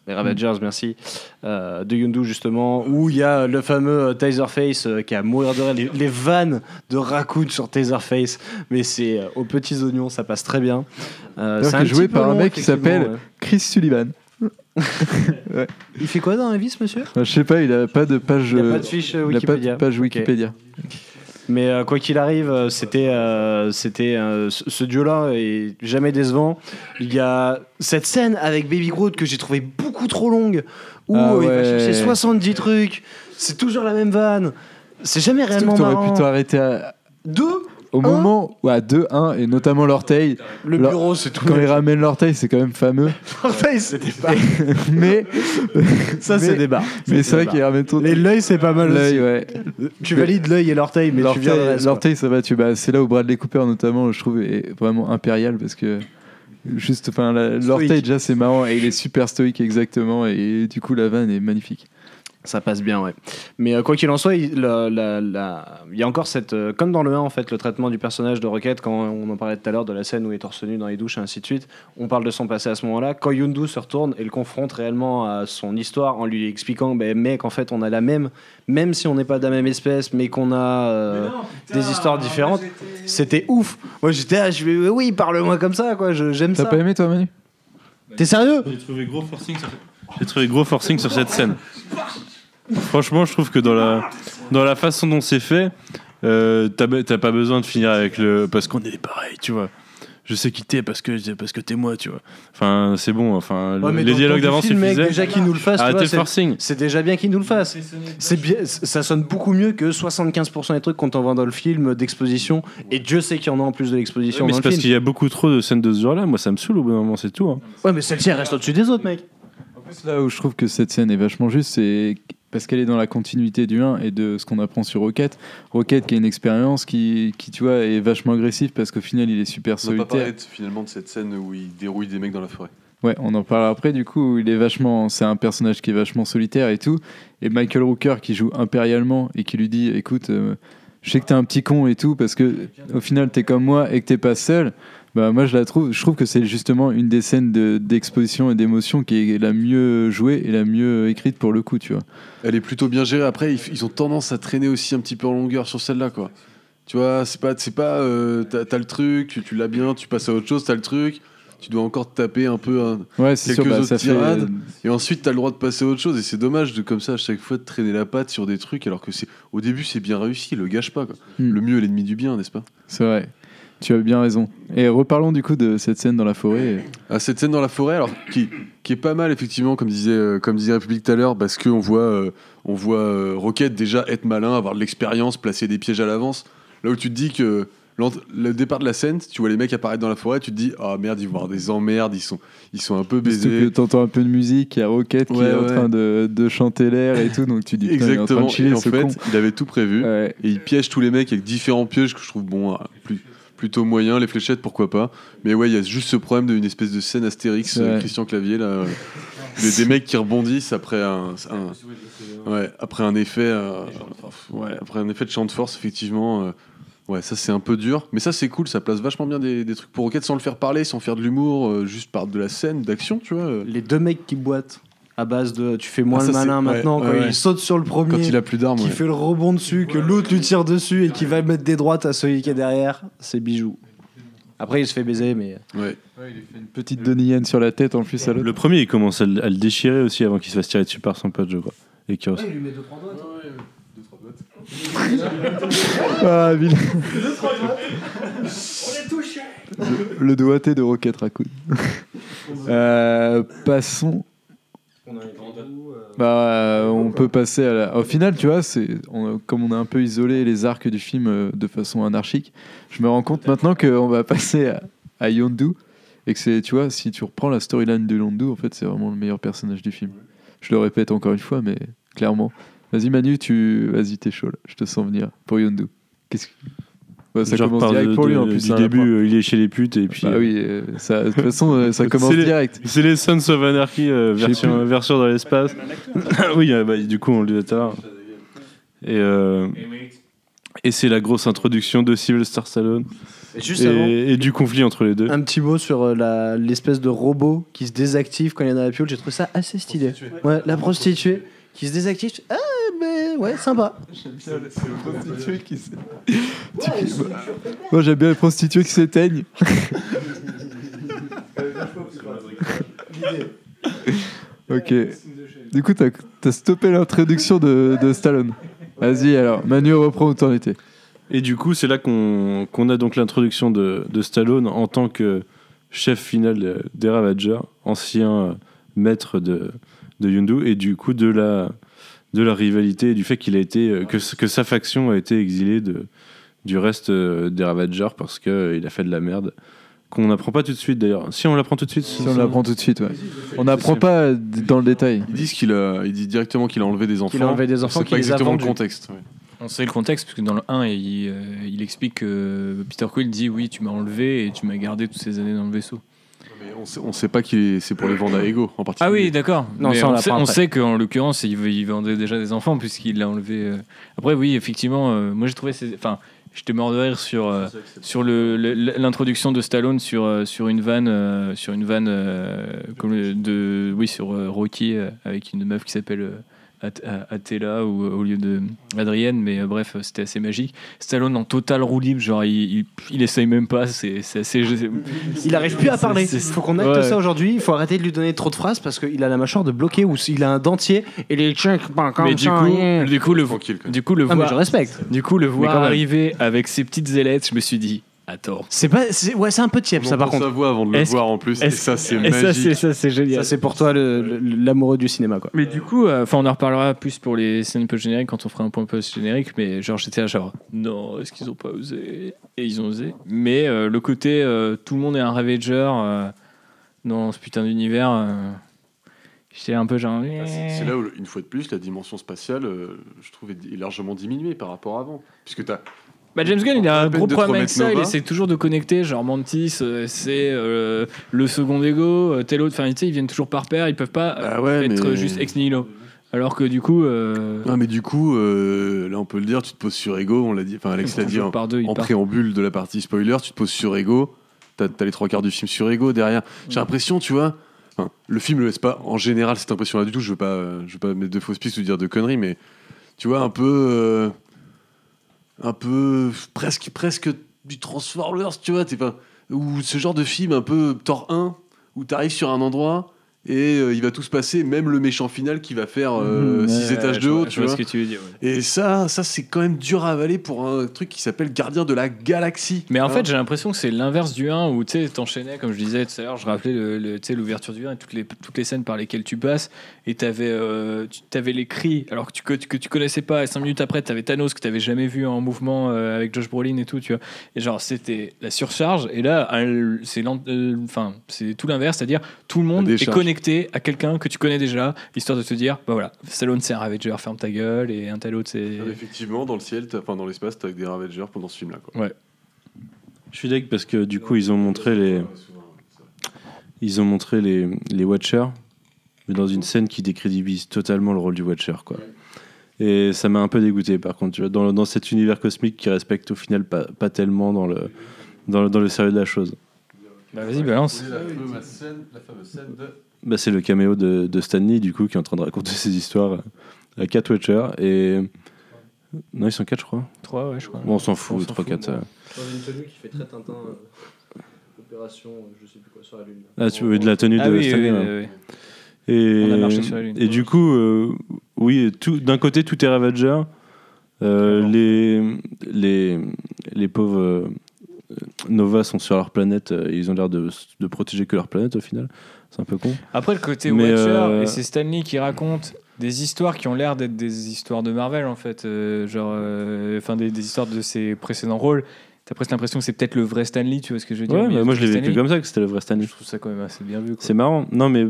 les Ravagers, merci, euh, de Yondu, justement, où il y a le fameux euh, Taserface euh, qui a mourir de rire, les, les vannes de Raccoon sur Taserface, mais c'est euh, aux petits oignons, ça passe très bien. Euh, c'est joué par un mec qui s'appelle ouais. Chris Sullivan. Il fait quoi dans la vie, ce monsieur? Je sais pas, il a pas de page. Il n'y a pas de fiche il a pas Wikipédia. de page. Wikipédia. Mais euh, quoi qu'il arrive, euh, c'était, euh, c'était euh, ce ce duo-là est jamais décevant. Il y a cette scène avec Baby Groot que j'ai trouvé beaucoup trop longue, où Ah il va ouais. chercher 70 trucs. C'est toujours la même vanne. C'est jamais Surtout réellement t'aurais marrant. pu t'arrêter à- Deux au moment où à 2-1 et notamment l'orteil. Le Leur- bureau, c'est tout. Quand il ramène l'orteil, c'est quand même fameux. L'orteil, c'était pas. mais Ça, Mais- c'est débat. mais c'est vrai qu'il ramène ton Les l'œil, c'est pas mal l'œil, aussi. ouais. Tu valides l'œil et l'orteil, mais tu viens L'orteil, reste, quoi. l'orteil, ça va. Tu, bah, c'est là où Bradley Cooper notamment, je trouve, est vraiment impérial parce que juste, enfin, la- l'orteil déjà c'est marrant et il est super stoïque exactement et du coup la vanne est magnifique. Ça passe bien, ouais. Mais euh, quoi qu'il en soit, il, la- la- la- il y a encore cette. euh, comme dans le 1, en fait, le traitement du personnage de Rocket, quand on en parlait tout à l'heure de la scène où il est torse nu dans les douches et ainsi de suite, on parle de son passé à ce moment-là. Quand Yundu se retourne et le confronte réellement à son histoire en lui expliquant, ben, mec, en fait, on a la même, même si on n'est pas de la même espèce, mais qu'on a euh, des histoires différentes, c'était ouf. Moi, j'étais là, je vais, oui, parle-moi comme ça, quoi, je- j'aime T'as ça. pas aimé toi Manu? T'es sérieux? J'ai trouvé gros forcing sur, j'ai trouvé gros forcing sur cette scène. Franchement, je trouve que dans la, dans la façon dont c'est fait, euh, t'as pas besoin de finir avec le. Parce qu'on est pareil, tu vois. Je sais qui t'es parce que, parce que t'es moi, tu vois. Enfin, c'est bon. Enfin, Ouais, mais les dans- dialogues le d'avant film, mec, suffisaient. déjà qu'il nous le fasse, tu Arrêtez vois, le c'est- forcing. C'est déjà bien qu'il nous le fasse. C'est bien, ça sonne beaucoup mieux que 75% des trucs qu'on t'envoie dans le film d'exposition. Et Dieu sait qu'il y en a en plus de l'exposition mais dans c'est le parce film. qu'il y a beaucoup trop de scènes de ce genre-là. Moi, ça me saoule au bout d'un moment, c'est tout. hein. Ouais, mais celle-ci elle reste au-dessus des autres, mec. Là où je trouve que cette scène est vachement juste, c'est parce qu'elle est dans la continuité du 1 et de ce qu'on apprend sur Rocket. Rocket qui a une expérience qui, qui, tu vois, est vachement agressif parce qu'au final il est super On n'a pas solitaire. finalement de cette scène où il dérouille des mecs dans la forêt. Ouais, on en parlera après. Du coup, il est vachement, c'est un personnage qui est vachement solitaire et tout. Et Michael Rooker qui joue impérialement et qui lui dit, écoute, euh, je sais que t'es un petit con et tout parce que au final t'es comme moi et que t'es pas seul. Bah moi je la trouve, je trouve que c'est justement une des scènes de- d'exposition et d'émotion qui est la mieux jouée et la mieux écrite pour le coup, tu vois. Elle est plutôt bien gérée. Après, ils, ils ont tendance à traîner aussi un petit peu en longueur sur celle-là, quoi. Tu vois, c'est pas, c'est pas, euh, t'as, t'as le truc, tu, tu l'as bien, tu passes à autre chose, t'as le truc, tu dois encore te taper un peu un- Ouais, c'est quelques sûr, bah, autres ça fait- tirades, et ensuite t'as le droit de passer à autre chose. Et c'est dommage de comme ça à chaque fois de traîner la patte sur des trucs, alors que c'est, au début c'est bien réussi, le gâche pas. Quoi. Hmm. Le mieux est l'ennemi du bien, n'est-ce pas? C'est vrai. Tu as bien raison. Et reparlons du coup de cette scène dans la forêt. à cette scène dans la forêt, alors qui, qui est pas mal effectivement, comme disait euh, comme disait République tout à l'heure, parce qu'on voit euh, on voit euh, Rocket déjà être malin, avoir de l'expérience, placer des pièges à l'avance. Là où tu te dis que le départ de la scène, tu vois les mecs apparaître dans la forêt, tu te dis ah merde ils vont avoir des emmerdes, ils sont ils sont un peu baisés. t'entends un peu de musique, il y a Rocket qui Ouais, est en train de, de chanter l'air et tout, donc tu dis putain, il est en train Exactement. de chiller Et en ce fait, con. il avait tout prévu. Ouais. Et il piège tous les mecs avec différents pièges que je trouve bon, euh, plus, plutôt moyen. Les fléchettes, pourquoi pas. Mais ouais, il y a juste ce problème d'une espèce de scène Astérix, euh. Christian Clavier, là. euh, des, des mecs qui rebondissent après un, un- ouais, après un effet, euh, ouais, après un effet de champ de force, effectivement. euh, ouais, ça c'est un peu dur, mais ça c'est cool, ça place vachement bien des, des trucs pour Rocket sans le faire parler, sans faire de l'humour, euh, juste par de la scène, d'action, tu vois. euh. Les deux mecs qui boitent à base de tu fais moins Ah, le malin maintenant, ouais, quand ouais. il saute sur le premier. Quand il a plus d'armes, qui ouais. fait le rebond dessus, que l'autre lui tire dessus et qui va mettre des droites à celui qui est derrière, c'est bijou. Après, il se fait baiser, mais. Ouais. Une petite Donnie sur la tête en plus à l'autre. Le premier, il commence à le, à le déchirer aussi avant qu'il se fasse tirer dessus par son pote, je crois. Et qu'il lui met deux, trois doigts. Ah, vilain. Le, le doigté de Rocket Raccoon. Euh, passons. Bah, euh, on peut passer à la... Au final, tu vois, c'est on- comme on a un peu isolé les arcs du film euh, de façon anarchique, je me rends compte maintenant qu'on va passer à, à Yondu et que c'est, tu vois, si tu reprends la storyline de Yondu, en fait, c'est vraiment le meilleur personnage du film. Je le répète encore une fois, mais clairement. Vas-y Manu, tu, vas-y, t'es chaud là. Je te sens venir pour Yondu. Qu'est-ce que Ouais, ça Genre, commence parle direct de- pour lui en plus. Du ça, début, euh, il est chez les putes et puis. Bah euh, oui, euh, ça, de toute façon, euh, ça commence c'est les- direct. C'est les Sons of Anarchy euh, version, version dans l'espace. oui, euh, bah, du coup, on le dit tout à l'heure. Et, euh, et c'est la grosse introduction de Sylvester Stallone Et juste et, avant, et du conflit entre les deux. un petit mot sur l'espèce de robot qui se désactive quand il y en a la piole. J'ai trouvé ça assez stylé. Ouais, la prostituée qui se désactive. Ah, mais ouais, sympa. Moi j'aime bien les prostituées qui s'éteignent. ok. Du coup, t'as as stoppé l'introduction de, de Stallone. Vas-y alors, Manu reprend où t'en étais. Et du coup, c'est là qu'on qu'on a donc l'introduction de, de Stallone en tant que chef final de- des Ravagers, ancien euh, maître de, de Yondu, et du coup de la, de la rivalité et du fait qu'il a été euh, que, que sa faction a été exilée de, du reste euh, des Ravagers parce que euh, il a fait de la merde qu'on n'apprend pas tout de suite d'ailleurs. Si on l'apprend tout de suite, Si on l'apprend tout de suite, ouais. On n'apprend pas dans le détail. Ils disent qu'il a, il dit directement qu'il a enlevé des enfants. Qu'il a enlevé des On enfants, sait qu'il pas les a exactement le contexte. ouais. On sait le contexte, parce que dans le 1, il, euh, il explique que Peter Quill dit Oui, tu m'as enlevé et tu m'as gardé toutes ces années dans le vaisseau. On sait, on sait pas qu'il est, c'est pour les vendre à Ego en particulier. Ah oui, d'accord. Non, Mais ça, on sait, on après. sait qu'en l'occurrence, il, il vendait déjà des enfants puisqu'il l'a enlevé. euh. Après, oui, effectivement, euh, moi j'ai trouvé. ces- Enfin, j'étais mort de rire sur, euh, sur le- le- l'introduction de Stallone sur, sur une vanne, euh, sur une vanne euh, comme de, oui, sur euh, Rocky euh, avec une meuf qui s'appelle. Euh, Atella ou euh, au lieu de Adrienne mais euh, bref c'était assez magique Stallone en total roue libre genre il, il, il essaye même pas c'est c'est assez Il arrive plus à parler. Il faut qu'on acte Ouais. ça aujourd'hui. Il faut arrêter de lui donner trop de phrases parce qu'il a la mâchoire de bloquer ou il a un dentier et les chiens comme mais du ça, coup, yeah. du coup le Tranquille, quand même. du coup le Ah, voir je respecte. Du coup, le voir arriver avec ses petites ailettes, je me suis dit, attends. C'est pas, c'est- ouais, c'est un peu tiep On ça par contre. sa voix avant de le Est-ce- voir en plus. Et est-ce- ça, c'est Et ça, c'est magique. ça, c'est génial. Ça c'est pour toi le- le- l'amoureux du cinéma quoi. mais du coup, euh, enfin, on en reparlera plus pour les scènes post-génériques quand on fera un point post-générique. Mais genre, j'étais là, genre, non, est-ce qu'ils ont pas osé? Et ils ont osé. Mais euh, le côté, euh, tout le monde est un Ravager euh, dans ce putain d'univers. euh, J'étais un peu genre. Ah, C'est c'est là où, une fois de plus, la dimension spatiale, euh, je trouve, est est largement diminuée par rapport à avant. Puisque t'as Bah James Gunn, il a un gros problème avec ça. Il essaie toujours de connecter. Genre Mantis, euh, c'est euh, le second ego, euh, tel autre. Enfin, tu sais, ils viennent toujours par paire. Ils peuvent pas Ah ouais, être mais- juste ex nihilo. Alors que du coup, Non, mais du coup, là, on peut le dire, tu te poses sur Ego, on l'a dit, enfin, Alex l'a dit en, par deux, en préambule de la partie spoiler, tu te poses sur Ego, t'as as les trois quarts du film sur Ego derrière. J'ai l'impression, tu vois, enfin, le film ne laisse pas en général cette impression-là du tout, je veux pas, je veux pas mettre de fausses pistes ou dire de conneries, mais tu vois, un peu. Un peu. presque, presque du Transformers, tu vois, t'es. Ou ce genre de film un peu Thor 1, où t'arrives sur un endroit. Et euh, il va tout se passer, même le méchant final qui va faire 6 Mhm, ouais, étages de haut, tu vois vois. ce que tu veux dire. ouais. Et ça, ça c'est quand même dur à avaler pour un truc qui s'appelle Gardien de la Galaxie. Mais en Hein fait, j'ai l'impression que c'est l'inverse du 1 où tu t'enchaînais, comme je disais tout à l'heure, je rappelais le, le- tu l'ouverture du 1 et toutes les, toutes les scènes par lesquelles tu passes. Et t'avais euh, tu avais les cris, alors que tu, que, que tu connaissais pas. Et 5 minutes après, t'avais Thanos que t'avais jamais vu en mouvement euh, avec Josh Brolin et tout, tu vois. Et genre, c'était la surcharge. Et là, euh, c'est euh, enfin, c'est tout l'inverse, c'est-à-dire tout le monde est décharge. À quelqu'un que tu connais déjà, histoire de te dire, bah voilà, Stallone c'est un Ravager, ferme ta gueule, et un tel autre c'est. Ah, Effectivement, dans le ciel, t'as- enfin dans l'espace, t'as des Ravagers pendant ce film-là. quoi. Je suis deg parce que du coup, ils ont montré les, ils ont montré les, les Watchers, mais dans une scène qui décrédibilise totalement le rôle du Watcher, quoi. Et ça m'a un peu dégoûté, par contre, tu vois, dans, dans cet univers cosmique qui respecte au final pas, pas tellement dans le, dans le, dans le sérieux de la chose. Bah vas-y, balance. La fameuse scène, la fameuse scène de. Bah, c'est le caméo de, de Stanley, du coup, qui est en train de raconter ses histoires à quatre Watchers. Et. Non, ils sont quatre, je crois. 3, ouais, je crois. Bon, on s'en fout, On les s'en 3, fout, 4. bon. Dans une tenue qui fait très Tintin. Opération, je sais plus quoi sur la lune. Ah, tu veux de la tenue Ah de oui, Stanley oui, oui, oui. Et, On a marché sur la Lune. Et du coup, euh, oui, tout- d'un côté, tout est Ravager. Euh, les, les, les pauvres euh, Nova sont sur leur planète. euh, Ils ont l'air de, de protéger que leur planète au final. C'est un peu con. Après, le côté Mais, Watcher, euh, et c'est Stanley qui raconte des histoires qui ont l'air d'être des histoires de Marvel, en fait. euh, genre, euh, enfin, des, des histoires de ses précédents rôles. T'as presque l'impression que c'est peut-être le vrai Stanley, tu vois ce que je veux dire Ouais, mais bah, moi je l'ai vécu comme ça, que c'était le vrai Stanley. Je trouve ça quand même assez bien vu. C'est marrant. Non, mais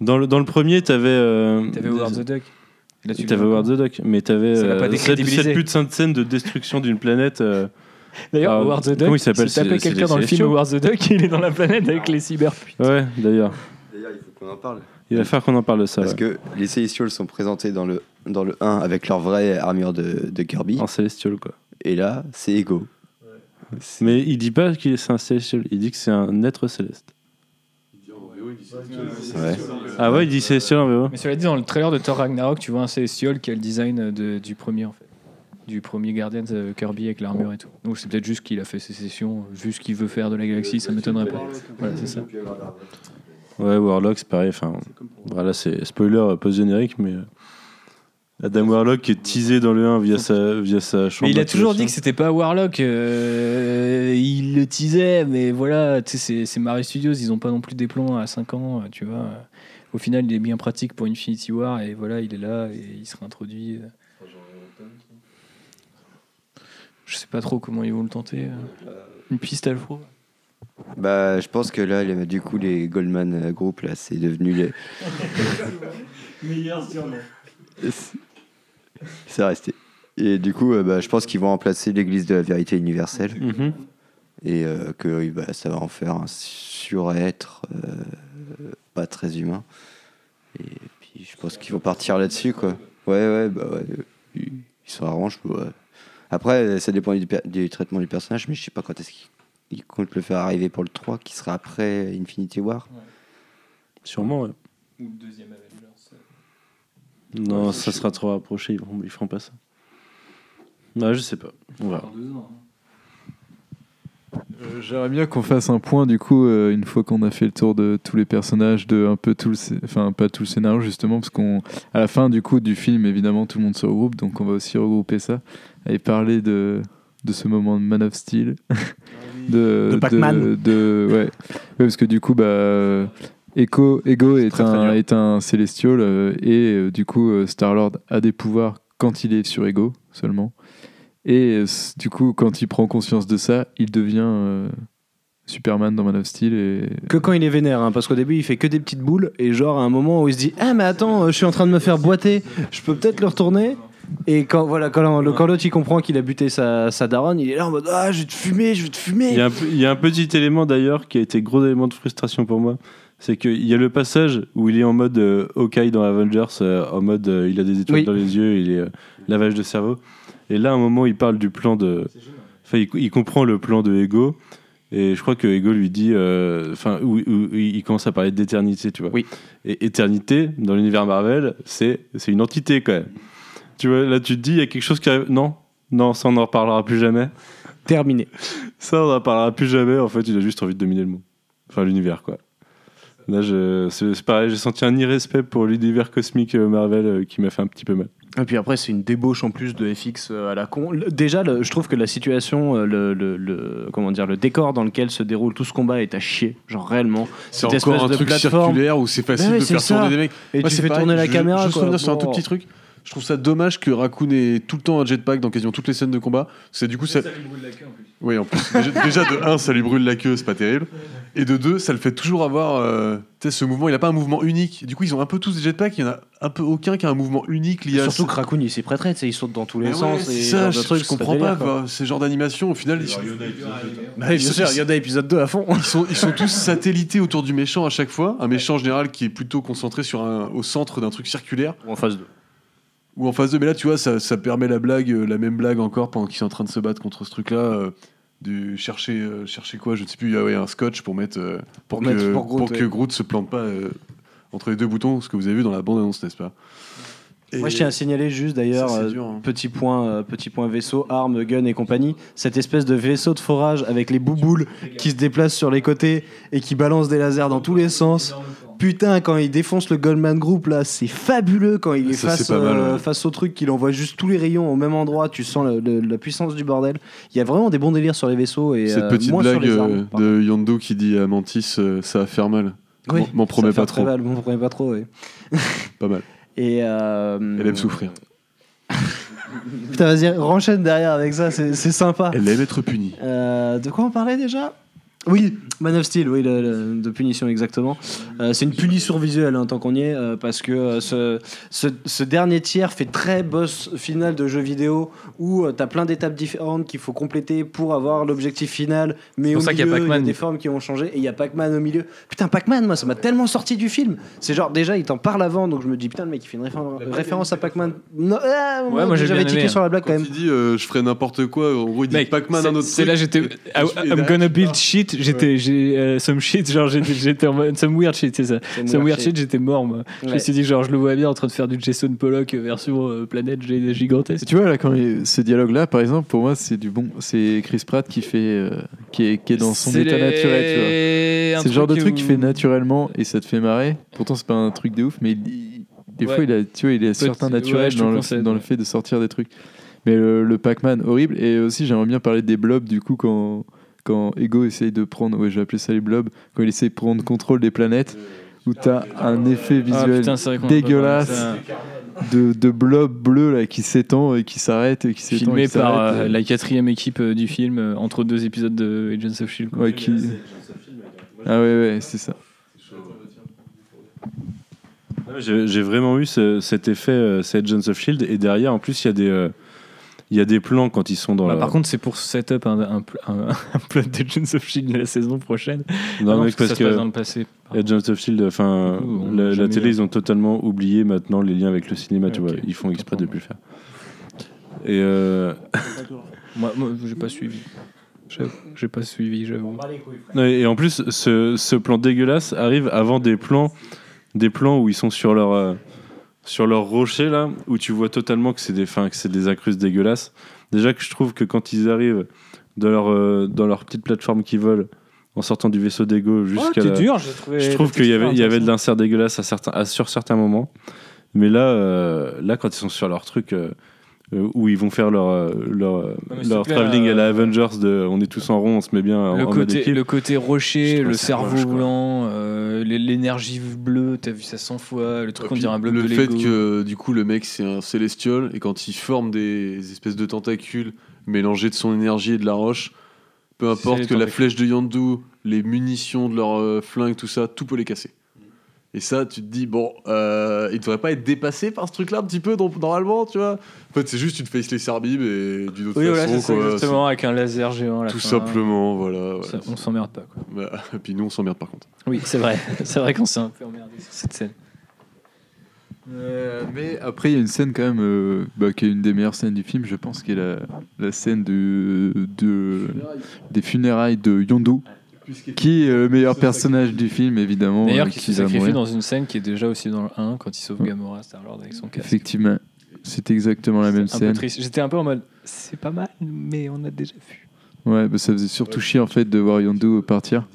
dans le, dans le premier, t'avais. Euh, T'avais Howard the Duck. T'avais Howard the Duck, mais t'avais euh, cette, cette putain de scène de destruction d'une planète. euh, D'ailleurs, Ah, Howard the Duck, comment il s'appelle si c'est quelqu'un les dans le film Célestiaux Howard the Duck, il est dans la planète avec les cyber. Ouais, d'ailleurs. D'ailleurs, il faut qu'on en parle. Il va falloir qu'on en parle de ça. Parce ouais. que les Celestials sont présentés dans le, dans le 1 avec leur vraie armure de, de Kirby. En Celestial, quoi. Et là, c'est Ego. C'est- Mais il dit pas qu'il c'est un Celestial, il dit que c'est un être céleste. Ouais. Ah ouais, il dit Celestial en VO. Mais cela dit, dans le trailer de Thor Ragnarok, tu vois un Celestial qui a le design de- du premier, en fait. Du premier Guardian de Kirby avec l'armure et tout. Donc c'est peut-être juste qu'il a fait sécession, vu ce qu'il veut faire de la galaxie, ça m'étonnerait pas. Voilà, c'est ça. Ouais, Warlock, c'est pareil. Enfin, voilà, c'est spoiler euh, post-générique, mais. euh, Adam Warlock est teasé dans le 1 via sa, via sa chambre. Mais il a toujours dit que c'était pas Warlock. euh, il le teasait, mais voilà, tu sais, c'est- c'est Marie Studios, ils ont pas non plus des plombs à 5 ans, euh, tu vois. au final, il est bien pratique pour Infinity War et voilà, il est là et il sera introduit. euh. Je sais pas trop comment ils vont le tenter. Une piste Alfro Bah, je pense que là, les- du coup, les Goldman euh, Group, là, c'est devenu les. Meilleur surnom. C'est resté. Et du coup, euh, bah, je pense qu'ils vont remplacer l'Église de la vérité universelle. Mhm. Et euh, que bah, ça va en faire un surêtre euh, pas très humain. Et puis, je pense qu'ils vont partir là-dessus, quoi. Ouais, ouais, bah ouais. Ils ils s'en arrangent. ouais. Après, ça dépend du, traitement du personnage, mais je sais pas quand est-ce qu'ils ils comptent le faire arriver pour le 3, qui sera après Infinity War. Sûrement, ouais. Ou le deuxième Avengers. Non, ça sera trop rapproché, ils, feront- ils feront pas ça. Bah, je sais pas. On verra. Dans deux ans. hein. Euh, J'aimerais bien qu'on fasse un point du coup euh, une fois qu'on a fait le tour de tous les personnages, de un peu tout le, enfin pas tout le scénario justement parce qu'on à la fin du coup du film évidemment tout le monde se regroupe donc on va aussi regrouper ça et parler de de ce moment de Man of Steel, de De Pac-Man. de- de- ouais. Ouais, parce que du coup bah Echo, Ego est, très, très un dur. est un Celestial euh, et du coup Star Lord a des pouvoirs quand il est sur Ego seulement. Et euh, du coup, quand il prend conscience de ça, il devient euh, Superman dans Man of Steel. Et... Que quand il est vénère, hein, parce qu'au début il fait que des petites boules, et genre à un moment où il se dit Ah, mais attends, euh, je suis en train de me faire boiter, je peux peut-être le retourner? Et quand voilà, quand, l'autre il comprend qu'il a buté sa, sa daronne, il est là en mode Ah, je vais te fumer, je vais te Il fumer y, a un, peu- il y a un petit élément d'ailleurs qui a été gros élément de frustration pour moi. C'est qu'il y a le passage où il est en mode euh, Hawkeye dans Avengers, euh, en mode euh, il a des étoiles Oui. dans les yeux, il est euh, lavage de cerveau. Et là, à un moment, il parle du plan de. Enfin, il, il comprend le plan de Ego. Et je crois que Ego lui dit. euh, Enfin, où, où- où il commence à parler d'éternité, tu vois. Oui. Et éternité, dans l'univers Marvel, c'est c'est une entité quand même. Tu vois, là, tu te dis, il y a quelque chose qui arrive. Non, non, ça, on n'en reparlera plus jamais. Terminé. Ça, on n'en parlera plus jamais. En fait, il a juste envie de dominer le monde. Enfin, l'univers, quoi. Là, je- c'est c'est pareil, j'ai senti un irrespect pour l'univers cosmique euh, Marvel euh, qui m'a fait un petit peu mal. Et puis après, c'est une débauche en plus de FX euh, à la con. Déjà, le- je trouve que la situation, euh, le, le- le- comment dire, le décor dans lequel se déroule tout ce combat est à chier. Genre réellement. C'est encore un de truc plateforme. circulaire où c'est facile Bah ouais, de faire ça. tourner des mecs. Et Moi, tu fais pareil, tourner la je- caméra. Quoi. sur un tout petit truc. Je trouve ça dommage que Raccoon ait tout le temps un jetpack dans quasiment toutes les scènes de combat. C'est du coup ça. Oui, en plus. Déjà, déjà, de 1, ça lui brûle la queue, c'est pas terrible. Et de 2, ça le fait toujours avoir. euh, tu sais, ce mouvement, il a pas un mouvement unique. Du coup, ils ont un peu tous des jetpacks, il y en a un peu aucun qui a un mouvement unique lié à Surtout que Raccoon il s'y prêterait, tu sais, il saute dans tous les Mais ouais, sens. c'est et ça, je, c'est comprends pas, quoi. quoi. ces genres d'animation. Au final, ils sont, Bah oui, bien sûr, Yoda épisode 2 à fond. ils sont, ils sont tous satellités autour du méchant à chaque fois. Un méchant en général qui est plutôt concentré sur un, au centre d'un truc circulaire. En phase 2. Ou en phase 2, mais là, tu vois, ça, ça permet la blague, euh, la même blague encore pendant qu'ils sont en train de se battre contre ce truc-là. euh, de chercher, euh, chercher quoi Je ne sais plus. Il y a ouais, un scotch pour mettre. euh, pour, Pour que, mettre- pour Groot, pour que ouais. Groot se plante pas euh, entre les deux boutons, ce que vous avez vu dans la bande-annonce, n'est-ce pas? Et- Moi, je tiens à signaler juste d'ailleurs, hein. petit, point, petit point vaisseau, armes, gun et compagnie, cette espèce de vaisseau de forage avec les bouboules qui se déplacent sur les côtés et qui balancent des lasers dans tous les sens. Putain, quand il défonce le Goldman Group, là, c'est fabuleux quand il est Ça, face, c'est pas mal, euh, ouais. face au truc, qu'il envoie juste tous les rayons au même endroit. Tu sens le- le- la puissance du bordel. Il y a vraiment des bons délires sur les vaisseaux et Cette euh, petite moins sur blague les armes. euh, pardon. de Yondo qui dit à Mantis euh, ça va faire mal. Oui, M'en- promets pas trop. mal, m'en promets pas trop, oui. Pas mal. Et euh, Elle aime souffrir. Putain, vas-y, renchaîne derrière avec ça, c'est c'est sympa. Elle aime être punie. Euh, de quoi on parlait déjà? Oui, Man of Steel, oui, le- le- de punition exactement. Euh, c'est une punition visuelle, hein, tant qu'on y est, euh, parce que euh, ce, ce, ce dernier tiers fait très boss final de jeu vidéo où tu as plein d'étapes différentes qu'il faut compléter pour avoir l'objectif final. Mais au ça milieu, il y a Pac-Man. des formes qui ont changé et il y a Pac-Man au milieu. Putain, Pac-Man, moi, ça m'a tellement sorti du film. C'est genre, déjà, il t'en parle avant, donc je me dis, putain, le mec, il fait une réfé- référence à Pac-Man. Non, ah, Ouais, moi, j'avais tiqué aimé, sur la blague quand Quand même. il dit euh, je ferai n'importe quoi, en gros il dit Pac-Man un autre C'est là j'étais. I'm gonna build pars. Shit. J'étais, j'ai euh, some shit. Genre j'étais, en mode some weird shit, c'est ça. Some Some weird shit. shit, j'étais mort moi. Je me suis dit genre je le vois bien en train de faire du Jason Pollock version euh, planète gi- gigantesque. Tu vois, là, quand il- ce dialogue-là, par exemple, pour moi, c'est du bon. C'est Chris Pratt qui fait. euh, qui, est, qui est dans son état les- naturel, tu vois. C'est le genre de truc où- qu'il fait naturellement et ça te fait marrer. Pourtant, c'est pas un truc de ouf, mais il- des Ouais. fois, il a, tu vois, il est certain naturel dans, le, dans le fait de sortir des trucs. Mais le, le Pac-Man, horrible. Et aussi, j'aimerais bien parler des blobs, du coup, quand, quand Ego essaye de prendre. Ouais, je vais appeler ça les blobs. Quand il essaye de prendre contrôle des planètes. où t'as un effet Ah, visuel putain, vrai dégueulasse de de, blob bleu là, qui s'étend et qui s'arrête et qui s'étend. Filmé et qui par s'arrête. euh, la quatrième équipe euh, du film euh, entre deux épisodes de Agents of Shield. quoi. Ouais, qui... Ah ouais, ouais, c'est ça. Ouais, J'ai j'ai vraiment eu ce- cet effet, euh, c'est Agents of Shield, et derrière, en plus, il y a des, euh, il y a des plans quand ils sont dans Bah, la. Par contre, c'est pour set up un, un, un, un plot d'Agents of Shield la saison prochaine. non, Ah mec, ça parce se passe que dans le passé. Agents of Shield, enfin, la, télé, ils ont totalement oublié maintenant les liens avec le cinéma, tu Ok. vois. Ils font exprès de plus le faire. Et euh, Moi, moi j'ai pas suivi. J'ai pas suivi, j'avoue. Et en plus, ce, ce plan dégueulasse arrive avant des plans, des plans où ils sont sur leur, euh, sur leur rocher là, où tu vois totalement que c'est des, enfin, que c'est des incrustes dégueulasses. Déjà que je trouve que quand ils arrivent dans leur, euh, dans leur petite plateforme qui vole en sortant du vaisseau d'ego jusqu'à la- dur, je trouve qu'il y avait, il y avait de l'insert dégueulasse à certains, à- sur certains moments. Mais là, euh, là, quand ils sont sur leur truc, euh, où ils vont faire leur, euh, leur, euh, travelling à la euh, Avengers de on est tous en rond, on se met bien en, Le en mode côté, équipe. le côté rocher, le cerveau moche, euh, l'é- l'énergie bleue, t'as vu ça 100 fois, le truc on Puis dirait un bloc le de fait Lego. que du coup le mec c'est un célestial et quand il forme des espèces de tentacules mélangés de son énergie et de la roche, peu importe que la flèche de Yandu, les munitions de leur euh, flingue, tout ça, tout peut les casser. Et ça, tu te dis, bon, euh, il devrait pas être dépassé par ce truc-là un petit peu, donc, normalement, tu vois. En fait, c'est juste une face les Sarbib et d'une autre Oui, voilà, façon, c'est ça, quoi. exactement, avec un laser géant. à la Tout fin. simplement, voilà. ouais. Ça, on s'emmerde pas, quoi. Bah, et puis nous, on s'emmerde par contre. Oui, c'est vrai. c'est vrai qu'on s'est un peu emmerdé sur cette scène. Euh, mais après, il y a une scène quand même euh, bah, qui est une des meilleures scènes du film, je pense, qui est la, la scène de, de, des funérailles de Yondu, qui est le meilleur personnage du film, évidemment. D'ailleurs, euh, qui se sacrifie dans une scène qui est déjà aussi dans le 1 quand il sauve Gamora Star-Lord avec son casque. Effectivement, c'est exactement la même scène. J'étais un peu en mode, c'est pas mal, mais on a déjà vu. Ouais, bah, ça faisait surtout chier en fait de voir Yondu partir.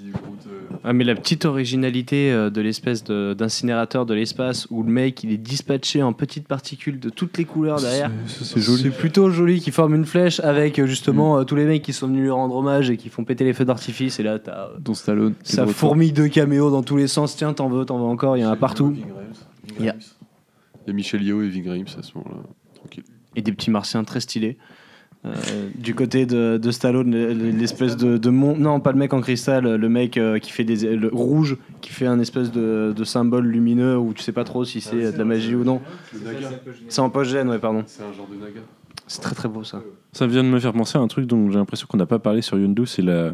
Ah, mais la petite originalité euh, de l'espèce de- d'incinérateur de l'espace où le mec il est dispatché en petites particules de toutes les couleurs derrière. C'est joli. C'est plutôt joli qui forme une flèche avec euh, justement euh, tous les mecs qui sont venus lui rendre hommage et qui font péter les feux d'artifice. Et là, t'as euh, Dont Stallone. qui est ça de retour. fourmille de caméos dans tous les sens. Tiens, t'en veux, t'en veux encore, il y en a partout. Il y a, Michel Yeo et Ving Rhames à ce moment-là. Tranquille. Et des petits martiens très stylés. Euh, du côté de, de Stallone, le- le- l'espèce de, de mon... Non, pas le mec en cristal, le mec euh, qui fait des... Le rouge, qui fait un espèce de, de symbole lumineux où tu sais pas trop si c'est euh, de la magie ou non. C'est en post-gène, ouais, pardon. C'est un genre de naga. C'est très très beau ça. Ça vient de me faire penser à un truc dont j'ai l'impression qu'on n'a pas parlé sur Yondu, c'est la.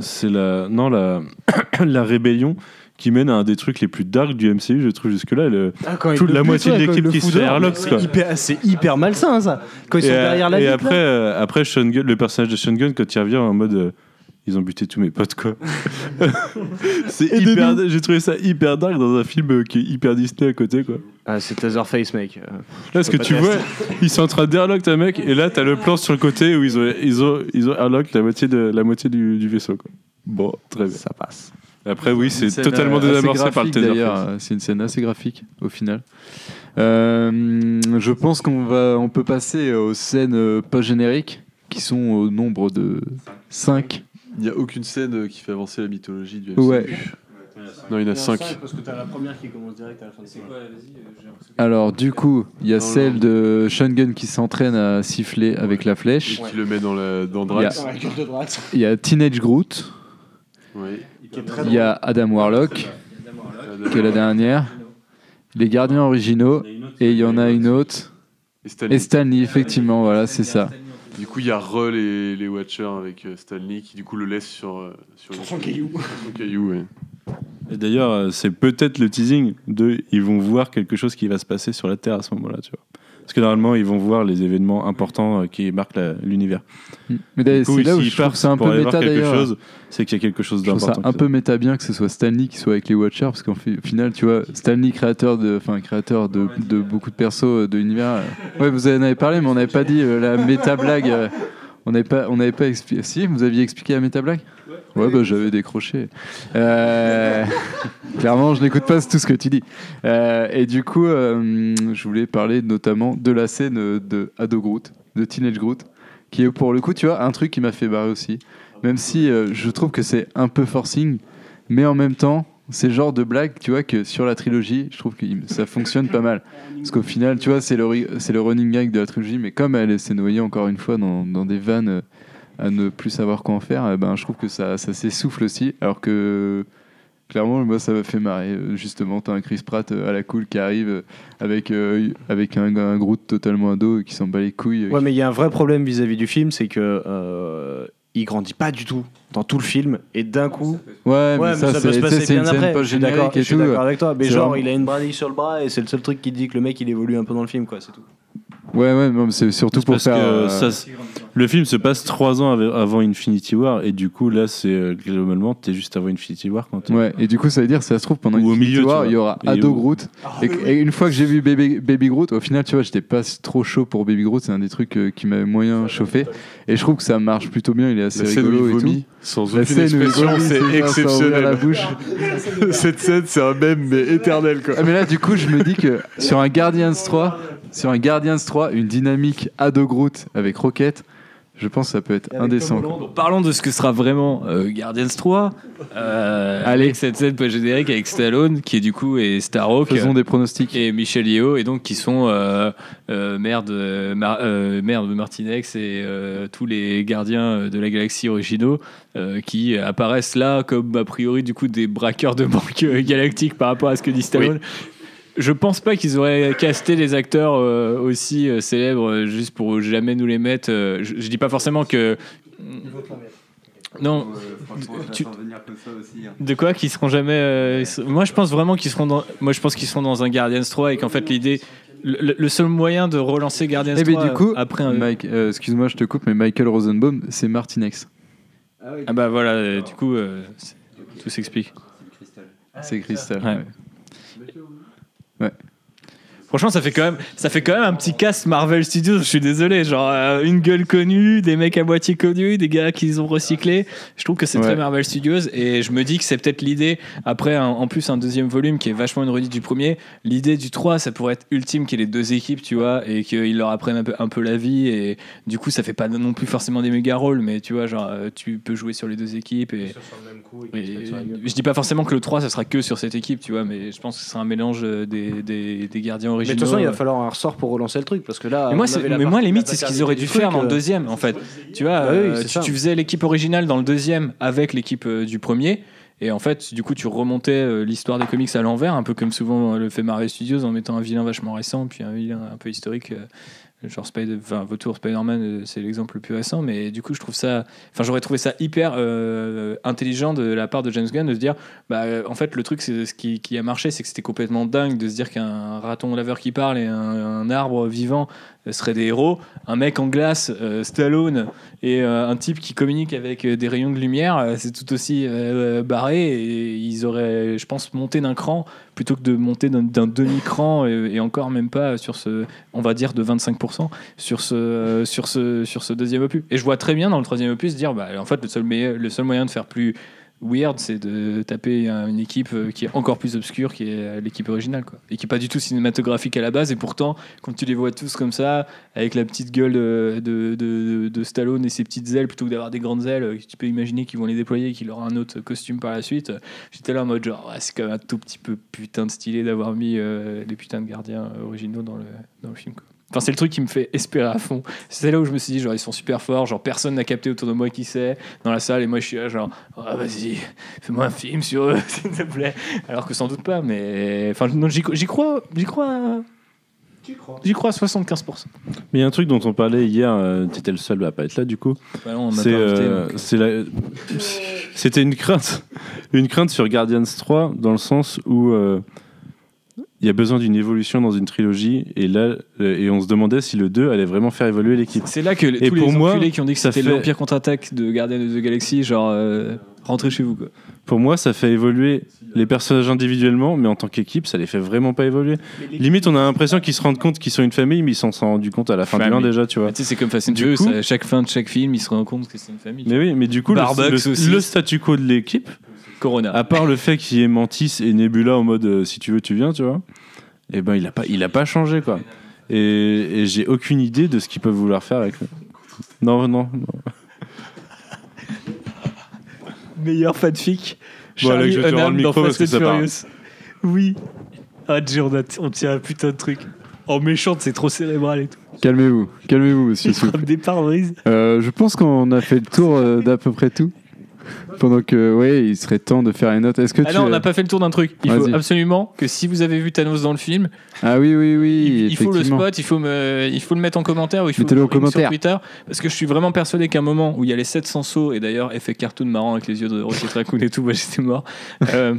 C'est la. Non, la. la rébellion qui mène à un des trucs les plus dark du MCU, je trouve jusque-là. Le... Toute la moitié de l'équipe qui se fait airlocks. C'est hyper malsain ça. Quand ils Et, sont derrière la et vitre, après, euh, après Sean Gunn- le personnage de Sean Gunn, quand il revient en mode. euh, ils ont buté tous mes potes, quoi. c'est hyper. J'ai trouvé ça hyper dark dans un film euh, qui est hyper Disney à côté, quoi. Ah, c'est Taserface, mec. Euh, Là, parce que tu vois, ils sont en train d'airlock un mec, et là, t'as le plan sur le côté où ils ont, ils ont, ils ont airlock la moitié, de, la moitié du, du vaisseau. Quoi. Bon, très bien. Ça passe. Après, oui, c'est totalement désamorcé par le euh, C'est une scène assez graphique au final. Euh, je pense qu'on va, on peut passer aux scènes euh, post-génériques qui sont au nombre de 5. Il n'y a aucune scène euh, qui fait avancer la mythologie du MCU. Ouais. Non, il y en a 5. Parce que t'as la première qui commence direct à la fin de Alors du coup, il y a celle de Sean Gunn qui s'entraîne à siffler avec la flèche. Qui le met dans, la, dans Drax. Il y a Teenage Groot. Oui. Il y a Adam Warlock, qui est la dernière. Les gardiens originaux. Et il y en a une autre. Et Stanley. Et Stanley, effectivement, voilà, c'est ça. Du coup, il y a Re les, les Watchers avec euh, Stanley qui, du coup, le laisse sur, euh, sur, son caillou. sur son caillou, ouais. Et d'ailleurs, euh, c'est peut-être le teasing de. Ils vont voir quelque chose qui va se passer sur la Terre à ce moment-là, tu vois. Parce que normalement, ils vont voir les événements importants euh, qui marquent l'univers. Mais Du coup, c'est là où je trouve c'est un peu méta d'ailleurs. c'est qu'il y a quelque chose d'important. un peu méta bien que ce soit Stanley qui soit avec les Watchers, parce qu'en final, tu vois, Stanley, créateur de, enfin, créateur de, de beaucoup de persos euh, de l'univers. euh, Ouais, vous en avez parlé, mais on n'avait pas dit la méta blague. on n'avait pas, on n'avait pas expliqué. Si, vous aviez expliqué la méta blague? Ouais, bah j'avais décroché. Euh, Clairement, je n'écoute pas tout ce que tu dis. Euh, et du coup, euh, je voulais parler notamment de la scène de Ado Groot, de Teenage Groot, qui est pour le coup, tu vois, un truc qui m'a fait barrer aussi. Même si euh, je trouve que c'est un peu forcing, mais en même temps, C'est le genre de blague, tu vois, que sur la trilogie, je trouve que ça fonctionne pas mal. Parce qu'au final, tu vois, c'est le, running gag de la trilogie, mais comme elle s'est noyée encore une fois dans, des vannes à ne plus savoir quoi en faire, eh ben, je trouve que ça, ça s'essouffle aussi. Alors que, clairement, moi, ça m'a fait marrer. Euh, Justement, t'as un Chris Pratt euh, à la cool qui arrive euh, avec, euh, avec un, un Groot totalement ado qui s'en bat les couilles. euh, Ouais, mais il y a un vrai problème vis-à-vis du film, c'est que euh, il grandit pas du tout dans tout le film, et d'un coup. Ouais, mais ça, peut se tu passer sais, c'est une bien scène après. pas Je suis d'accord avec toi, mais genre, vraiment- il a une brindille sur le bras, et c'est le seul truc qui dit que le mec il évolue un peu dans le film, quoi, c'est tout. Ouais, ouais, c'est surtout pour parce faire. que euh, ça le film se passe trois ans av- avant Infinity War et du coup là c'est euh, globalement t'es juste avant Infinity War quand t'es- Ouais, et du coup, ça veut dire, ça se trouve, pendant Ou au Infinity milieu, tu War, vois. il y aura Et Ado où- Groot. et, et une fois que j'ai vu Baby, Baby Groot, au final, tu vois, j'étais pas trop chaud pour Baby Groot. C'est un des trucs euh, qui m'avait moyen chauffé. Et je trouve que ça marche plutôt bien. Il est assez La scène où rigolo il et vomit, tout. sans La aucune scène où il expression, vomit, c'est ça, ouvrir exceptionnel. la bouche. Cette scène, c'est un mème, mais éternel, quoi. Ah, mais là, du coup, je me dis que sur un Guardians 3, sur un Guardians 3, une dynamique Ado Groot avec Rocket, je pense que ça peut être indécent. Donc, Parlons de ce que sera vraiment euh, Guardians 3. Euh, Allez, cette scène post-générique avec Stallone, qui est du coup est Starhawk. Faisons des pronostics. Et Michel Yeo, et donc qui sont euh, euh, maire, de, Mar- maire de Martinex et tous les gardiens de la galaxie originaux qui apparaissent là comme a priori du coup des braqueurs de banque galactiques par rapport à ce que dit Stallone. Je pense pas qu'ils auraient casté les acteurs euh, aussi euh, célèbres euh, juste pour jamais nous les mettre. euh, je, je dis pas forcément que. Non. Tu- De quoi Qu'ils seront jamais. euh, Moi, je pense vraiment qu'ils seront dans. Moi, je pense qu'ils seront dans un Guardians 3 et qu'en fait, l'idée. Le, le seul moyen de relancer Guardians Eh 3 ben, du coup, après un. Mike, euh, excuse-moi, je te coupe, mais Michael Rosenbaum, c'est Martinex. Ah bah voilà, du coup, euh, c'est- tout s'explique. C'est Crystal. Ouais. Ouais. Franchement, ça fait quand même, ça fait quand même un petit cast Marvel Studios. Je suis désolé, genre euh, une gueule connue, des mecs à moitié connus, des gars qu'ils ont recyclés. Je trouve que c'est Ouais. très Marvel Studios et je me dis que c'est peut-être l'idée. Après, un- en plus, un deuxième volume qui est vachement une redite du premier. L'idée du 3, ça pourrait être ultime qu'il y ait les deux équipes, tu vois, et qu'ils leur apprennent un peu, un peu la vie. Et du coup, ça fait pas non plus forcément des méga rôles, mais tu vois, genre, euh, tu peux jouer sur les deux équipes. Et, et je dis pas forcément que le 3, ça sera que sur cette équipe, tu vois, mais je pense que ce sera un mélange euh, des, des, des gardiens Mais originaux. de toute façon, il va falloir un ressort pour relancer le truc, parce que là. Mais moi, mais moi, limite, c'est ce qu'ils auraient dû faire dans le euh, deuxième, en fait. Tu vois, Bah euh, tu, faisais l'équipe originale dans le deuxième avec l'équipe euh, du premier. Et en fait, du coup, tu remontais euh, l'histoire des comics à l'envers, un peu comme souvent euh, le fait Marvel Studios en mettant un vilain vachement récent, puis un vilain un peu historique. Genre Spider, enfin, Vautour Spider-Man, euh, c'est l'exemple le plus récent, mais du coup, je trouve ça, enfin, j'aurais trouvé ça hyper euh, intelligent de la part de James Gunn de se dire, bah, euh, en fait, le truc, c'est ce qui, a marché, c'est que c'était complètement dingue de se dire qu'un raton laveur qui parle et un, arbre vivant seraient des héros. Un mec en glace, euh, Stallone, et euh, un type qui communique avec euh, des rayons de lumière, c'est tout aussi barré. Et ils auraient, je pense, monté d'un cran plutôt que de monter d'un demi-cran et, encore même pas sur ce, on va dire, de 25% sur ce, sur ce, sur ce deuxième opus. Et je vois très bien dans le troisième opus dire, bah, en fait, le seul moyen de faire plus weird, c'est de taper euh, une équipe euh, qui est encore plus obscure, qui est euh, l'équipe originale, quoi. Et qui est pas du tout cinématographique à la base. Et pourtant, quand tu les vois tous comme ça, avec la petite gueule de, de, de- Stallone et ses petites ailes, plutôt que d'avoir des grandes ailes, euh, tu peux imaginer qu'ils vont les déployer et qu'il aura un autre costume par la suite. euh, J'étais là en mode genre, c'est quand même un tout petit peu putain de stylé d'avoir mis euh, les putains de gardiens euh, originaux dans le, dans le film. Enfin, c'est le truc qui me fait espérer à fond. C'est là où je me suis dit, genre, ils sont super forts, genre, personne n'a capté autour de moi qui c'est dans la salle, et moi je suis là, genre, Ah, vas-y, fais-moi un film sur eux, s'il te plaît. Alors que sans doute pas, mais. Enfin, non, j'y j'y crois, j'y crois. J'y crois à 75%. Mais il y a un truc dont on parlait hier, euh, t'étais le seul à pas être là du coup. Bah non, on m'a C'est, pas invité, euh, donc. c'est la- C'était une crainte, une crainte sur Guardians 3 dans le sens où euh, il y a besoin d'une évolution dans une trilogie et là euh, et on se demandait si le 2 allait vraiment faire évoluer l'équipe. C'est là que Et tous pour les moi, qui ont dit que ça c'était fait- l'Empire contre-attaque de Guardian of the Galaxy, genre, euh, rentrez chez vous, quoi. Pour moi, ça fait évoluer les personnages individuellement, mais en tant qu'équipe, ça les fait vraiment pas évoluer. Limite, on a l'impression qu'ils se rendent compte qu'ils sont une famille, mais ils s'en sont rendus compte à la fin du 1 Famille. déjà, tu vois. Tu sais, c'est comme Fast and Furious, à chaque fin de chaque film, ils se rendent compte que c'est une famille. Mais oui, mais du coup, le, Barbucks le- aussi. le statu quo de l'équipe, Corona. à part le fait qu'il y ait Mantis et Nebula en mode euh, si tu veux, tu viens, tu vois, et ben il a pas, il a pas changé quoi. Et, et j'ai aucune idée de ce qu'ils peuvent vouloir faire avec. Non, non. non. Meilleur fanfic. Charlie je vais te rendre Hunnam le dans micro parce Fast que and ça parle. Furious. Oui. Ah, Jay, on, a- on tient un putain de truc. En méchante, c'est trop cérébral et tout. Calmez-vous, calmez-vous, monsieur. Il s'il vous frappe des pare-brises. Euh, je pense qu'on a fait le tour euh, d'à peu près tout. Pendant que, ouais, il serait temps de faire une note. Est-ce que Ah tu. non, on n'a pas fait le tour d'un truc. Il faut absolument que si vous avez vu Thanos dans le film, Ah oui, oui, oui. il, il faut le spot, il faut, me, il faut le mettre en commentaire ou il faut le en link sur commentaire. Twitter. Parce que je suis vraiment persuadé qu'à un moment où il y a les 700 sauts, et d'ailleurs, effet cartoon marrant avec les yeux de Rocket Raccoon et tout, moi j'étais mort. Euh,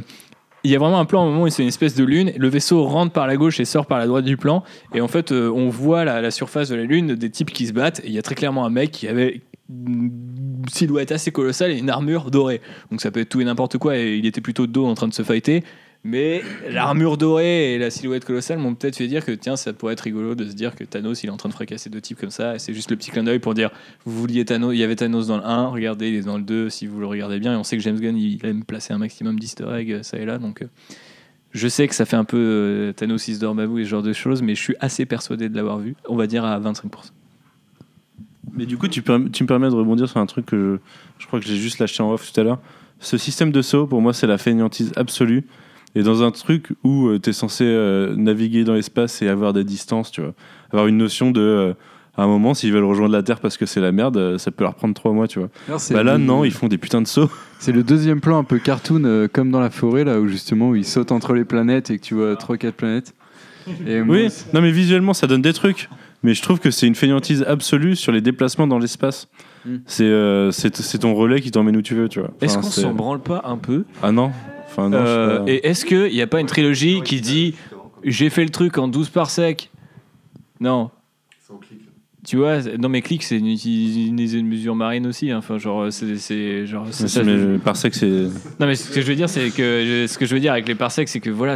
il y a vraiment un plan un moment où c'est une espèce de lune, le vaisseau rentre par la gauche et sort par la droite du plan, et en fait euh, on voit la, la surface de la lune, des types qui se battent, et il y a très clairement un mec qui avait silhouette assez colossale et une armure dorée. Donc ça peut être tout et n'importe quoi, et il était plutôt dos en train de se fighter. Mais l'armure dorée et la silhouette colossale m'ont peut-être fait dire que tiens, ça pourrait être rigolo de se dire que Thanos il est en train de fracasser deux types comme ça. Et c'est juste le petit clin d'œil pour dire vous vouliez Thanos, il y avait Thanos dans le 1, regardez, il est dans le 2 si vous le regardez bien. Et on sait que James Gunn il aime placer un maximum d'easter eggs euh, ça et là. Donc euh, je sais que ça fait un peu euh, Thanos is Dormammu et ce genre de choses, mais je suis assez persuadé de l'avoir vu. On va dire à 25%. Mais du coup, tu, me permets de rebondir sur un truc que je, je crois que j'ai juste lâché en off tout à l'heure. Ce système de saut, pour moi, c'est la fainéantise absolue. Et dans un truc où tu es censé euh, naviguer dans l'espace et avoir des distances, tu vois, avoir une notion de. euh, à un moment, s'ils veulent rejoindre la Terre parce que c'est la merde, euh, ça peut leur prendre trois mois, tu vois. C'est Bah là, le- non, ils font des putains de sauts. C'est le deuxième plan un peu cartoon, euh, comme dans la forêt, là, où justement, où il saute entre les planètes et que tu vois 3-4 planètes. Et moi, Oui, c'est- non, mais visuellement, ça donne des trucs. Mais je trouve que c'est une fainéantise absolue sur les déplacements dans l'espace. Mm. C'est euh, c'est c'est ton relais qui t'emmène où tu veux, tu vois. Est-ce qu'on c'est- s'en branle pas un peu Ah non. Enfin, non, je sais Euh, pas. et est-ce qu'il n'y a pas une trilogie qui dit j'ai fait le truc en 12 parsecs Non. Tu vois, non mais clic c'est une, une, une mesure marine aussi. hein. Enfin genre c'est genre Mais ça. c'est- mais parsec, c'est. Non mais ce que je veux dire c'est que ce que je veux dire avec les parsecs c'est que voilà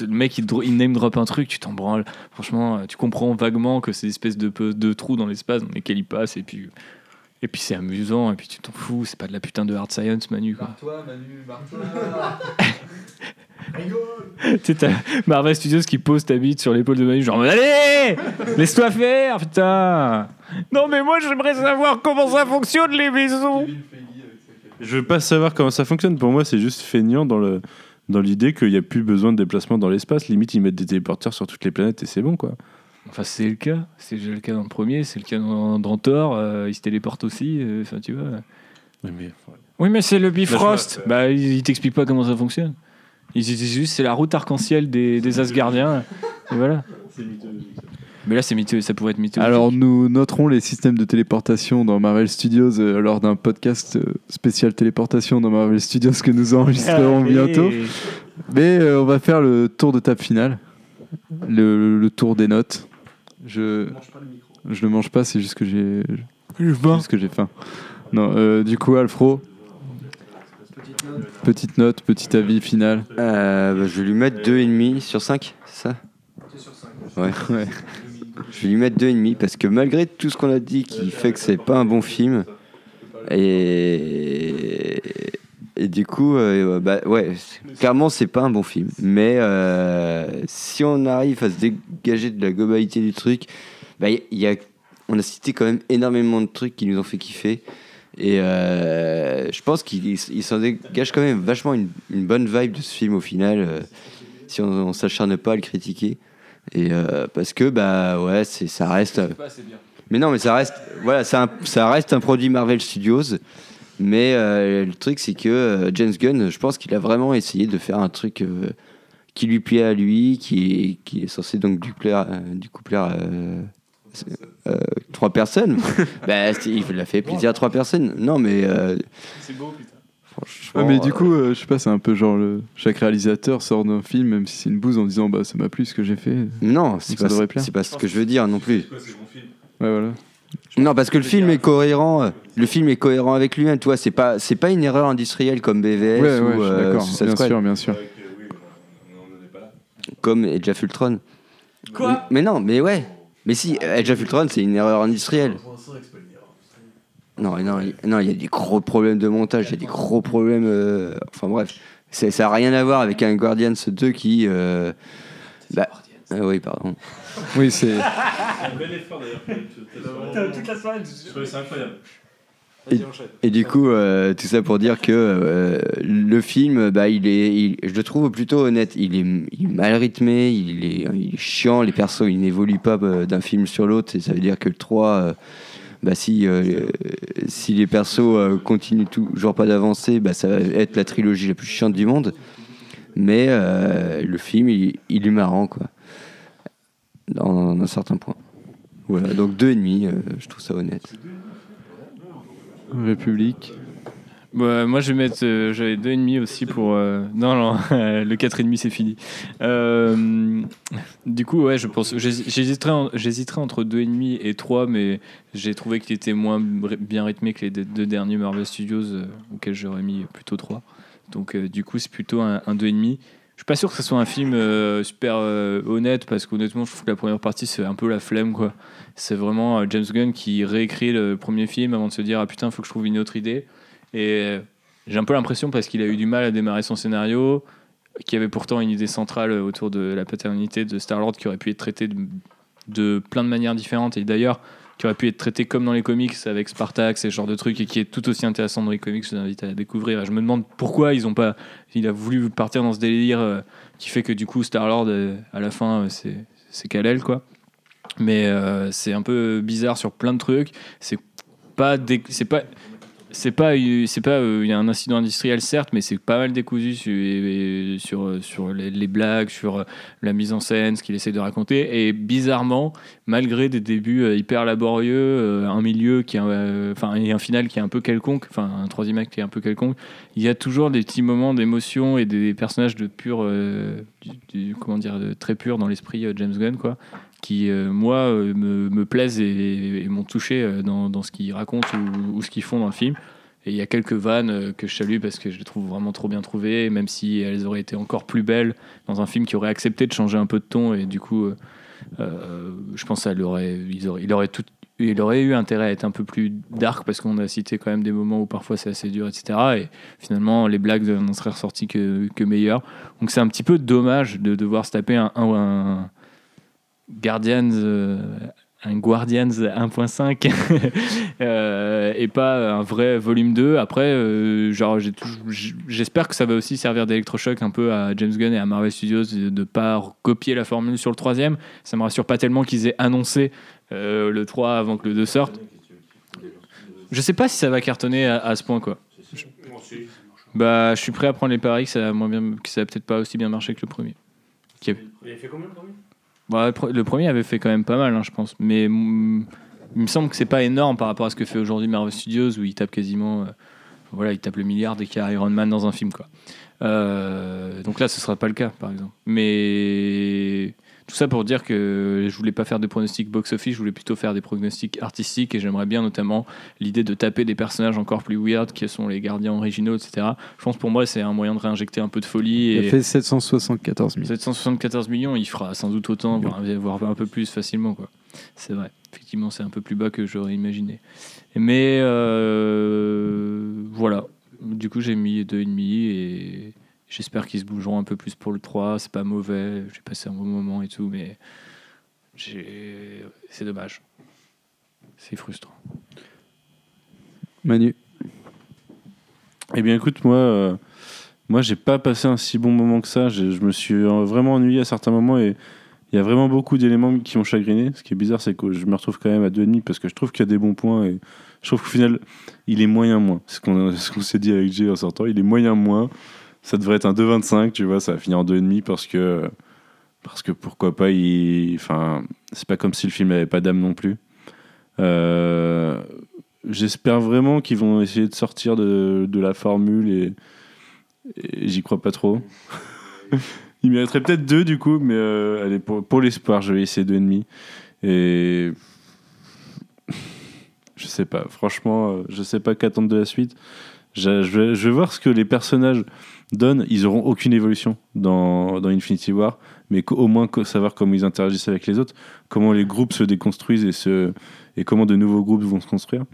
le mec il, name drop un truc tu t'en branles. Franchement euh, tu comprends vaguement que c'est espèce de de trous dans l'espace dans lesquels il passe et puis et puis c'est amusant et puis tu t'en fous c'est pas de la putain de hard science Manu quoi. Toi, Manu, Tu sais, t'as Marvel Studios qui pose ta bite sur l'épaule de Manu, genre Allez Laisse-toi faire, putain Non, mais moi j'aimerais savoir comment ça fonctionne les maisons Je veux pas savoir comment ça fonctionne. Pour moi, c'est juste feignant dans le dans l'idée qu'il n'y a plus besoin de déplacement dans l'espace. Limite, ils mettent des téléporteurs sur toutes les planètes et c'est bon, quoi. Enfin, c'est le cas. C'est déjà le cas dans le premier, c'est le cas dans, dans Thor. euh, il se téléporte aussi. euh, Enfin, tu vois. Oui, mais Oui, mais c'est le Bifrost. Là, je Bah, il, il t'explique pas comment ça fonctionne. Il dit juste c'est la route arc-en-ciel des, des Asgardiens. Et voilà. Mais là, c'est mytho- ça pourrait être mythologique. Alors, nous noterons les systèmes de téléportation dans Marvel Studios euh, lors d'un podcast euh, spécial téléportation dans Marvel Studios que nous enregistrerons bientôt. Mais euh, on va faire le tour de table finale, le, le tour des notes. Je je ne mange pas, c'est juste que j'ai juste que j'ai faim. Non, euh, du coup, Alfro. Petite note, petit avis final. Euh, bah, je vais lui mettre 2,5 sur 5, c'est ça? Ouais. Ouais. Je vais lui mettre 2,5 parce que malgré tout ce qu'on a dit qui fait que c'est pas un bon film, et, et du coup, euh, bah, ouais, clairement, c'est pas un bon film. Mais euh, si on arrive à se dégager de la globalité du truc, bah, il y a, on a cité quand même énormément de trucs qui nous ont fait kiffer. Et euh, je pense qu'il il s'en dégage quand même vachement une, une bonne vibe de ce film au final, euh, si on, on s'acharne pas à le critiquer. Et euh, parce que bah ouais, c'est ça reste. euh, mais non, mais ça reste voilà, ça, ça reste un produit Marvel Studios. Mais euh, le truc c'est que euh, James Gunn, je pense qu'il a vraiment essayé de faire un truc euh, qui lui plaît à lui, qui est, qui est censé donc du plaire, euh, du coup plaire. euh, euh, trois personnes. bah, c'est- il a fait plaisir à trois personnes. Non, mais. euh, C'est beau, putain. Ouais, mais du coup, euh, je sais pas, c'est un peu genre le... chaque réalisateur sort d'un film, même si c'est une bouse, en disant bah ça m'a plu ce que j'ai fait. Ouais, Non, c'est ça pas, devrait plaire. c'est pas ce que je veux dire non plus. voilà. Non, parce que le film est cohérent. euh, Le film est cohérent avec lui-même. Toi, c'est pas, c'est pas une erreur industrielle comme BVS Ouais, ouais, ou suis euh, d'accord, bien Squad, sûr, bien sûr. comme Age of Ultron. Quoi? Mais, mais non, mais ouais. Mais si, Age of Ultron, c'est une erreur industrielle. Non, non, il, non, il y a des gros problèmes de montage, il y a des gros problèmes. euh, enfin bref, C'est- ça n'a rien à voir avec un Guardians 2 qui. euh, bah, ah oui, pardon. Oui, c'est. Un bel effort d'ailleurs. Toute la soirée, c'est incroyable. Et, et du coup, euh, tout ça pour dire que euh, le film, bah, il est, il- je le trouve plutôt honnête. Il est, il est mal rythmé, il est, il est chiant. Les persos, ils n'évoluent pas bah, d'un film sur l'autre. Et ça veut dire que le 3, euh, bah, si, euh, si les persos euh, continuent toujours pas d'avancer, bah, ça va être la trilogie la plus chiante du monde. Mais euh, le film, il, il est marrant, quoi. Dans, dans un certain point. Voilà, donc deux et demi, euh, je trouve ça honnête. République. Bah, moi, je vais mettre. euh, J'avais deux et demi aussi pour. euh, non, non, le quatre et demi, c'est fini. Euh, du coup, ouais, je pense. j'hés- J'hésiterais, en- entre deux et demi et 3 mais j'ai trouvé qu'il était moins bien rythmé que les deux derniers Marvel Studios, euh, auxquels j'aurais mis plutôt 3 Donc, euh, du coup, c'est plutôt un, un deux et demi. Je suis pas sûr que ce soit un film euh, super euh, honnête parce qu'honnêtement, je trouve que la première partie c'est un peu la flemme quoi. C'est vraiment euh, James Gunn qui réécrit le premier film avant de se dire ah putain, faut que je trouve une autre idée. Et j'ai un peu l'impression parce qu'il a eu du mal à démarrer son scénario, qui avait pourtant une idée centrale autour de la paternité de Star Lord qui aurait pu être traitée de, de plein de manières différentes et d'ailleurs qui aurait pu être traité comme dans les comics avec Spartax et ce genre de trucs et qui est tout aussi intéressant dans les comics. Je vous invite à la découvrir. Je me demande pourquoi ils ont pas, il a voulu partir dans ce délire euh, qui fait que du coup Star Lord à la fin euh, c'est c'est Kal-El quoi. Mais euh, c'est un peu bizarre sur plein de trucs. C'est pas c'est pas c'est pas c'est pas euh, il y a un incident industriel certes mais c'est pas mal décousu sur sur, sur les, blagues sur euh, la mise en scène ce qu'il essaie de raconter. Et bizarrement malgré des débuts euh, hyper laborieux un milieu qui enfin et un final qui est un peu quelconque enfin un troisième acte qui est un peu quelconque il y a toujours des petits moments d'émotion et des personnages de pur comment dire très pur dans l'esprit James Gunn quoi qui, euh, moi, euh, me, plaisent et, m'ont touché euh, dans, ce qu'ils racontent ou, ce qu'ils font dans le film. Et il y a quelques vannes que je salue parce que je les trouve vraiment trop bien trouvées, même si elles auraient été encore plus belles dans un film qui aurait accepté de changer un peu de ton. Et du coup, je pense qu'il aurait, il aurait. Il aurait eu intérêt à être un peu plus dark parce qu'on a cité quand même des moments où parfois c'est assez dur, etc. Et finalement, les blagues n'en seraient ressorties que, que meilleures. Donc c'est un petit peu dommage de devoir se taper un, un, un- Guardians, euh, un Guardians 1.5 euh, et pas un vrai volume 2. Après, euh, genre, j'espère que ça va aussi servir d'électrochoc un peu à James Gunn et à Marvel Studios de ne pas copier la formule sur le troisième. Ça me rassure pas tellement qu'ils aient annoncé le 3 avant que le 2 sorte. Je sais pas si ça va cartonner à, ce point quoi. Bah, je suis prêt à prendre les paris que ça a, peut-être pas aussi bien marché que le premier. A- Il a fait combien le premier? Bah, le pre- le premier avait fait quand même pas mal, hein, je pense. Mais il me semble que c'est pas énorme par rapport à ce que fait aujourd'hui Marvel Studios, où il tape quasiment. euh, voilà, il tape le milliard dès qu'il y a Iron Man dans un film, quoi. Euh, donc là, ce sera pas le cas, par exemple. Mais tout ça pour dire que je voulais pas faire des pronostics box-office, je voulais plutôt faire des pronostics artistiques, et j'aimerais bien notamment l'idée de taper des personnages encore plus weird, qui sont les gardiens originaux, etc. Je pense pour moi, c'est un moyen de réinjecter un peu de folie. Il et... a fait 774 000. 774 millions, il fera sans doute autant, voire voire un peu plus facilement. quoi. C'est vrai. Effectivement, c'est un peu plus bas que j'aurais imaginé. Mais euh, voilà. Du coup, j'ai mis 2,5 et j'espère qu'ils se bougeront un peu plus pour le 3. C'est pas mauvais. J'ai passé un bon moment et tout, mais c'est dommage. C'est frustrant. Manu. Eh bien, écoute, moi, euh, moi, j'ai pas passé un si bon moment que ça. Je me suis vraiment ennuyé à certains moments et il y a vraiment beaucoup d'éléments qui m'ont chagriné. Ce qui est bizarre, c'est que je me retrouve quand même à 2,5 parce que je trouve qu'il y a des bons points et je trouve qu'au final, il est moyen moins. C'est ce qu'on ce qu'on s'est dit avec Jay en sortant. Il est moyen moins. Ça devrait être un 2,25, tu vois. Ça va finir en 2,5 parce que, parce que pourquoi pas. Enfin, c'est pas comme si le film avait pas d'âme non plus. Euh, J'espère vraiment qu'ils vont essayer de sortir de, de la formule et, j'y crois pas trop. Il mériterait peut-être deux du coup, mais euh, allez, pour, pour l'espoir, je vais essayer deux et demi. Et je sais pas, franchement, euh, je sais pas qu'attendre de la suite. Je, je vais, voir ce que les personnages donnent. Ils auront aucune évolution dans, Infinity War, mais qu'au moins savoir comment ils interagissent avec les autres, comment les groupes se déconstruisent et, comment de nouveaux groupes vont se construire.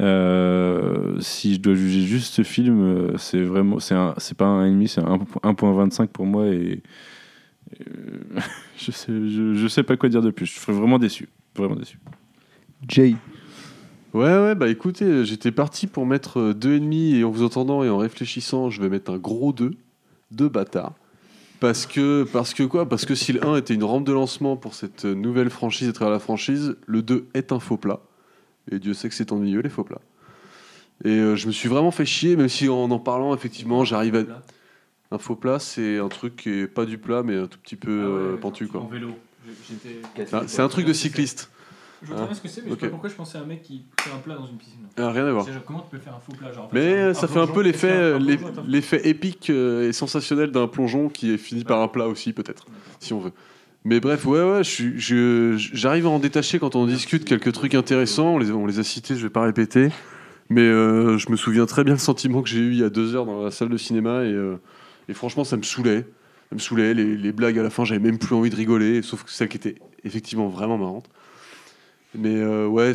Euh, si je dois juger juste ce film, euh, c'est vraiment, c'est pas un ennemi, c'est un 1.25 pour moi et je sais, je sais pas quoi dire de plus. Je serais vraiment déçu, vraiment déçu. Jay. Ouais, ouais, bah écoutez, euh, j'étais parti pour mettre euh, deux et demi et en vous entendant et en réfléchissant, je vais mettre un gros 2. Deux bâtards. Parce que, parce que quoi? Parce que si le 1 était une rampe de lancement pour cette euh, nouvelle franchise à travers la franchise, le 2 est un faux plat. Et Dieu sait que c'est ennuyeux, les faux plats. Et euh, je me suis vraiment fait chier, même si en en parlant, effectivement, j'arrive à. Un faux plat, c'est un truc qui est pas du plat, mais un tout petit peu euh, pentu, quoi. vélo. C'est un- C'est un truc de cycliste. Je vois très bien ce que c'est, mais je sais pas pourquoi je pensais à un mec qui fait un plat dans une piscine. Ah, rien à voir. C'est genre, comment tu peux faire un faux plat genre, en fait, Mais un- ça fait un plongeon, peu l'effet euh, l'effet épique euh, et sensationnel d'un plongeon qui est fini par un plat aussi, peut-être, si on veut. Mais bref, ouais, ouais, je suis- je- j'arrive à en détacher quand on discute quelques trucs intéressants. On les, on les a cités, je vais pas répéter. Mais euh, je me souviens très bien le sentiment que j'ai eu il y a deux heures dans la salle de cinéma. Et, euh, et franchement, ça me saoulait. Ça me saoulait. Les, les blagues à la fin, j'avais même plus envie de rigoler, sauf que celles qui étaient effectivement vraiment marrantes. Mais euh, ouais,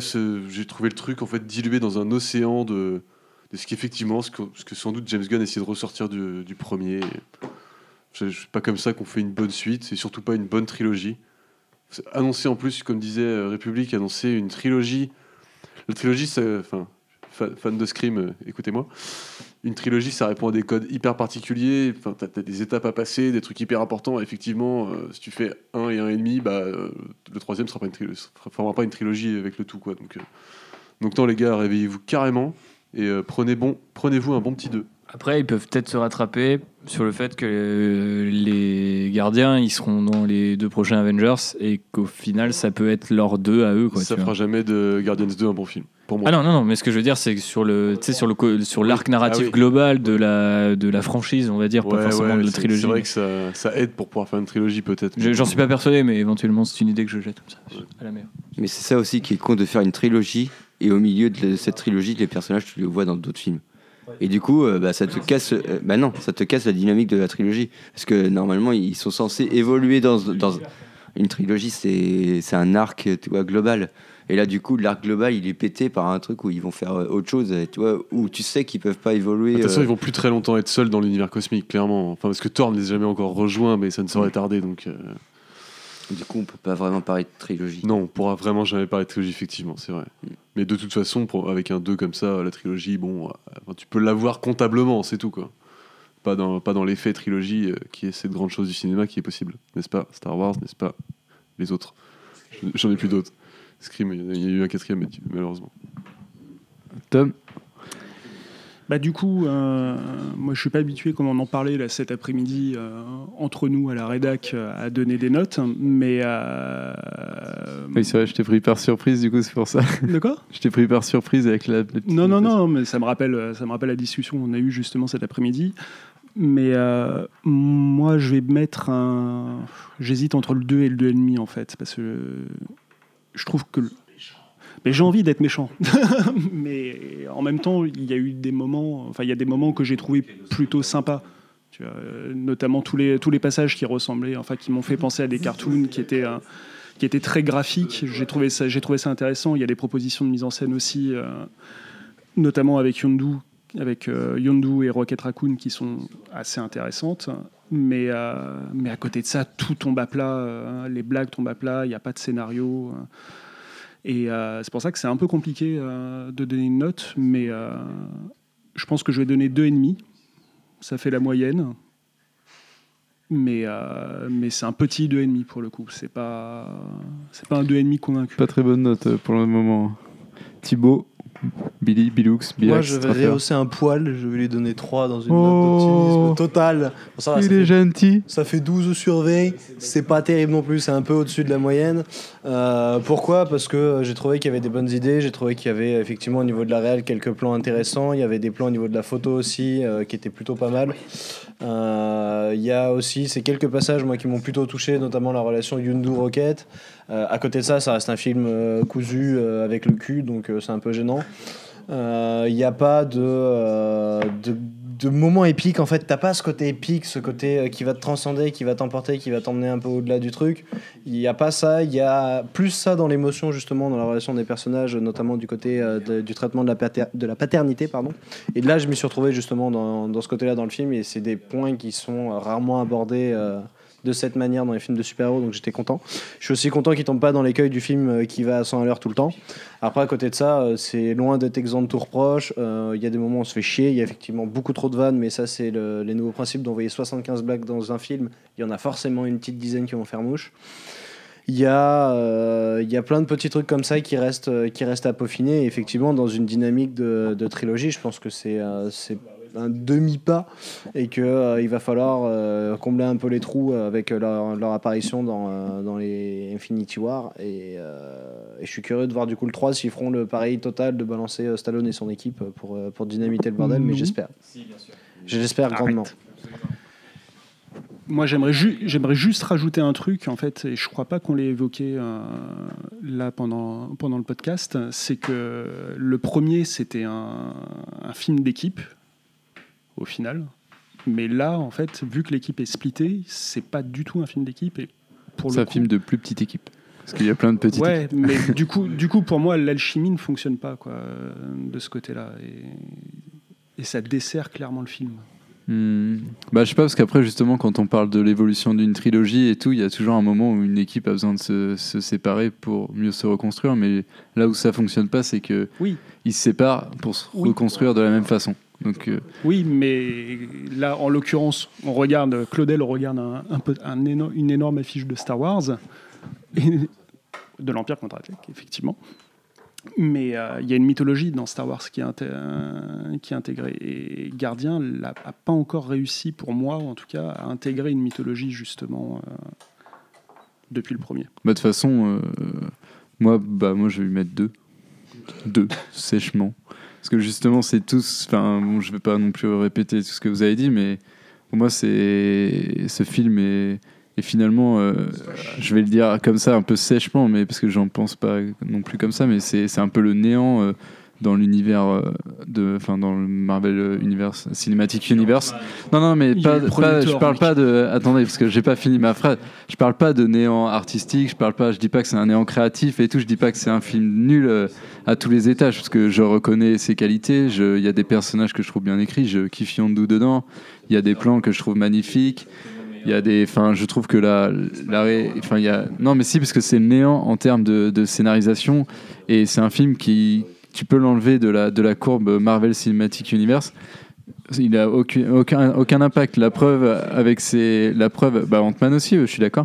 j'ai trouvé le truc en fait dilué dans un océan de, de ce qu'effectivement, ce que, sans doute James Gunn essayait de ressortir du, du premier. C'est pas comme ça qu'on fait une bonne suite, c'est surtout pas une bonne trilogie. Annoncé en plus, comme disait euh, République, annoncer une trilogie. La trilogie, enfin, fan de Scream, euh, écoutez-moi. Une trilogie, ça répond à des codes hyper particuliers. T'as, des étapes à passer, des trucs hyper importants. Effectivement, euh, si tu fais un et un et demi, bah, euh, le troisième sera pas une trilogie, avec le tout. Donc, euh, donc les gars, réveillez-vous carrément et prenez bon, prenez-vous un bon petit 2. Après, ils peuvent peut-être se rattraper sur le fait que euh, les gardiens, ils seront dans les deux prochains Avengers et qu'au final, ça peut être leurs deux à eux. Quoi, ça tu fera vois. jamais de Guardians 2 un bon film, pour moi. Ah non, non, non, mais ce que je veux dire, c'est que sur le, tu sais, sur le, sur l'arc narratif Ah oui. global de la, de la franchise, on va dire, pas Ouais, forcément ouais, de la trilogie. C'est vrai que ça, ça aide pour pouvoir faire une trilogie, peut-être. Je- J'en suis pas persuadé, mais éventuellement, c'est une idée que je jette comme ça, à la mer. Mais c'est ça aussi qui est con de faire une trilogie et au milieu de cette trilogie, les personnages, tu les vois dans d'autres films. Et du coup, euh, bah, ça te casse, euh, bah non, ça te casse la dynamique de la trilogie. Parce que normalement, ils sont censés évoluer dans, dans une trilogie, c'est c'est un arc, tu vois, global. Et là, du coup, l'arc global, il est pété par un truc où ils vont faire euh, autre chose, tu vois, où tu sais qu'ils peuvent pas évoluer. De toute façon, euh, ils vont plus très longtemps être seuls dans l'univers cosmique, clairement. Enfin, parce que Thor ne les a jamais encore rejoints, mais ça ne saurait tarder, donc. euh, Du coup, on peut pas vraiment parler de trilogie. Non, on pourra vraiment jamais parler de trilogie, effectivement, c'est vrai. Mais de toute façon, pour- avec un 2 comme ça, la trilogie, bon, euh, enfin, tu peux l'avoir comptablement, c'est tout, quoi. Pas dans, pas dans l'effet trilogie, euh, qui est cette grande chose du cinéma qui est possible, n'est-ce pas? Star Wars, n'est-ce pas? Les autres. J'en ai plus d'autres. Scream, il y a- il y a eu un quatrième, mais malheureusement. Tom? Bah du coup, euh, moi je suis pas habitué comme on en parlait là cet après-midi euh, entre nous à la rédac euh, à donner des notes, mais Oui, c'est vrai, je t'ai pris par surprise, du coup, c'est pour ça. de quoi? Je t'ai pris par surprise avec la. Non, non, non, mais ça me rappelle, ça me rappelle la discussion qu'on a eue justement cet après-midi. Mais moi, je vais mettre un. J'hésite entre le 2 et le 2,5 en fait, parce que je trouve que. J'ai envie d'être méchant. mais en même temps, il y a eu des moments. Enfin, il y a des moments que j'ai trouvé plutôt sympas. Euh, notamment tous les, passages qui ressemblaient, enfin, qui m'ont fait penser à des cartoons qui étaient. euh, très graphiques, j'ai trouvé, ça, intéressant. Il y a des propositions de mise en scène aussi, euh, notamment avec Yondu, avec Yondu et Rocket Raccoon qui sont assez intéressantes. Mais, à côté de ça, tout tombe à plat, les blagues tombent à plat, il n'y a pas de scénario. Et euh, c'est pour ça que c'est un peu compliqué euh, de donner une note, mais euh, je pense que je vais donner 2,5. Ça fait la moyenne. Mais, mais c'est un petit 2,5 pour le coup. C'est pas, pas un 2,5 convaincu. Pas très bonne note pour le moment. Thibaut, Billy, Bilux, Bilax, Moi, je vais rehausser un poil. Je vais lui donner 3 dans une Oh. note d'optimisme total. Bon, ça va, ça Il est fait- gentil. Ça fait 12 sur V, c'est pas terrible non plus, c'est un peu au-dessus de la moyenne. Euh, pourquoi? Parce que euh, j'ai trouvé qu'il y avait des bonnes idées, j'ai trouvé qu'il y avait effectivement au niveau de la réelle quelques plans intéressants, il y avait des plans au niveau de la photo aussi euh, qui étaient plutôt pas mal. Euh, Il y a aussi ces quelques passages moi qui m'ont plutôt touché, notamment la relation Yundu-Rocket. Euh, à côté de ça, ça reste un film euh, cousu euh, avec le cul, donc euh, c'est un peu gênant. Euh, Il n'y a pas de, euh, de, de moment épique. En fait, t'as pas ce côté épique, ce côté euh, qui va te transcender, qui va t'emporter, qui va t'emmener un peu au-delà du truc. Il n'y a pas ça. Il y a plus ça dans l'émotion, justement, dans la relation des personnages, notamment du côté euh, du traitement de la, de la paternité. Pardon. Et là, je m'y suis retrouvé justement dans, ce côté-là dans le film. Et c'est des points qui sont euh, rarement abordés euh, de cette manière dans les films de super-héros, donc j'étais content. Je suis aussi content qu'il tombe pas dans l'écueil du film euh, qui va à 100 à l'heure tout le temps. Après, à côté de ça, euh, c'est loin d'être exempt de tout reproche. Euh, Il y a des moments où on se fait chier, il y a effectivement beaucoup trop de vannes, mais ça, c'est le- les nouveaux principes d'envoyer 75 blagues dans un film. Il y en a forcément une petite dizaine qui vont faire mouche. Il y, a, il y a plein de petits trucs comme ça qui restent, qui restent à peaufiner. Effectivement, dans une dynamique de, de trilogie, je pense que c'est euh, c'est un demi-pas et qu'il il va falloir euh, combler un peu les trous avec leur, leur apparition dans, euh, dans les Infinity War. Et, euh, et je suis curieux de voir du coup le 3 s'ils feront le pareil total de balancer euh, Stallone et son équipe pour, euh, pour dynamiter le bordel, mais Non. j'espère. J'espère grandement. Moi, j'aimerais, ju- j'aimerais juste rajouter un truc, en fait, et je crois pas qu'on l'ait évoqué euh, là pendant, pendant le podcast, c'est que le premier, c'était un, un film d'équipe, au final. Mais là, en fait, vu que l'équipe est splittée, c'est pas du tout un film d'équipe. Et pour C'est un coup- film de plus petite équipe. Parce qu'il y a plein de petites Ouais, équipes. mais du coup, du coup, pour moi, l'alchimie ne fonctionne pas quoi, de ce côté-là. Et, et ça dessert clairement le film. Hmm. Bah, je sais pas, parce qu'après, justement, quand on parle de l'évolution d'une trilogie et tout, il y a toujours un moment où une équipe a besoin de se, se séparer pour mieux se reconstruire. Mais là où ça fonctionne pas, c'est que Oui. ils se séparent pour se Oui. reconstruire de la même façon. Donc, euh, Oui, mais là, en l'occurrence, on regarde, Claudel regarde un, un peu, un éno- une énorme affiche de Star Wars, et- de l'Empire contre-attaque, effectivement. Mais euh, il y a une mythologie dans Star Wars qui est, euh, qui est intégrée. Et Gardien n'a pas encore réussi, pour moi en tout cas, à intégrer une mythologie, justement, depuis le premier. bah, de toute façon, moi, bah, moi, je vais lui mettre deux. Deux, sèchement. Parce que justement, c'est tous. Enfin, bon, je vais pas non plus répéter tout ce que vous avez dit, mais pour moi, c'est ce film est, est finalement, euh, je vais le dire comme ça, un peu sèchement, mais parce que j'en pense pas non plus comme ça, mais c'est c'est un peu le néant euh, dans l'univers euh, de, enfin, dans le Marvel Universe, Cinematic Universe. Non, non, mais pas, pas- je parle pas de. Attendez, parce que j'ai pas fini ma phrase. Je parle pas de néant artistique. Je parle pas. Je dis pas que c'est un néant créatif et tout. Je dis pas que c'est un film nul euh, à tous les étages, parce que je reconnais ses qualités. Il y a des personnages que je trouve bien écrits. Je kiffe Yondu dedans. Il y a des plans que je trouve magnifiques. Il y a des, enfin, je trouve que la, enfin, il y a, non, mais si, parce que c'est le néant en termes de, de scénarisation, et c'est un film qui, tu peux l'enlever de la, de la courbe Marvel Cinematic Universe. Il a aucun, aucun, impact. La preuve avec ses, la preuve, bah aussi, je suis d'accord.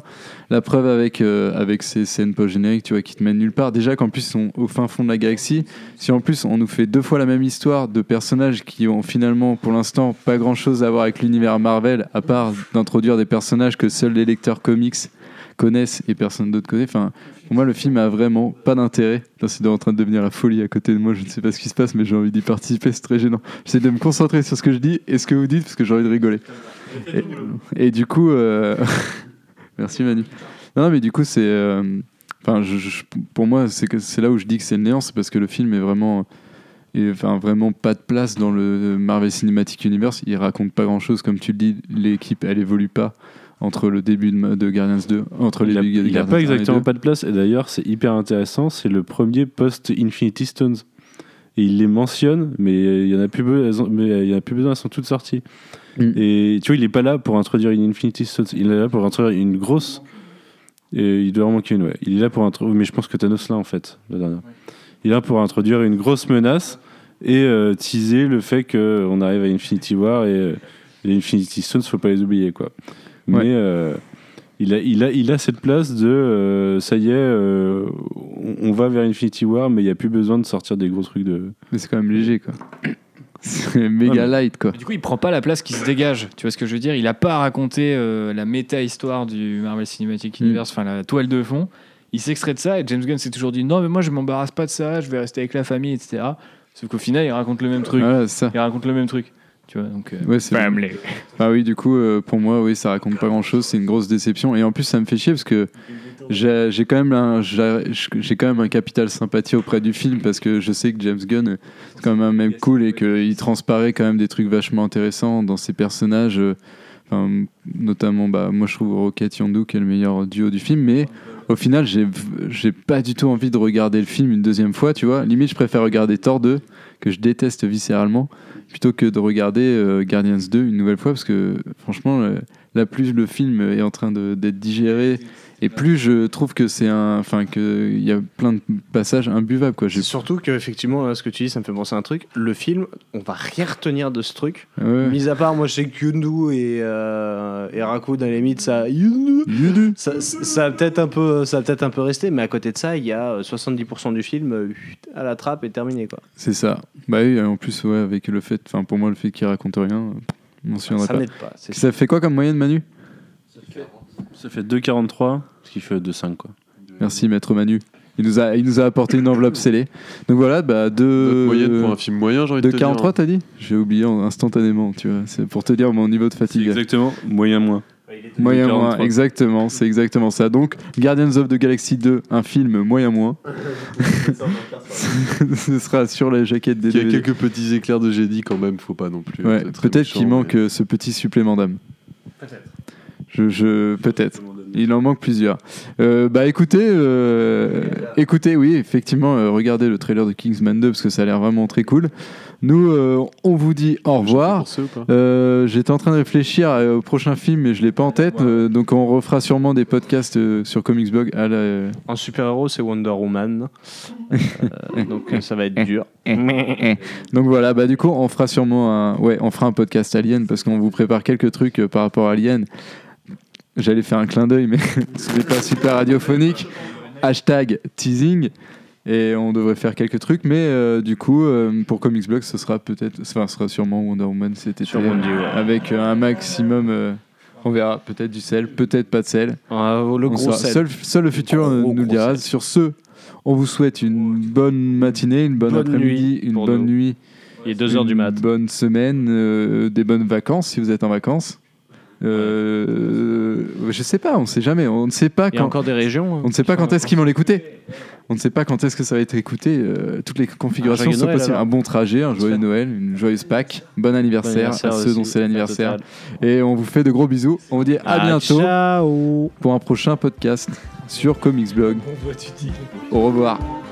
La preuve avec euh, avec ces scènes post génériques, tu vois, qui te mènent nulle part. Déjà qu'en plus sont au fin fond de la galaxie. Si en plus on nous fait deux fois la même histoire de personnages qui ont finalement, pour l'instant, pas grand chose à voir avec l'univers Marvel, à part d'introduire des personnages que seuls les lecteurs comics connaissent et personne d'autre connaît. Enfin, pour moi, le film a vraiment pas d'intérêt. C'est en train de devenir la folie à côté de moi. Je ne sais pas ce qui se passe, mais j'ai envie d'y participer. C'est très gênant. J'essaie de me concentrer sur ce que je dis et ce que vous dites parce que j'ai envie de rigoler. Et, du coup, euh, merci Manu. Non, mais du coup, c'est. euh, Enfin, pour moi, c'est là où je dis que c'est le néant, c'est parce que le film est vraiment. Enfin, vraiment pas de place dans le Marvel Cinematic Universe. Il raconte pas grand chose, comme tu le dis. L'équipe, elle évolue pas entre le début de, de Guardians 2, entre les Il a, débuts de il a Guardians pas 1 et exactement 2. pas de place. Et d'ailleurs, c'est hyper intéressant. C'est le premier post-Infinity Stones. Et il les mentionne, mais il y en a plus besoin. Mais il y en a plus besoin. Elles sont toutes sorties. Mm. Et tu vois, il est pas là pour introduire une Infinity Stones. Il est là pour introduire une grosse. Et il doit en manquer une. Ouais. Il est là pour introduire. Mais je pense que Thanos là en fait, la dernière. Il est là pour introduire une grosse menace et euh, teaser le fait qu'on arrive à Infinity War et euh, les Infinity Stones, faut pas les oublier quoi. Mais Ouais. euh, il, a, il, a, il a cette place de euh, ça y est, euh, on, on va vers Infinity War, mais il n'y a plus besoin de sortir des gros trucs de. Mais c'est quand même léger, quoi. C'est méga light, quoi. Mais Du coup, il prend pas la place qui se dégage. Tu vois ce que je veux dire? Il a pas raconté euh, la méta-histoire du Marvel Cinematic Mm. Universe, enfin la toile de fond. Il s'extrait de ça et James Gunn s'est toujours dit non, mais moi je m'embarrasse pas de ça, je vais rester avec la famille, etc. Sauf qu'au final, il raconte le même truc. Voilà, c'est ça. Il raconte le même truc. Tu vois, donc. euh, Ouais, family. Ah oui, du coup, euh, pour moi, oui, ça raconte pas grand chose. C'est une grosse déception. Et en plus, ça me fait chier parce que j'ai quand, même un- quand même un capital sympathie auprès du film parce que je sais que James Gunn, c'est quand même un mec cool et qu'il transparaît quand même des trucs vachement intéressants dans ses personnages. Enfin, notamment, bah, moi, je trouve Rocket Yondu qui est le meilleur duo du film. Mais au final, j'ai j'ai pas du tout envie de regarder le film une deuxième fois, tu vois. Limite, je préfère regarder Thor 2, que je déteste viscéralement plutôt que de regarder euh, Guardians 2 une nouvelle fois parce que franchement euh, là, plus le film est en train d'être digéré, et plus je trouve que c'est un, enfin que il y a plein de passages imbuvables quoi. Surtout que effectivement ce que tu dis ça me fait penser à un truc le film on va rien retenir de ce truc Ouais. mis à part moi je sais que Yundu et, euh, et Raku dans la limite ça Yundu, ça, ça, ça a peut-être un peu ça a peut-être un peu resté mais à côté de ça il y a euh, 70% du film euh, à la trappe et terminé quoi C'est ça. Bah oui, en plus ouais, avec le fait, enfin pour moi le fait qu'il raconte rien, euh, je m'en souviendrai ça pas. pas Ça fait quoi comme moyenne Manu? Ça fait 2,43, ce qui fait 2,5 quoi. Merci maître Manu. Il nous a, il nous a apporté une enveloppe scellée. Donc voilà, bah de moyenne pour un film moyen, j'ai envie de, de te dire. 43 t'as dit? J'ai oublié en- instantanément, tu vois. C'est pour te dire mon niveau de fatigue. exactement moyen moins. Moyen moins, 43. exactement, c'est exactement ça. Donc Guardians of the Galaxy 2, un film moyen moins. Ce sera sur la jaquette des Il y a DVD. quelques petits éclairs de génie quand même, faut pas non plus. Ouais, peut-être qu'il manque mais- euh, ce petit supplément d'âme. Je, je peut-être. Il en manque plusieurs. Euh, bah écoutez, euh, écoutez, oui, effectivement, euh, regardez le trailer de Kingsman 2 parce que ça a l'air vraiment très cool. Nous, euh, on vous dit au revoir. Euh, J'étais en train de réfléchir au prochain film, mais je l'ai pas en tête. euh, donc on refera sûrement des podcasts euh, sur Comics Blog. À la- un super héros c'est Wonder Woman Euh, donc ça va être dur Donc voilà, bah du coup, on fera sûrement un, ouais, on fera un podcast Alien parce qu'on vous prépare quelques trucs euh, par rapport à Alien. J'allais faire un clin d'œil, mais ce n'est pas super radiophonique. Hashtag teasing. Et on devrait faire quelques trucs, mais euh, du coup, euh, pour Comics Blog, ce sera peut-être, enfin, ce sera sûrement Wonder Woman ouais. avec euh, un maximum. on verra, peut-être du sel, peut-être pas de sel. Ah, le gros set. Seul, seul le futur Gros, nous le dira. Sur ce, on vous souhaite une bonne matinée, une bonne, Bonne après-midi, une bonne nous. nuit. il est 2h du une mat bonne semaine, euh, des bonnes vacances si vous êtes en vacances. Euh, je sais pas, on sait jamais. On ne sait pas il y a quand. encore des régions hein. On ne sait pas quand est-ce qu'ils vont l'écouter. On ne sait pas quand est-ce que ça va être écouté. euh, toutes les configurations joyeux sont Noël, possibles. alors. Un bon trajet, un joyeux Noël, une joyeuse Pâques, bon anniversaire, Bon anniversaire à ceux dont c'est l'anniversaire. total. Et on vous fait de gros bisous. On vous dit à Ah, bientôt ciao pour un prochain podcast sur Comics Blog. Au revoir.